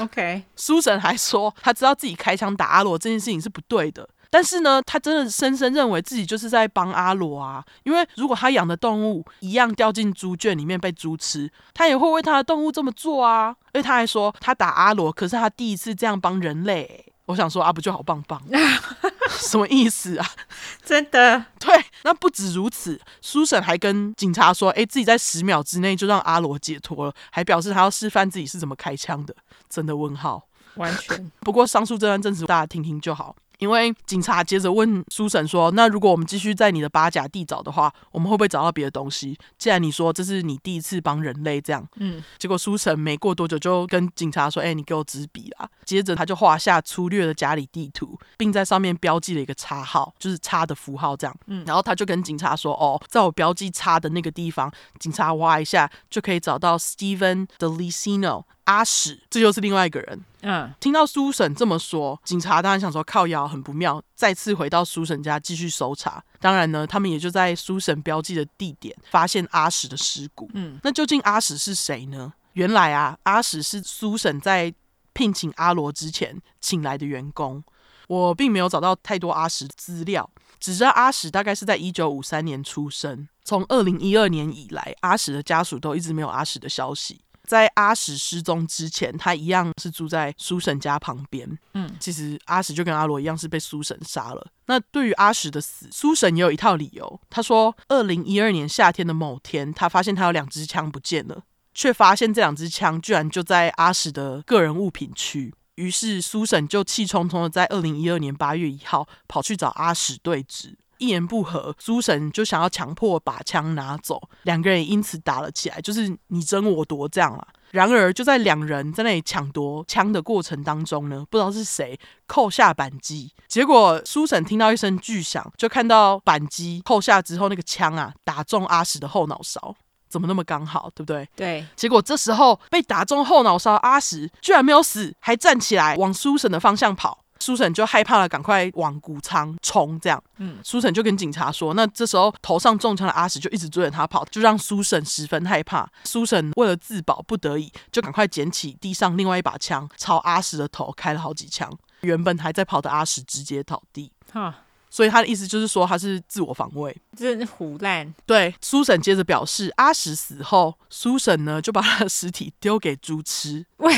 OK，苏婶还说他知道自己开枪打阿罗这件事情是不对的，但是呢，他真的深深认为自己就是在帮阿罗啊，因为如果他养的动物一样掉进猪圈里面被猪吃，他也会为他的动物这么做啊。而且他还说他打阿罗，可是他第一次这样帮人类。我想说啊，不就好棒棒？什么意思啊？真的？对，那不止如此，苏婶还跟警察说，哎，自己在十秒之内就让阿罗解脱了，还表示他要示范自己是怎么开枪的。真的问号？完全。不过上述这段证词大家听听就好。因为警察接着问苏神说：“那如果我们继续在你的八甲地找的话，我们会不会找到别的东西？既然你说这是你第一次帮人类这样，嗯，结果苏神没过多久就跟警察说：‘哎，你给我纸笔啦。’接着他就画下粗略的家里地图，并在上面标记了一个叉号，就是叉的符号这样。嗯，然后他就跟警察说：‘哦，在我标记叉的那个地方，警察挖一下就可以找到 Steven Delicino。’阿史，这就是另外一个人。嗯，听到苏婶这么说，警察当然想说靠谣很不妙，再次回到苏婶家继续搜查。当然呢，他们也就在苏婶标记的地点发现阿史的尸骨。嗯，那究竟阿史是谁呢？原来啊，阿史是苏婶在聘请阿罗之前请来的员工。我并没有找到太多阿史的资料，只知道阿史大概是在一九五三年出生。从二零一二年以来，阿史的家属都一直没有阿史的消息。在阿史失踪之前，他一样是住在苏婶家旁边。嗯，其实阿史就跟阿罗一样是被苏婶杀了。那对于阿史的死，苏婶也有一套理由。他说，二零一二年夏天的某天，他发现他有两支枪不见了，却发现这两支枪居然就在阿史的个人物品区。于是苏婶就气冲冲的在二零一二年八月一号跑去找阿史对质。一言不合，苏神就想要强迫把枪拿走，两个人也因此打了起来，就是你争我夺这样啊。然而，就在两人在那里抢夺枪的过程当中呢，不知道是谁扣下扳机，结果苏婶听到一声巨响，就看到扳机扣下之后，那个枪啊打中阿史的后脑勺，怎么那么刚好，对不对？对。结果这时候被打中后脑勺，阿史居然没有死，还站起来往苏婶的方向跑。苏婶就害怕了，赶快往谷仓冲。这样，嗯，苏婶就跟警察说：“那这时候头上中枪的阿史就一直追着他跑，就让苏婶十分害怕。苏婶为了自保，不得已就赶快捡起地上另外一把枪，朝阿史的头开了好几枪。原本还在跑的阿史直接倒地。哈，所以他的意思就是说他是自我防卫，真是胡烂。对，苏婶接着表示，阿史死后，苏婶呢就把他的尸体丢给猪吃。为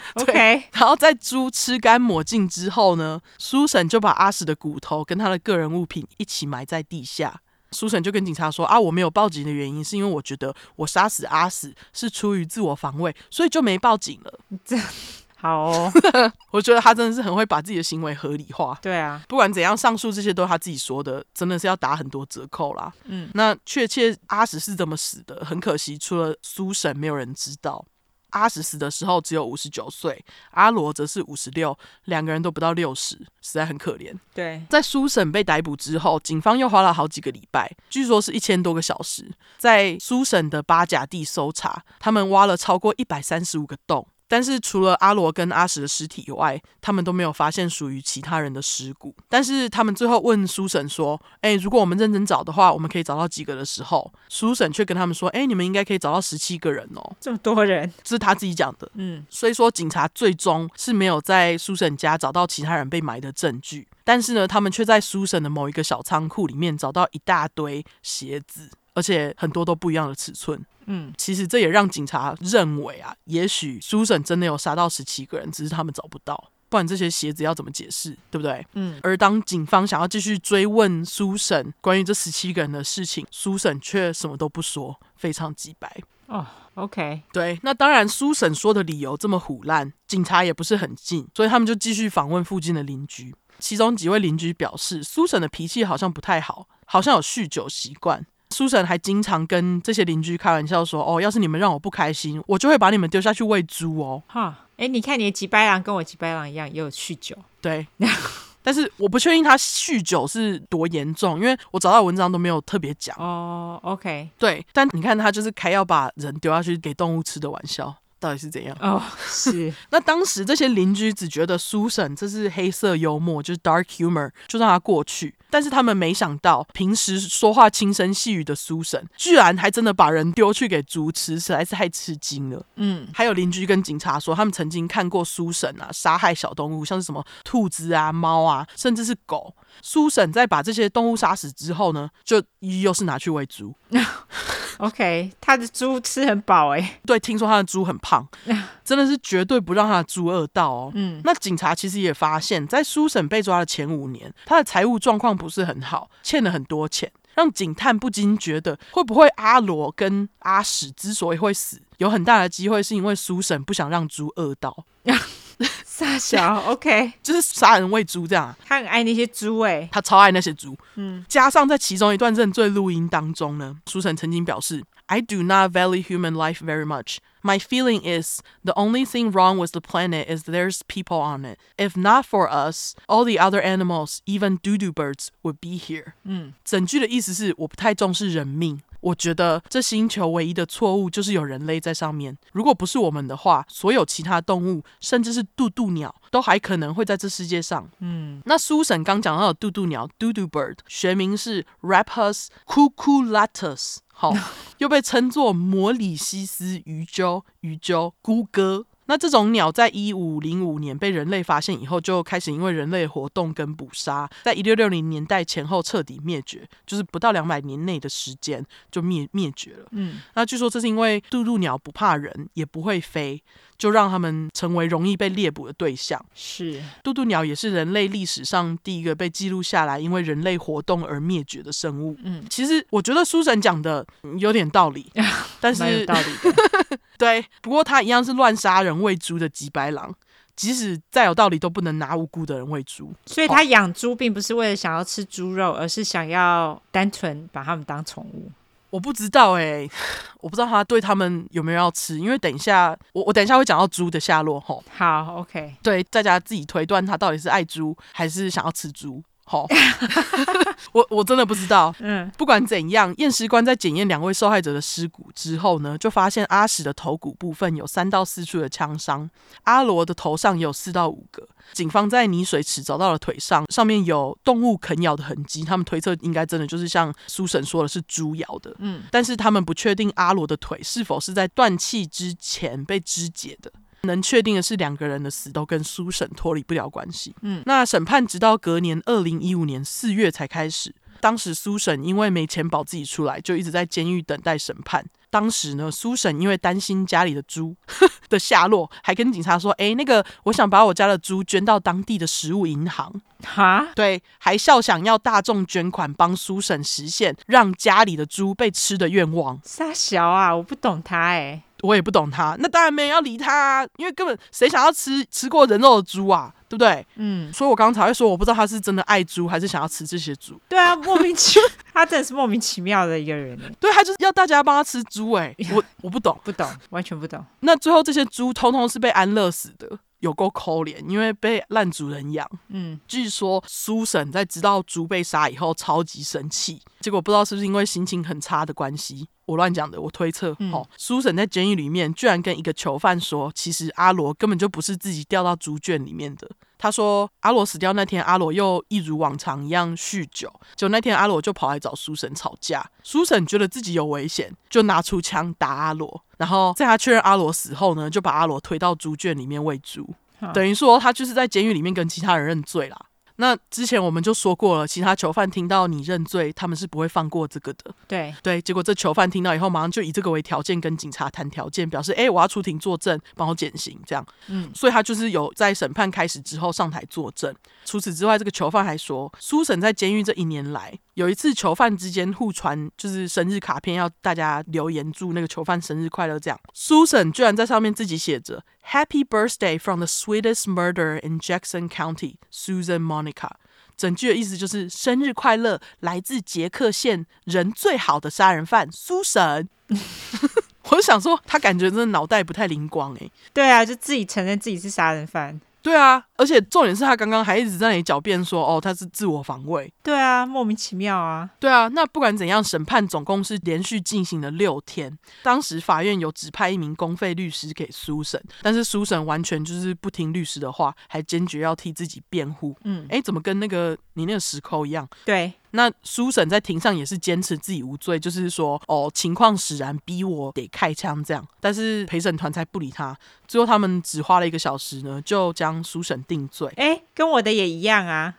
OK，然后在猪吃干抹净之后呢，苏婶就把阿史的骨头跟他的个人物品一起埋在地下。苏婶就跟警察说：“啊，我没有报警的原因是因为我觉得我杀死阿史是出于自我防卫，所以就没报警了。”这好哦，我觉得他真的是很会把自己的行为合理化。对啊，不管怎样，上述这些都是他自己说的，真的是要打很多折扣啦。嗯，那确切阿史是怎么死的？很可惜，除了苏婶，没有人知道。阿史死的时候只有五十九岁，阿罗则是五十六，两个人都不到六十，实在很可怜。对，在苏省被逮捕之后，警方又花了好几个礼拜，据说是一千多个小时，在苏省的八甲地搜查，他们挖了超过一百三十五个洞。但是除了阿罗跟阿史的尸体以外，他们都没有发现属于其他人的尸骨。但是他们最后问苏婶说：“哎，如果我们认真找的话，我们可以找到几个的时候，苏婶却跟他们说：‘哎，你们应该可以找到十七个人哦，这么多人，这是他自己讲的。’嗯，所以说警察最终是没有在苏婶家找到其他人被埋的证据，但是呢，他们却在苏婶的某一个小仓库里面找到一大堆鞋子，而且很多都不一样的尺寸。”嗯，其实这也让警察认为啊，也许苏婶真的有杀到十七个人，只是他们找不到，不然这些鞋子要怎么解释，对不对？嗯。而当警方想要继续追问苏婶关于这十七个人的事情，苏婶却什么都不说，非常直白。哦，OK，对，那当然，苏婶说的理由这么唬烂，警察也不是很近，所以他们就继续访问附近的邻居。其中几位邻居表示，苏婶的脾气好像不太好，好像有酗酒习惯。苏神还经常跟这些邻居开玩笑说：“哦，要是你们让我不开心，我就会把你们丢下去喂猪哦。”哈，哎，你看你的吉白狼跟我吉白狼一样，也有酗酒。对，但是我不确定他酗酒是多严重，因为我找到文章都没有特别讲。哦，OK，对，但你看他就是开要把人丢下去给动物吃的玩笑。到底是怎样？哦，oh, 是。那当时这些邻居只觉得苏婶这是黑色幽默，就是 dark humor，就让他过去。但是他们没想到，平时说话轻声细语的苏婶，居然还真的把人丢去给猪吃，实在是太吃惊了。嗯，还有邻居跟警察说，他们曾经看过苏婶啊杀害小动物，像是什么兔子啊、猫啊，甚至是狗。苏婶在把这些动物杀死之后呢，就又是拿去喂猪。OK，他的猪吃很饱哎、欸。对，听说他的猪很胖，真的是绝对不让他的猪饿到哦。嗯，那警察其实也发现，在苏婶被抓的前五年，他的财务状况不是很好，欠了很多钱，让警探不禁觉得，会不会阿罗跟阿史之所以会死，有很大的机会是因为苏婶不想让猪饿到。杀小，OK，就是杀人喂猪这样。他很爱那些猪哎、欸，他超爱那些猪。嗯，加上在其中一段认罪录音当中呢，苏婶曾经表示：“I do not value human life very much. My feeling is the only thing wrong with the planet is there's people on it. If not for us, all the other animals, even dodo birds, would be here。”嗯，整句的意思是我不太重视人命。 我觉得这星球唯一的错误就是有人类在上面。如果不是我们的话，所有其他动物，甚至是渡渡鸟，都还可能会在这世界上。嗯，那苏婶刚讲到的渡渡鸟 （dodo bird） 学名是 Rapus cucullatus，好，又被称作摩里西斯鱼鸠、鱼鸠、孤鸽。那这种鸟在一五零五年被人类发现以后，就开始因为人类活动跟捕杀，在一六六零年代前后彻底灭绝，就是不到两百年内的时间就灭灭绝了。嗯，那据说这是因为渡渡鸟不怕人，也不会飞，就让他们成为容易被猎捕的对象。是，渡渡鸟也是人类历史上第一个被记录下来因为人类活动而灭绝的生物。嗯，其实我觉得书神讲的有点道理，但是有道理的。对，不过他一样是乱杀人喂猪的吉白狼，即使再有道理，都不能拿无辜的人喂猪。所以他养猪并不是为了想要吃猪肉，而是想要单纯把他们当宠物。我不知道哎、欸，我不知道他对他们有没有要吃，因为等一下我我等一下会讲到猪的下落吼。好，OK，对，大家自己推断他到底是爱猪还是想要吃猪。好，我我真的不知道。嗯，不管怎样，验尸官在检验两位受害者的尸骨之后呢，就发现阿史的头骨部分有三到四处的枪伤，阿罗的头上也有四到五个。警方在泥水池找到了腿上，上面有动物啃咬的痕迹，他们推测应该真的就是像苏神说的是猪咬的。嗯，但是他们不确定阿罗的腿是否是在断气之前被肢解的。能确定的是，两个人的死都跟苏沈脱离不了关系。嗯，那审判直到隔年二零一五年四月才开始。当时苏沈因为没钱保自己出来，就一直在监狱等待审判。当时呢，苏沈因为担心家里的猪 的下落，还跟警察说：“哎，那个，我想把我家的猪捐到当地的食物银行。”哈，对，还笑想要大众捐款帮苏沈实现让家里的猪被吃的愿望。傻小啊，我不懂他哎。我也不懂他，那当然没人要理他，啊，因为根本谁想要吃吃过人肉的猪啊，对不对？嗯，所以我刚刚才会说，我不知道他是真的爱猪，还是想要吃这些猪。对啊，莫名其妙，他真的是莫名其妙的一个人。对，他就是要大家帮他吃猪，哎，我我不懂，不懂，完全不懂。那最后这些猪通通是被安乐死的。有够抠脸，因为被烂主人养。嗯，据说苏婶在知道猪被杀以后超级生气，结果不知道是不是因为心情很差的关系，我乱讲的，我推测。嗯、哦，苏沈在监狱里面居然跟一个囚犯说，其实阿罗根本就不是自己掉到猪圈里面的。他说阿罗死掉那天，阿罗又一如往常一样酗酒，就那天阿罗就跑来找苏沈吵架。苏沈觉得自己有危险，就拿出枪打阿罗。然后在他确认阿罗死后呢，就把阿罗推到猪圈里面喂猪，等于说他就是在监狱里面跟其他人认罪啦。那之前我们就说过了，其他囚犯听到你认罪，他们是不会放过这个的。对对，结果这囚犯听到以后，马上就以这个为条件跟警察谈条件，表示哎，我要出庭作证，帮我减刑这样。嗯，所以他就是有在审判开始之后上台作证。除此之外，这个囚犯还说，苏神在监狱这一年来，有一次囚犯之间互传就是生日卡片，要大家留言祝那个囚犯生日快乐。这样，苏沈居然在上面自己写着 “Happy Birthday from the sweetest murderer in Jackson County, Susan Monica”。整句的意思就是生日快乐，来自杰克县人最好的杀人犯苏沈。我就想说，他感觉真的脑袋不太灵光诶。对啊，就自己承认自己是杀人犯。对啊，而且重点是他刚刚还一直在那里狡辩说，哦，他是自我防卫。对啊，莫名其妙啊。对啊，那不管怎样，审判总共是连续进行了六天。当时法院有指派一名公费律师给苏神，但是苏神完全就是不听律师的话，还坚决要替自己辩护。嗯，哎，怎么跟那个你那个石抠一样？对。那苏婶在庭上也是坚持自己无罪，就是说哦，情况使然，逼我得开枪这样。但是陪审团才不理他，最后他们只花了一个小时呢，就将苏婶定罪。哎，跟我的也一样啊。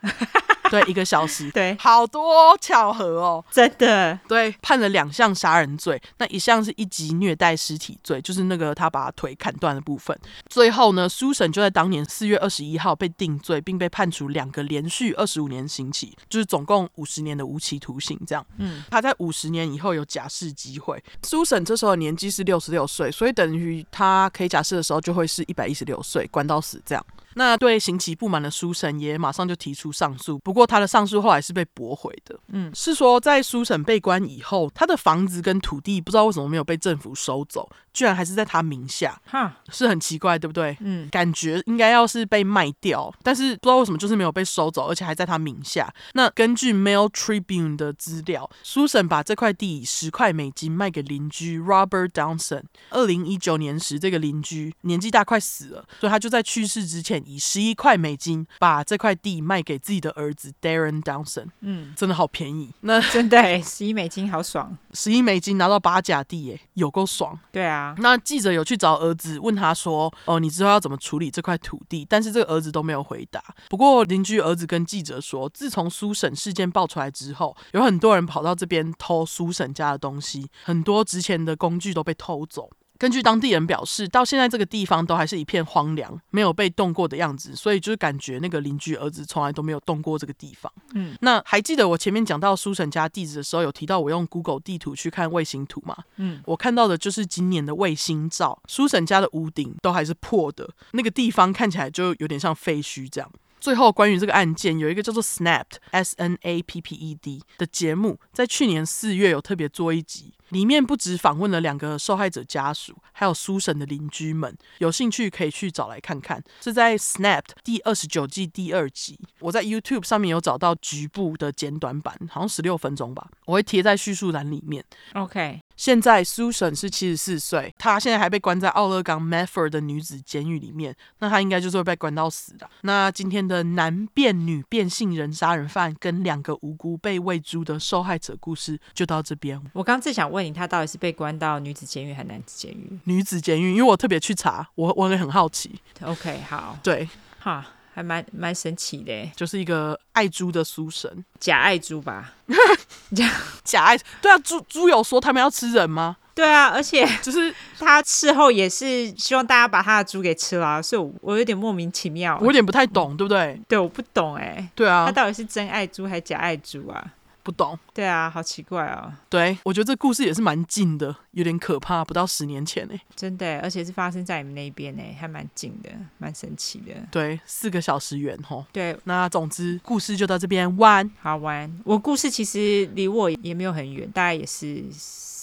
对，一个小时，对，好多巧合哦，真的。对，判了两项杀人罪，那一项是一级虐待尸体罪，就是那个他把腿砍断的部分。最后呢，苏审就在当年四月二十一号被定罪，并被判处两个连续二十五年刑期，就是总共五十年的无期徒刑。这样，嗯，他在五十年以后有假释机会。苏审这时候的年纪是六十六岁，所以等于他可以假释的时候就会是一百一十六岁，关到死这样。那对刑期不满的苏沈也马上就提出上诉，不过他的上诉后来是被驳回的。嗯，是说在苏沈被关以后，他的房子跟土地不知道为什么没有被政府收走，居然还是在他名下，哈，是很奇怪，对不对？嗯，感觉应该要是被卖掉，但是不知道为什么就是没有被收走，而且还在他名下。那根据 Mail Tribune 的资料，苏沈把这块地以十块美金卖给邻居 Robert Downson。二零一九年时，这个邻居年纪大，快死了，所以他就在去世之前。以十一块美金把这块地卖给自己的儿子 Darren Dowson。嗯，真的好便宜。那 真的，十一美金好爽，十一美金拿到八甲地，耶，有够爽。对啊，那记者有去找儿子，问他说：“哦，你知道要怎么处理这块土地？”但是这个儿子都没有回答。不过邻居儿子跟记者说，自从苏婶事件爆出来之后，有很多人跑到这边偷苏婶家的东西，很多值钱的工具都被偷走。根据当地人表示，到现在这个地方都还是一片荒凉，没有被动过的样子，所以就是感觉那个邻居儿子从来都没有动过这个地方。嗯，那还记得我前面讲到苏婶家地址的时候，有提到我用 Google 地图去看卫星图吗？嗯，我看到的就是今年的卫星照，苏婶家的屋顶都还是破的，那个地方看起来就有点像废墟这样。最后，关于这个案件，有一个叫做 Snapped S N A P P E D 的节目，在去年四月有特别做一集，里面不止访问了两个受害者家属，还有苏婶的邻居们。有兴趣可以去找来看看，是在 Snapped 第二十九季第二集。我在 YouTube 上面有找到局部的简短版，好像十六分钟吧，我会贴在叙述栏里面。OK。现在苏婶是七十四岁，她现在还被关在奥勒冈 Medford 的女子监狱里面，那她应该就是会被关到死的。那今天的男变女变性人杀人犯跟两个无辜被喂猪的受害者故事就到这边。我刚正想问你，他到底是被关到女子监狱还是男子监狱？女子监狱，因为我特别去查，我我也很好奇。OK，好，对，哈。还蛮蛮神奇的，就是一个爱猪的书神，假爱猪吧？假假爱？对啊，猪猪有说他们要吃人吗？对啊，而且就是他事后也是希望大家把他的猪给吃了，所以我，我有点莫名其妙，我有点不太懂，对不对？对，我不懂哎，对啊，他到底是真爱猪还是假爱猪啊？不懂，对啊，好奇怪哦。对，我觉得这故事也是蛮近的，有点可怕，不到十年前呢。真的，而且是发生在你们那边呢，还蛮近的，蛮神奇的。对，四个小时远吼。对，那总之故事就到这边，完，好玩。我故事其实离我也没有很远，大概也是。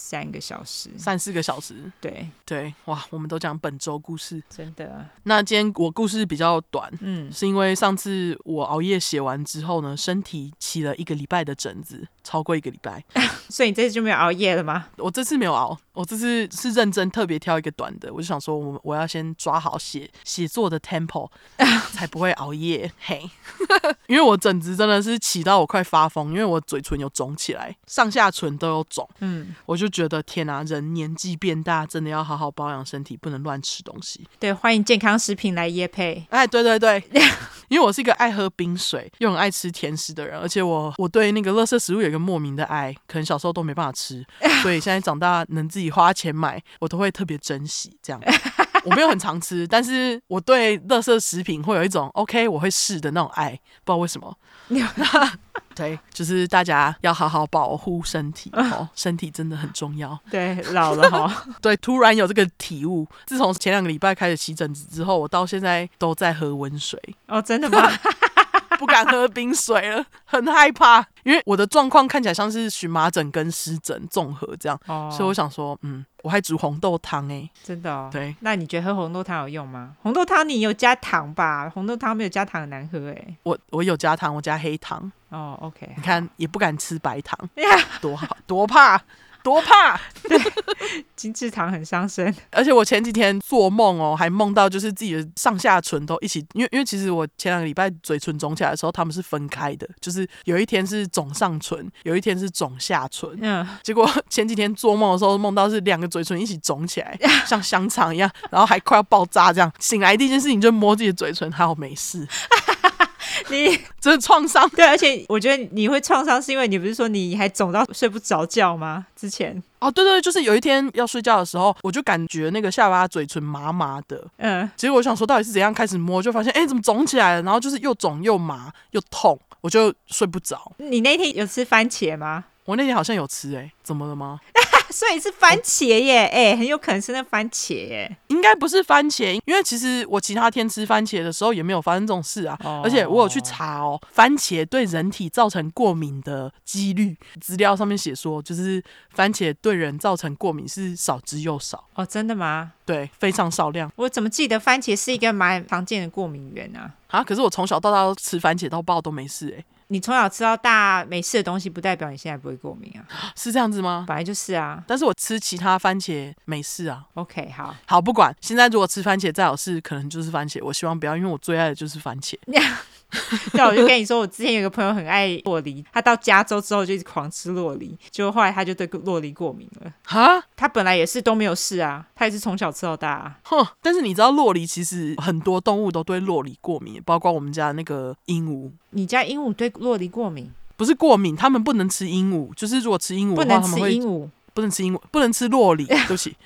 三个小时，三四个小时，对。对，哇，我们都讲本周故事，真的。那今天我故事比较短，嗯，是因为上次我熬夜写完之后呢，身体起了一个礼拜的疹子，超过一个礼拜，所以你这次就没有熬夜了吗？我这次没有熬，我这次是认真特别挑一个短的，我就想说我我要先抓好写写作的 tempo，才不会熬夜，嘿，因为我疹子真的是起到我快发疯，因为我嘴唇有肿起来，上下唇都有肿，嗯，我就。觉得天啊，人年纪变大，真的要好好保养身体，不能乱吃东西。对，欢迎健康食品来夜配。哎，对对对，因为我是一个爱喝冰水又很爱吃甜食的人，而且我我对那个垃圾食物有一个莫名的爱，可能小时候都没办法吃，所以现在长大能自己花钱买，我都会特别珍惜。这样，我没有很常吃，但是我对垃圾食品会有一种 OK，我会试的那种爱，不知道为什么。对，就是大家要好好保护身体 哦，身体真的很重要。对，老了哈、哦。对，突然有这个体悟。自从前两个礼拜开始起疹子之后，我到现在都在喝温水。哦，真的吗？不敢喝冰水了，很害怕，因为我的状况看起来像是荨麻疹跟湿疹综合这样，哦、所以我想说，嗯，我还煮红豆汤哎，真的哦。对，那你觉得喝红豆汤有用吗？红豆汤你有加糖吧？红豆汤没有加糖很难喝哎。我我有加糖，我加黑糖。哦，OK，你看也不敢吃白糖，多好，多怕。多怕！对，精致糖很伤身。而且我前几天做梦哦，还梦到就是自己的上下唇都一起，因为因为其实我前两个礼拜嘴唇肿起来的时候，他们是分开的，就是有一天是肿上唇，有一天是肿下唇。嗯，结果前几天做梦的时候，梦到是两个嘴唇一起肿起来，像香肠一样，然后还快要爆炸这样。醒来第一件事情就摸自己的嘴唇，还好没事。你 这是创伤，对，而且我觉得你会创伤，是因为你不是说你还肿到睡不着觉吗？之前哦，对对，就是有一天要睡觉的时候，我就感觉那个下巴嘴唇麻麻的，嗯，结果我想说到底是怎样，开始摸就发现，哎，怎么肿起来了？然后就是又肿又麻又痛，我就睡不着。你那天有吃番茄吗？我那天好像有吃，哎，怎么了吗？所以是番茄耶，哎、欸，很有可能是那番茄耶，应该不是番茄，因为其实我其他天吃番茄的时候也没有发生这种事啊，哦、而且我有去查哦，番茄对人体造成过敏的几率，资料上面写说，就是番茄对人造成过敏是少之又少。哦，真的吗？对，非常少量。我怎么记得番茄是一个蛮常见的过敏源啊？啊，可是我从小到大都吃番茄到爆都没事哎、欸。你从小吃到大没事的东西，不代表你现在不会过敏啊，是这样子吗？本来就是啊。但是我吃其他番茄没事啊。OK，好，好，不管。现在如果吃番茄再有事，可能就是番茄。我希望不要，因为我最爱的就是番茄。对，我就跟你说，我之前有个朋友很爱洛梨，他到加州之后就一直狂吃洛梨，结果后来他就对洛梨过敏了。哈，他本来也是都没有事啊，他也是从小吃到大啊。哼，但是你知道洛梨其实很多动物都对洛梨过敏，包括我们家那个鹦鹉。你家鹦鹉对洛梨过敏？不是过敏，他们不能吃鹦鹉，就是如果吃鹦鹉的话，他们会不能吃鹦鹉，不能吃洛梨，对不起。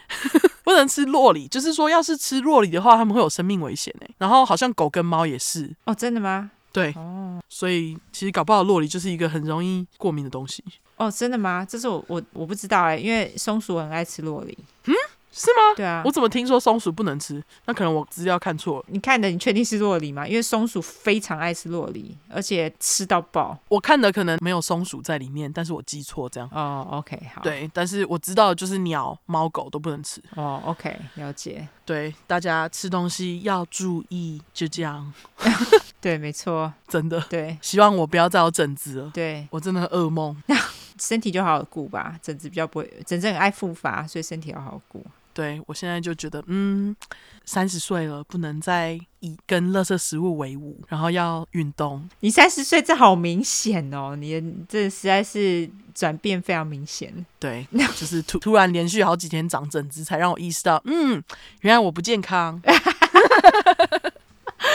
不能吃洛梨，就是说，要是吃洛梨的话，他们会有生命危险哎。然后好像狗跟猫也是哦，真的吗？对哦，所以其实搞不好洛梨就是一个很容易过敏的东西哦，真的吗？这是我我我不知道哎，因为松鼠很爱吃洛梨。嗯。是吗？对啊，我怎么听说松鼠不能吃？那可能我资料看错了。你看的，你确定是洛梨吗？因为松鼠非常爱吃洛梨，而且吃到饱。我看的可能没有松鼠在里面，但是我记错这样。哦，OK，好。对，但是我知道就是鸟、猫、狗都不能吃。哦，OK，了解。对，大家吃东西要注意，就这样。对，没错，真的。对，希望我不要再有疹子了。对，我真的噩梦。身体就好好顾吧，疹子比较不会，疹子很爱复发，所以身体要好好顾。对，我现在就觉得，嗯，三十岁了，不能再以跟垃圾食物为伍，然后要运动。你三十岁，这好明显哦，你这实在是转变非常明显。对，就是突突然连续好几天长疹子，才让我意识到，嗯，原来我不健康。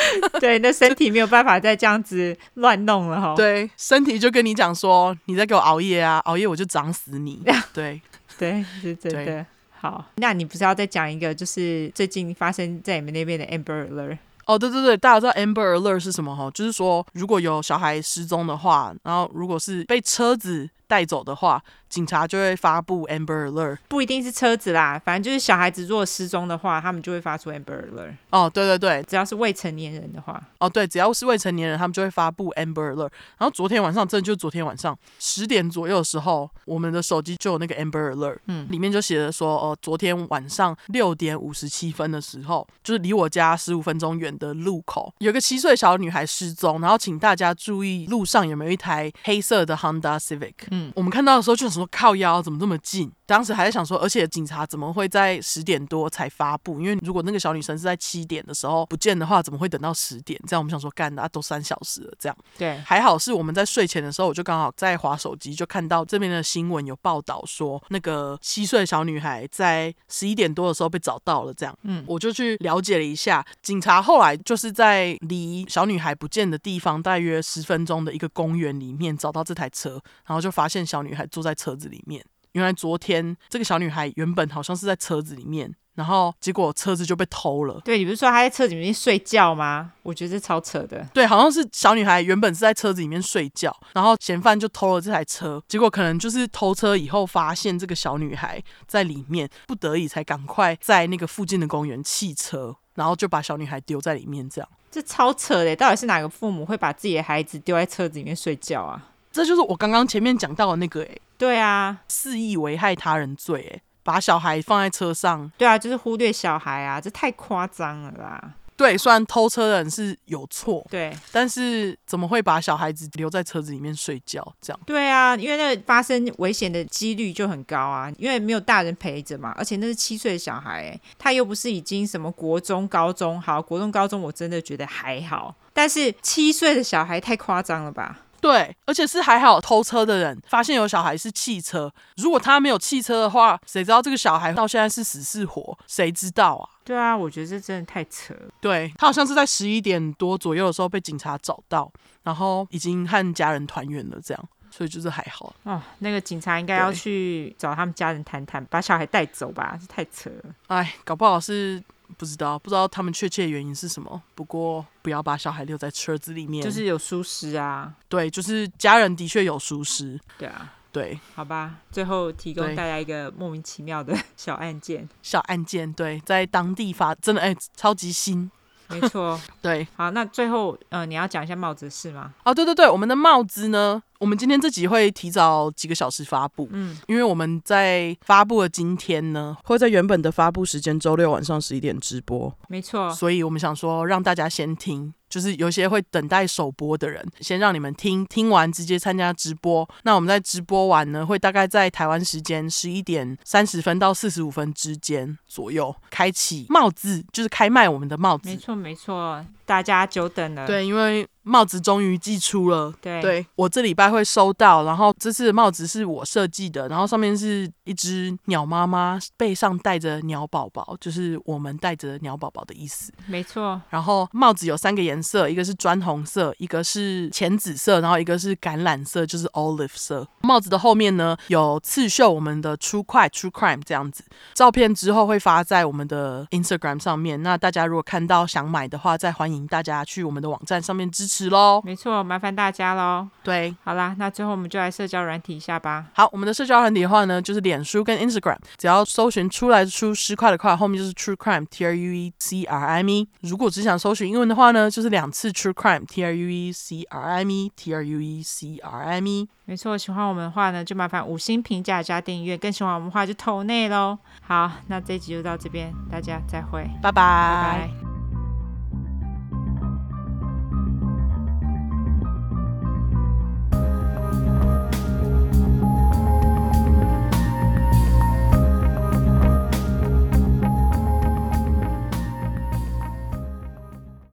对，那身体没有办法再这样子乱弄了哈。对，身体就跟你讲说，你在给我熬夜啊，熬夜我就长死你。对，对，是真的。好，那你不是要再讲一个，就是最近发生在你们那边的 Amber Alert？哦，对对对，大家知道 Amber Alert 是什么哈？就是说，如果有小孩失踪的话，然后如果是被车子带走的话。警察就会发布 Amber Alert，不一定是车子啦，反正就是小孩子如果失踪的话，他们就会发出 Amber Alert。哦，对对对，只要是未成年人的话，哦对，只要是未成年人，他们就会发布 Amber Alert。然后昨天晚上，真的就是昨天晚上十点左右的时候，我们的手机就有那个 Amber Alert，嗯，里面就写着说，哦、呃，昨天晚上六点五十七分的时候，就是离我家十五分钟远的路口，有个七岁小女孩失踪，然后请大家注意路上有没有一台黑色的 Honda Civic。嗯，我们看到的时候就想说靠腰怎么这么近？当时还在想说，而且警察怎么会在十点多才发布？因为如果那个小女生是在七点的时候不见的话，怎么会等到十点？这样我们想说，干的、啊、都三小时了，这样。对，还好是我们在睡前的时候，我就刚好在划手机，就看到这边的新闻有报道说，那个七岁小女孩在十一点多的时候被找到了。这样，嗯，我就去了解了一下，警察后来就是在离小女孩不见的地方大约十分钟的一个公园里面找到这台车，然后就发现小女孩坐在车子里面。原来昨天这个小女孩原本好像是在车子里面，然后结果车子就被偷了。对，你不是说她在车子里面睡觉吗？我觉得这超扯的。对，好像是小女孩原本是在车子里面睡觉，然后嫌犯就偷了这台车，结果可能就是偷车以后发现这个小女孩在里面，不得已才赶快在那个附近的公园弃车，然后就把小女孩丢在里面。这样，这超扯的，到底是哪个父母会把自己的孩子丢在车子里面睡觉啊？这就是我刚刚前面讲到的那个诶，对啊，肆意危害他人罪，诶，把小孩放在车上，对啊，就是忽略小孩啊，这太夸张了啦。对，虽然偷车的人是有错，对，但是怎么会把小孩子留在车子里面睡觉？这样？对啊，因为那个发生危险的几率就很高啊，因为没有大人陪着嘛，而且那是七岁的小孩，他又不是已经什么国中、高中，好，国中、高中我真的觉得还好，但是七岁的小孩太夸张了吧？对，而且是还好偷车的人发现有小孩是汽车，如果他没有汽车的话，谁知道这个小孩到现在是死是活？谁知道啊？对啊，我觉得这真的太扯了。对，他好像是在十一点多左右的时候被警察找到，然后已经和家人团圆了，这样，所以就是还好。哦，那个警察应该要去找他们家人谈谈，把小孩带走吧，这太扯了。哎，搞不好是。不知道，不知道他们确切原因是什么。不过不要把小孩留在车子里面，就是有疏失啊。对，就是家人的确有疏失。对啊，对，好吧。最后提供大家一个莫名其妙的小案件。小案件，对，在当地发，真的哎，超级新。没错，对。好，那最后呃，你要讲一下帽子是吗？哦，对对对，我们的帽子呢，我们今天这集会提早几个小时发布，嗯，因为我们在发布的今天呢，会在原本的发布时间周六晚上十一点直播，没错，所以我们想说让大家先听。就是有些会等待首播的人，先让你们听，听完直接参加直播。那我们在直播完呢，会大概在台湾时间十一点三十分到四十五分之间左右开启帽子，就是开卖我们的帽子。没错，没错，大家久等了。对，因为。帽子终于寄出了，对，对我这礼拜会收到。然后这次的帽子是我设计的，然后上面是一只鸟妈妈背上带着鸟宝宝，就是我们带着鸟宝宝的意思。没错。然后帽子有三个颜色，一个是砖红色，一个是浅紫色，然后一个是橄榄色，就是 olive 色。帽子的后面呢有刺绣我们的 True Crime True Crime 这样子。照片之后会发在我们的 Instagram 上面。那大家如果看到想买的话，再欢迎大家去我们的网站上面支持。是喽，没错，麻烦大家喽。对，好啦，那最后我们就来社交软体一下吧。好，我们的社交软体的话呢，就是脸书跟 Instagram，只要搜寻出来出十块的块，后面就是 True Crime T R U E C R I M E。如果只想搜寻英文的话呢，就是两次 True Crime T R U E C R I M E T R U E C R I M E。没错，喜欢我们的话呢，就麻烦五星评价加订阅，更喜欢我们的话就投内喽。好，那这一集就到这边，大家再会，拜拜。拜拜。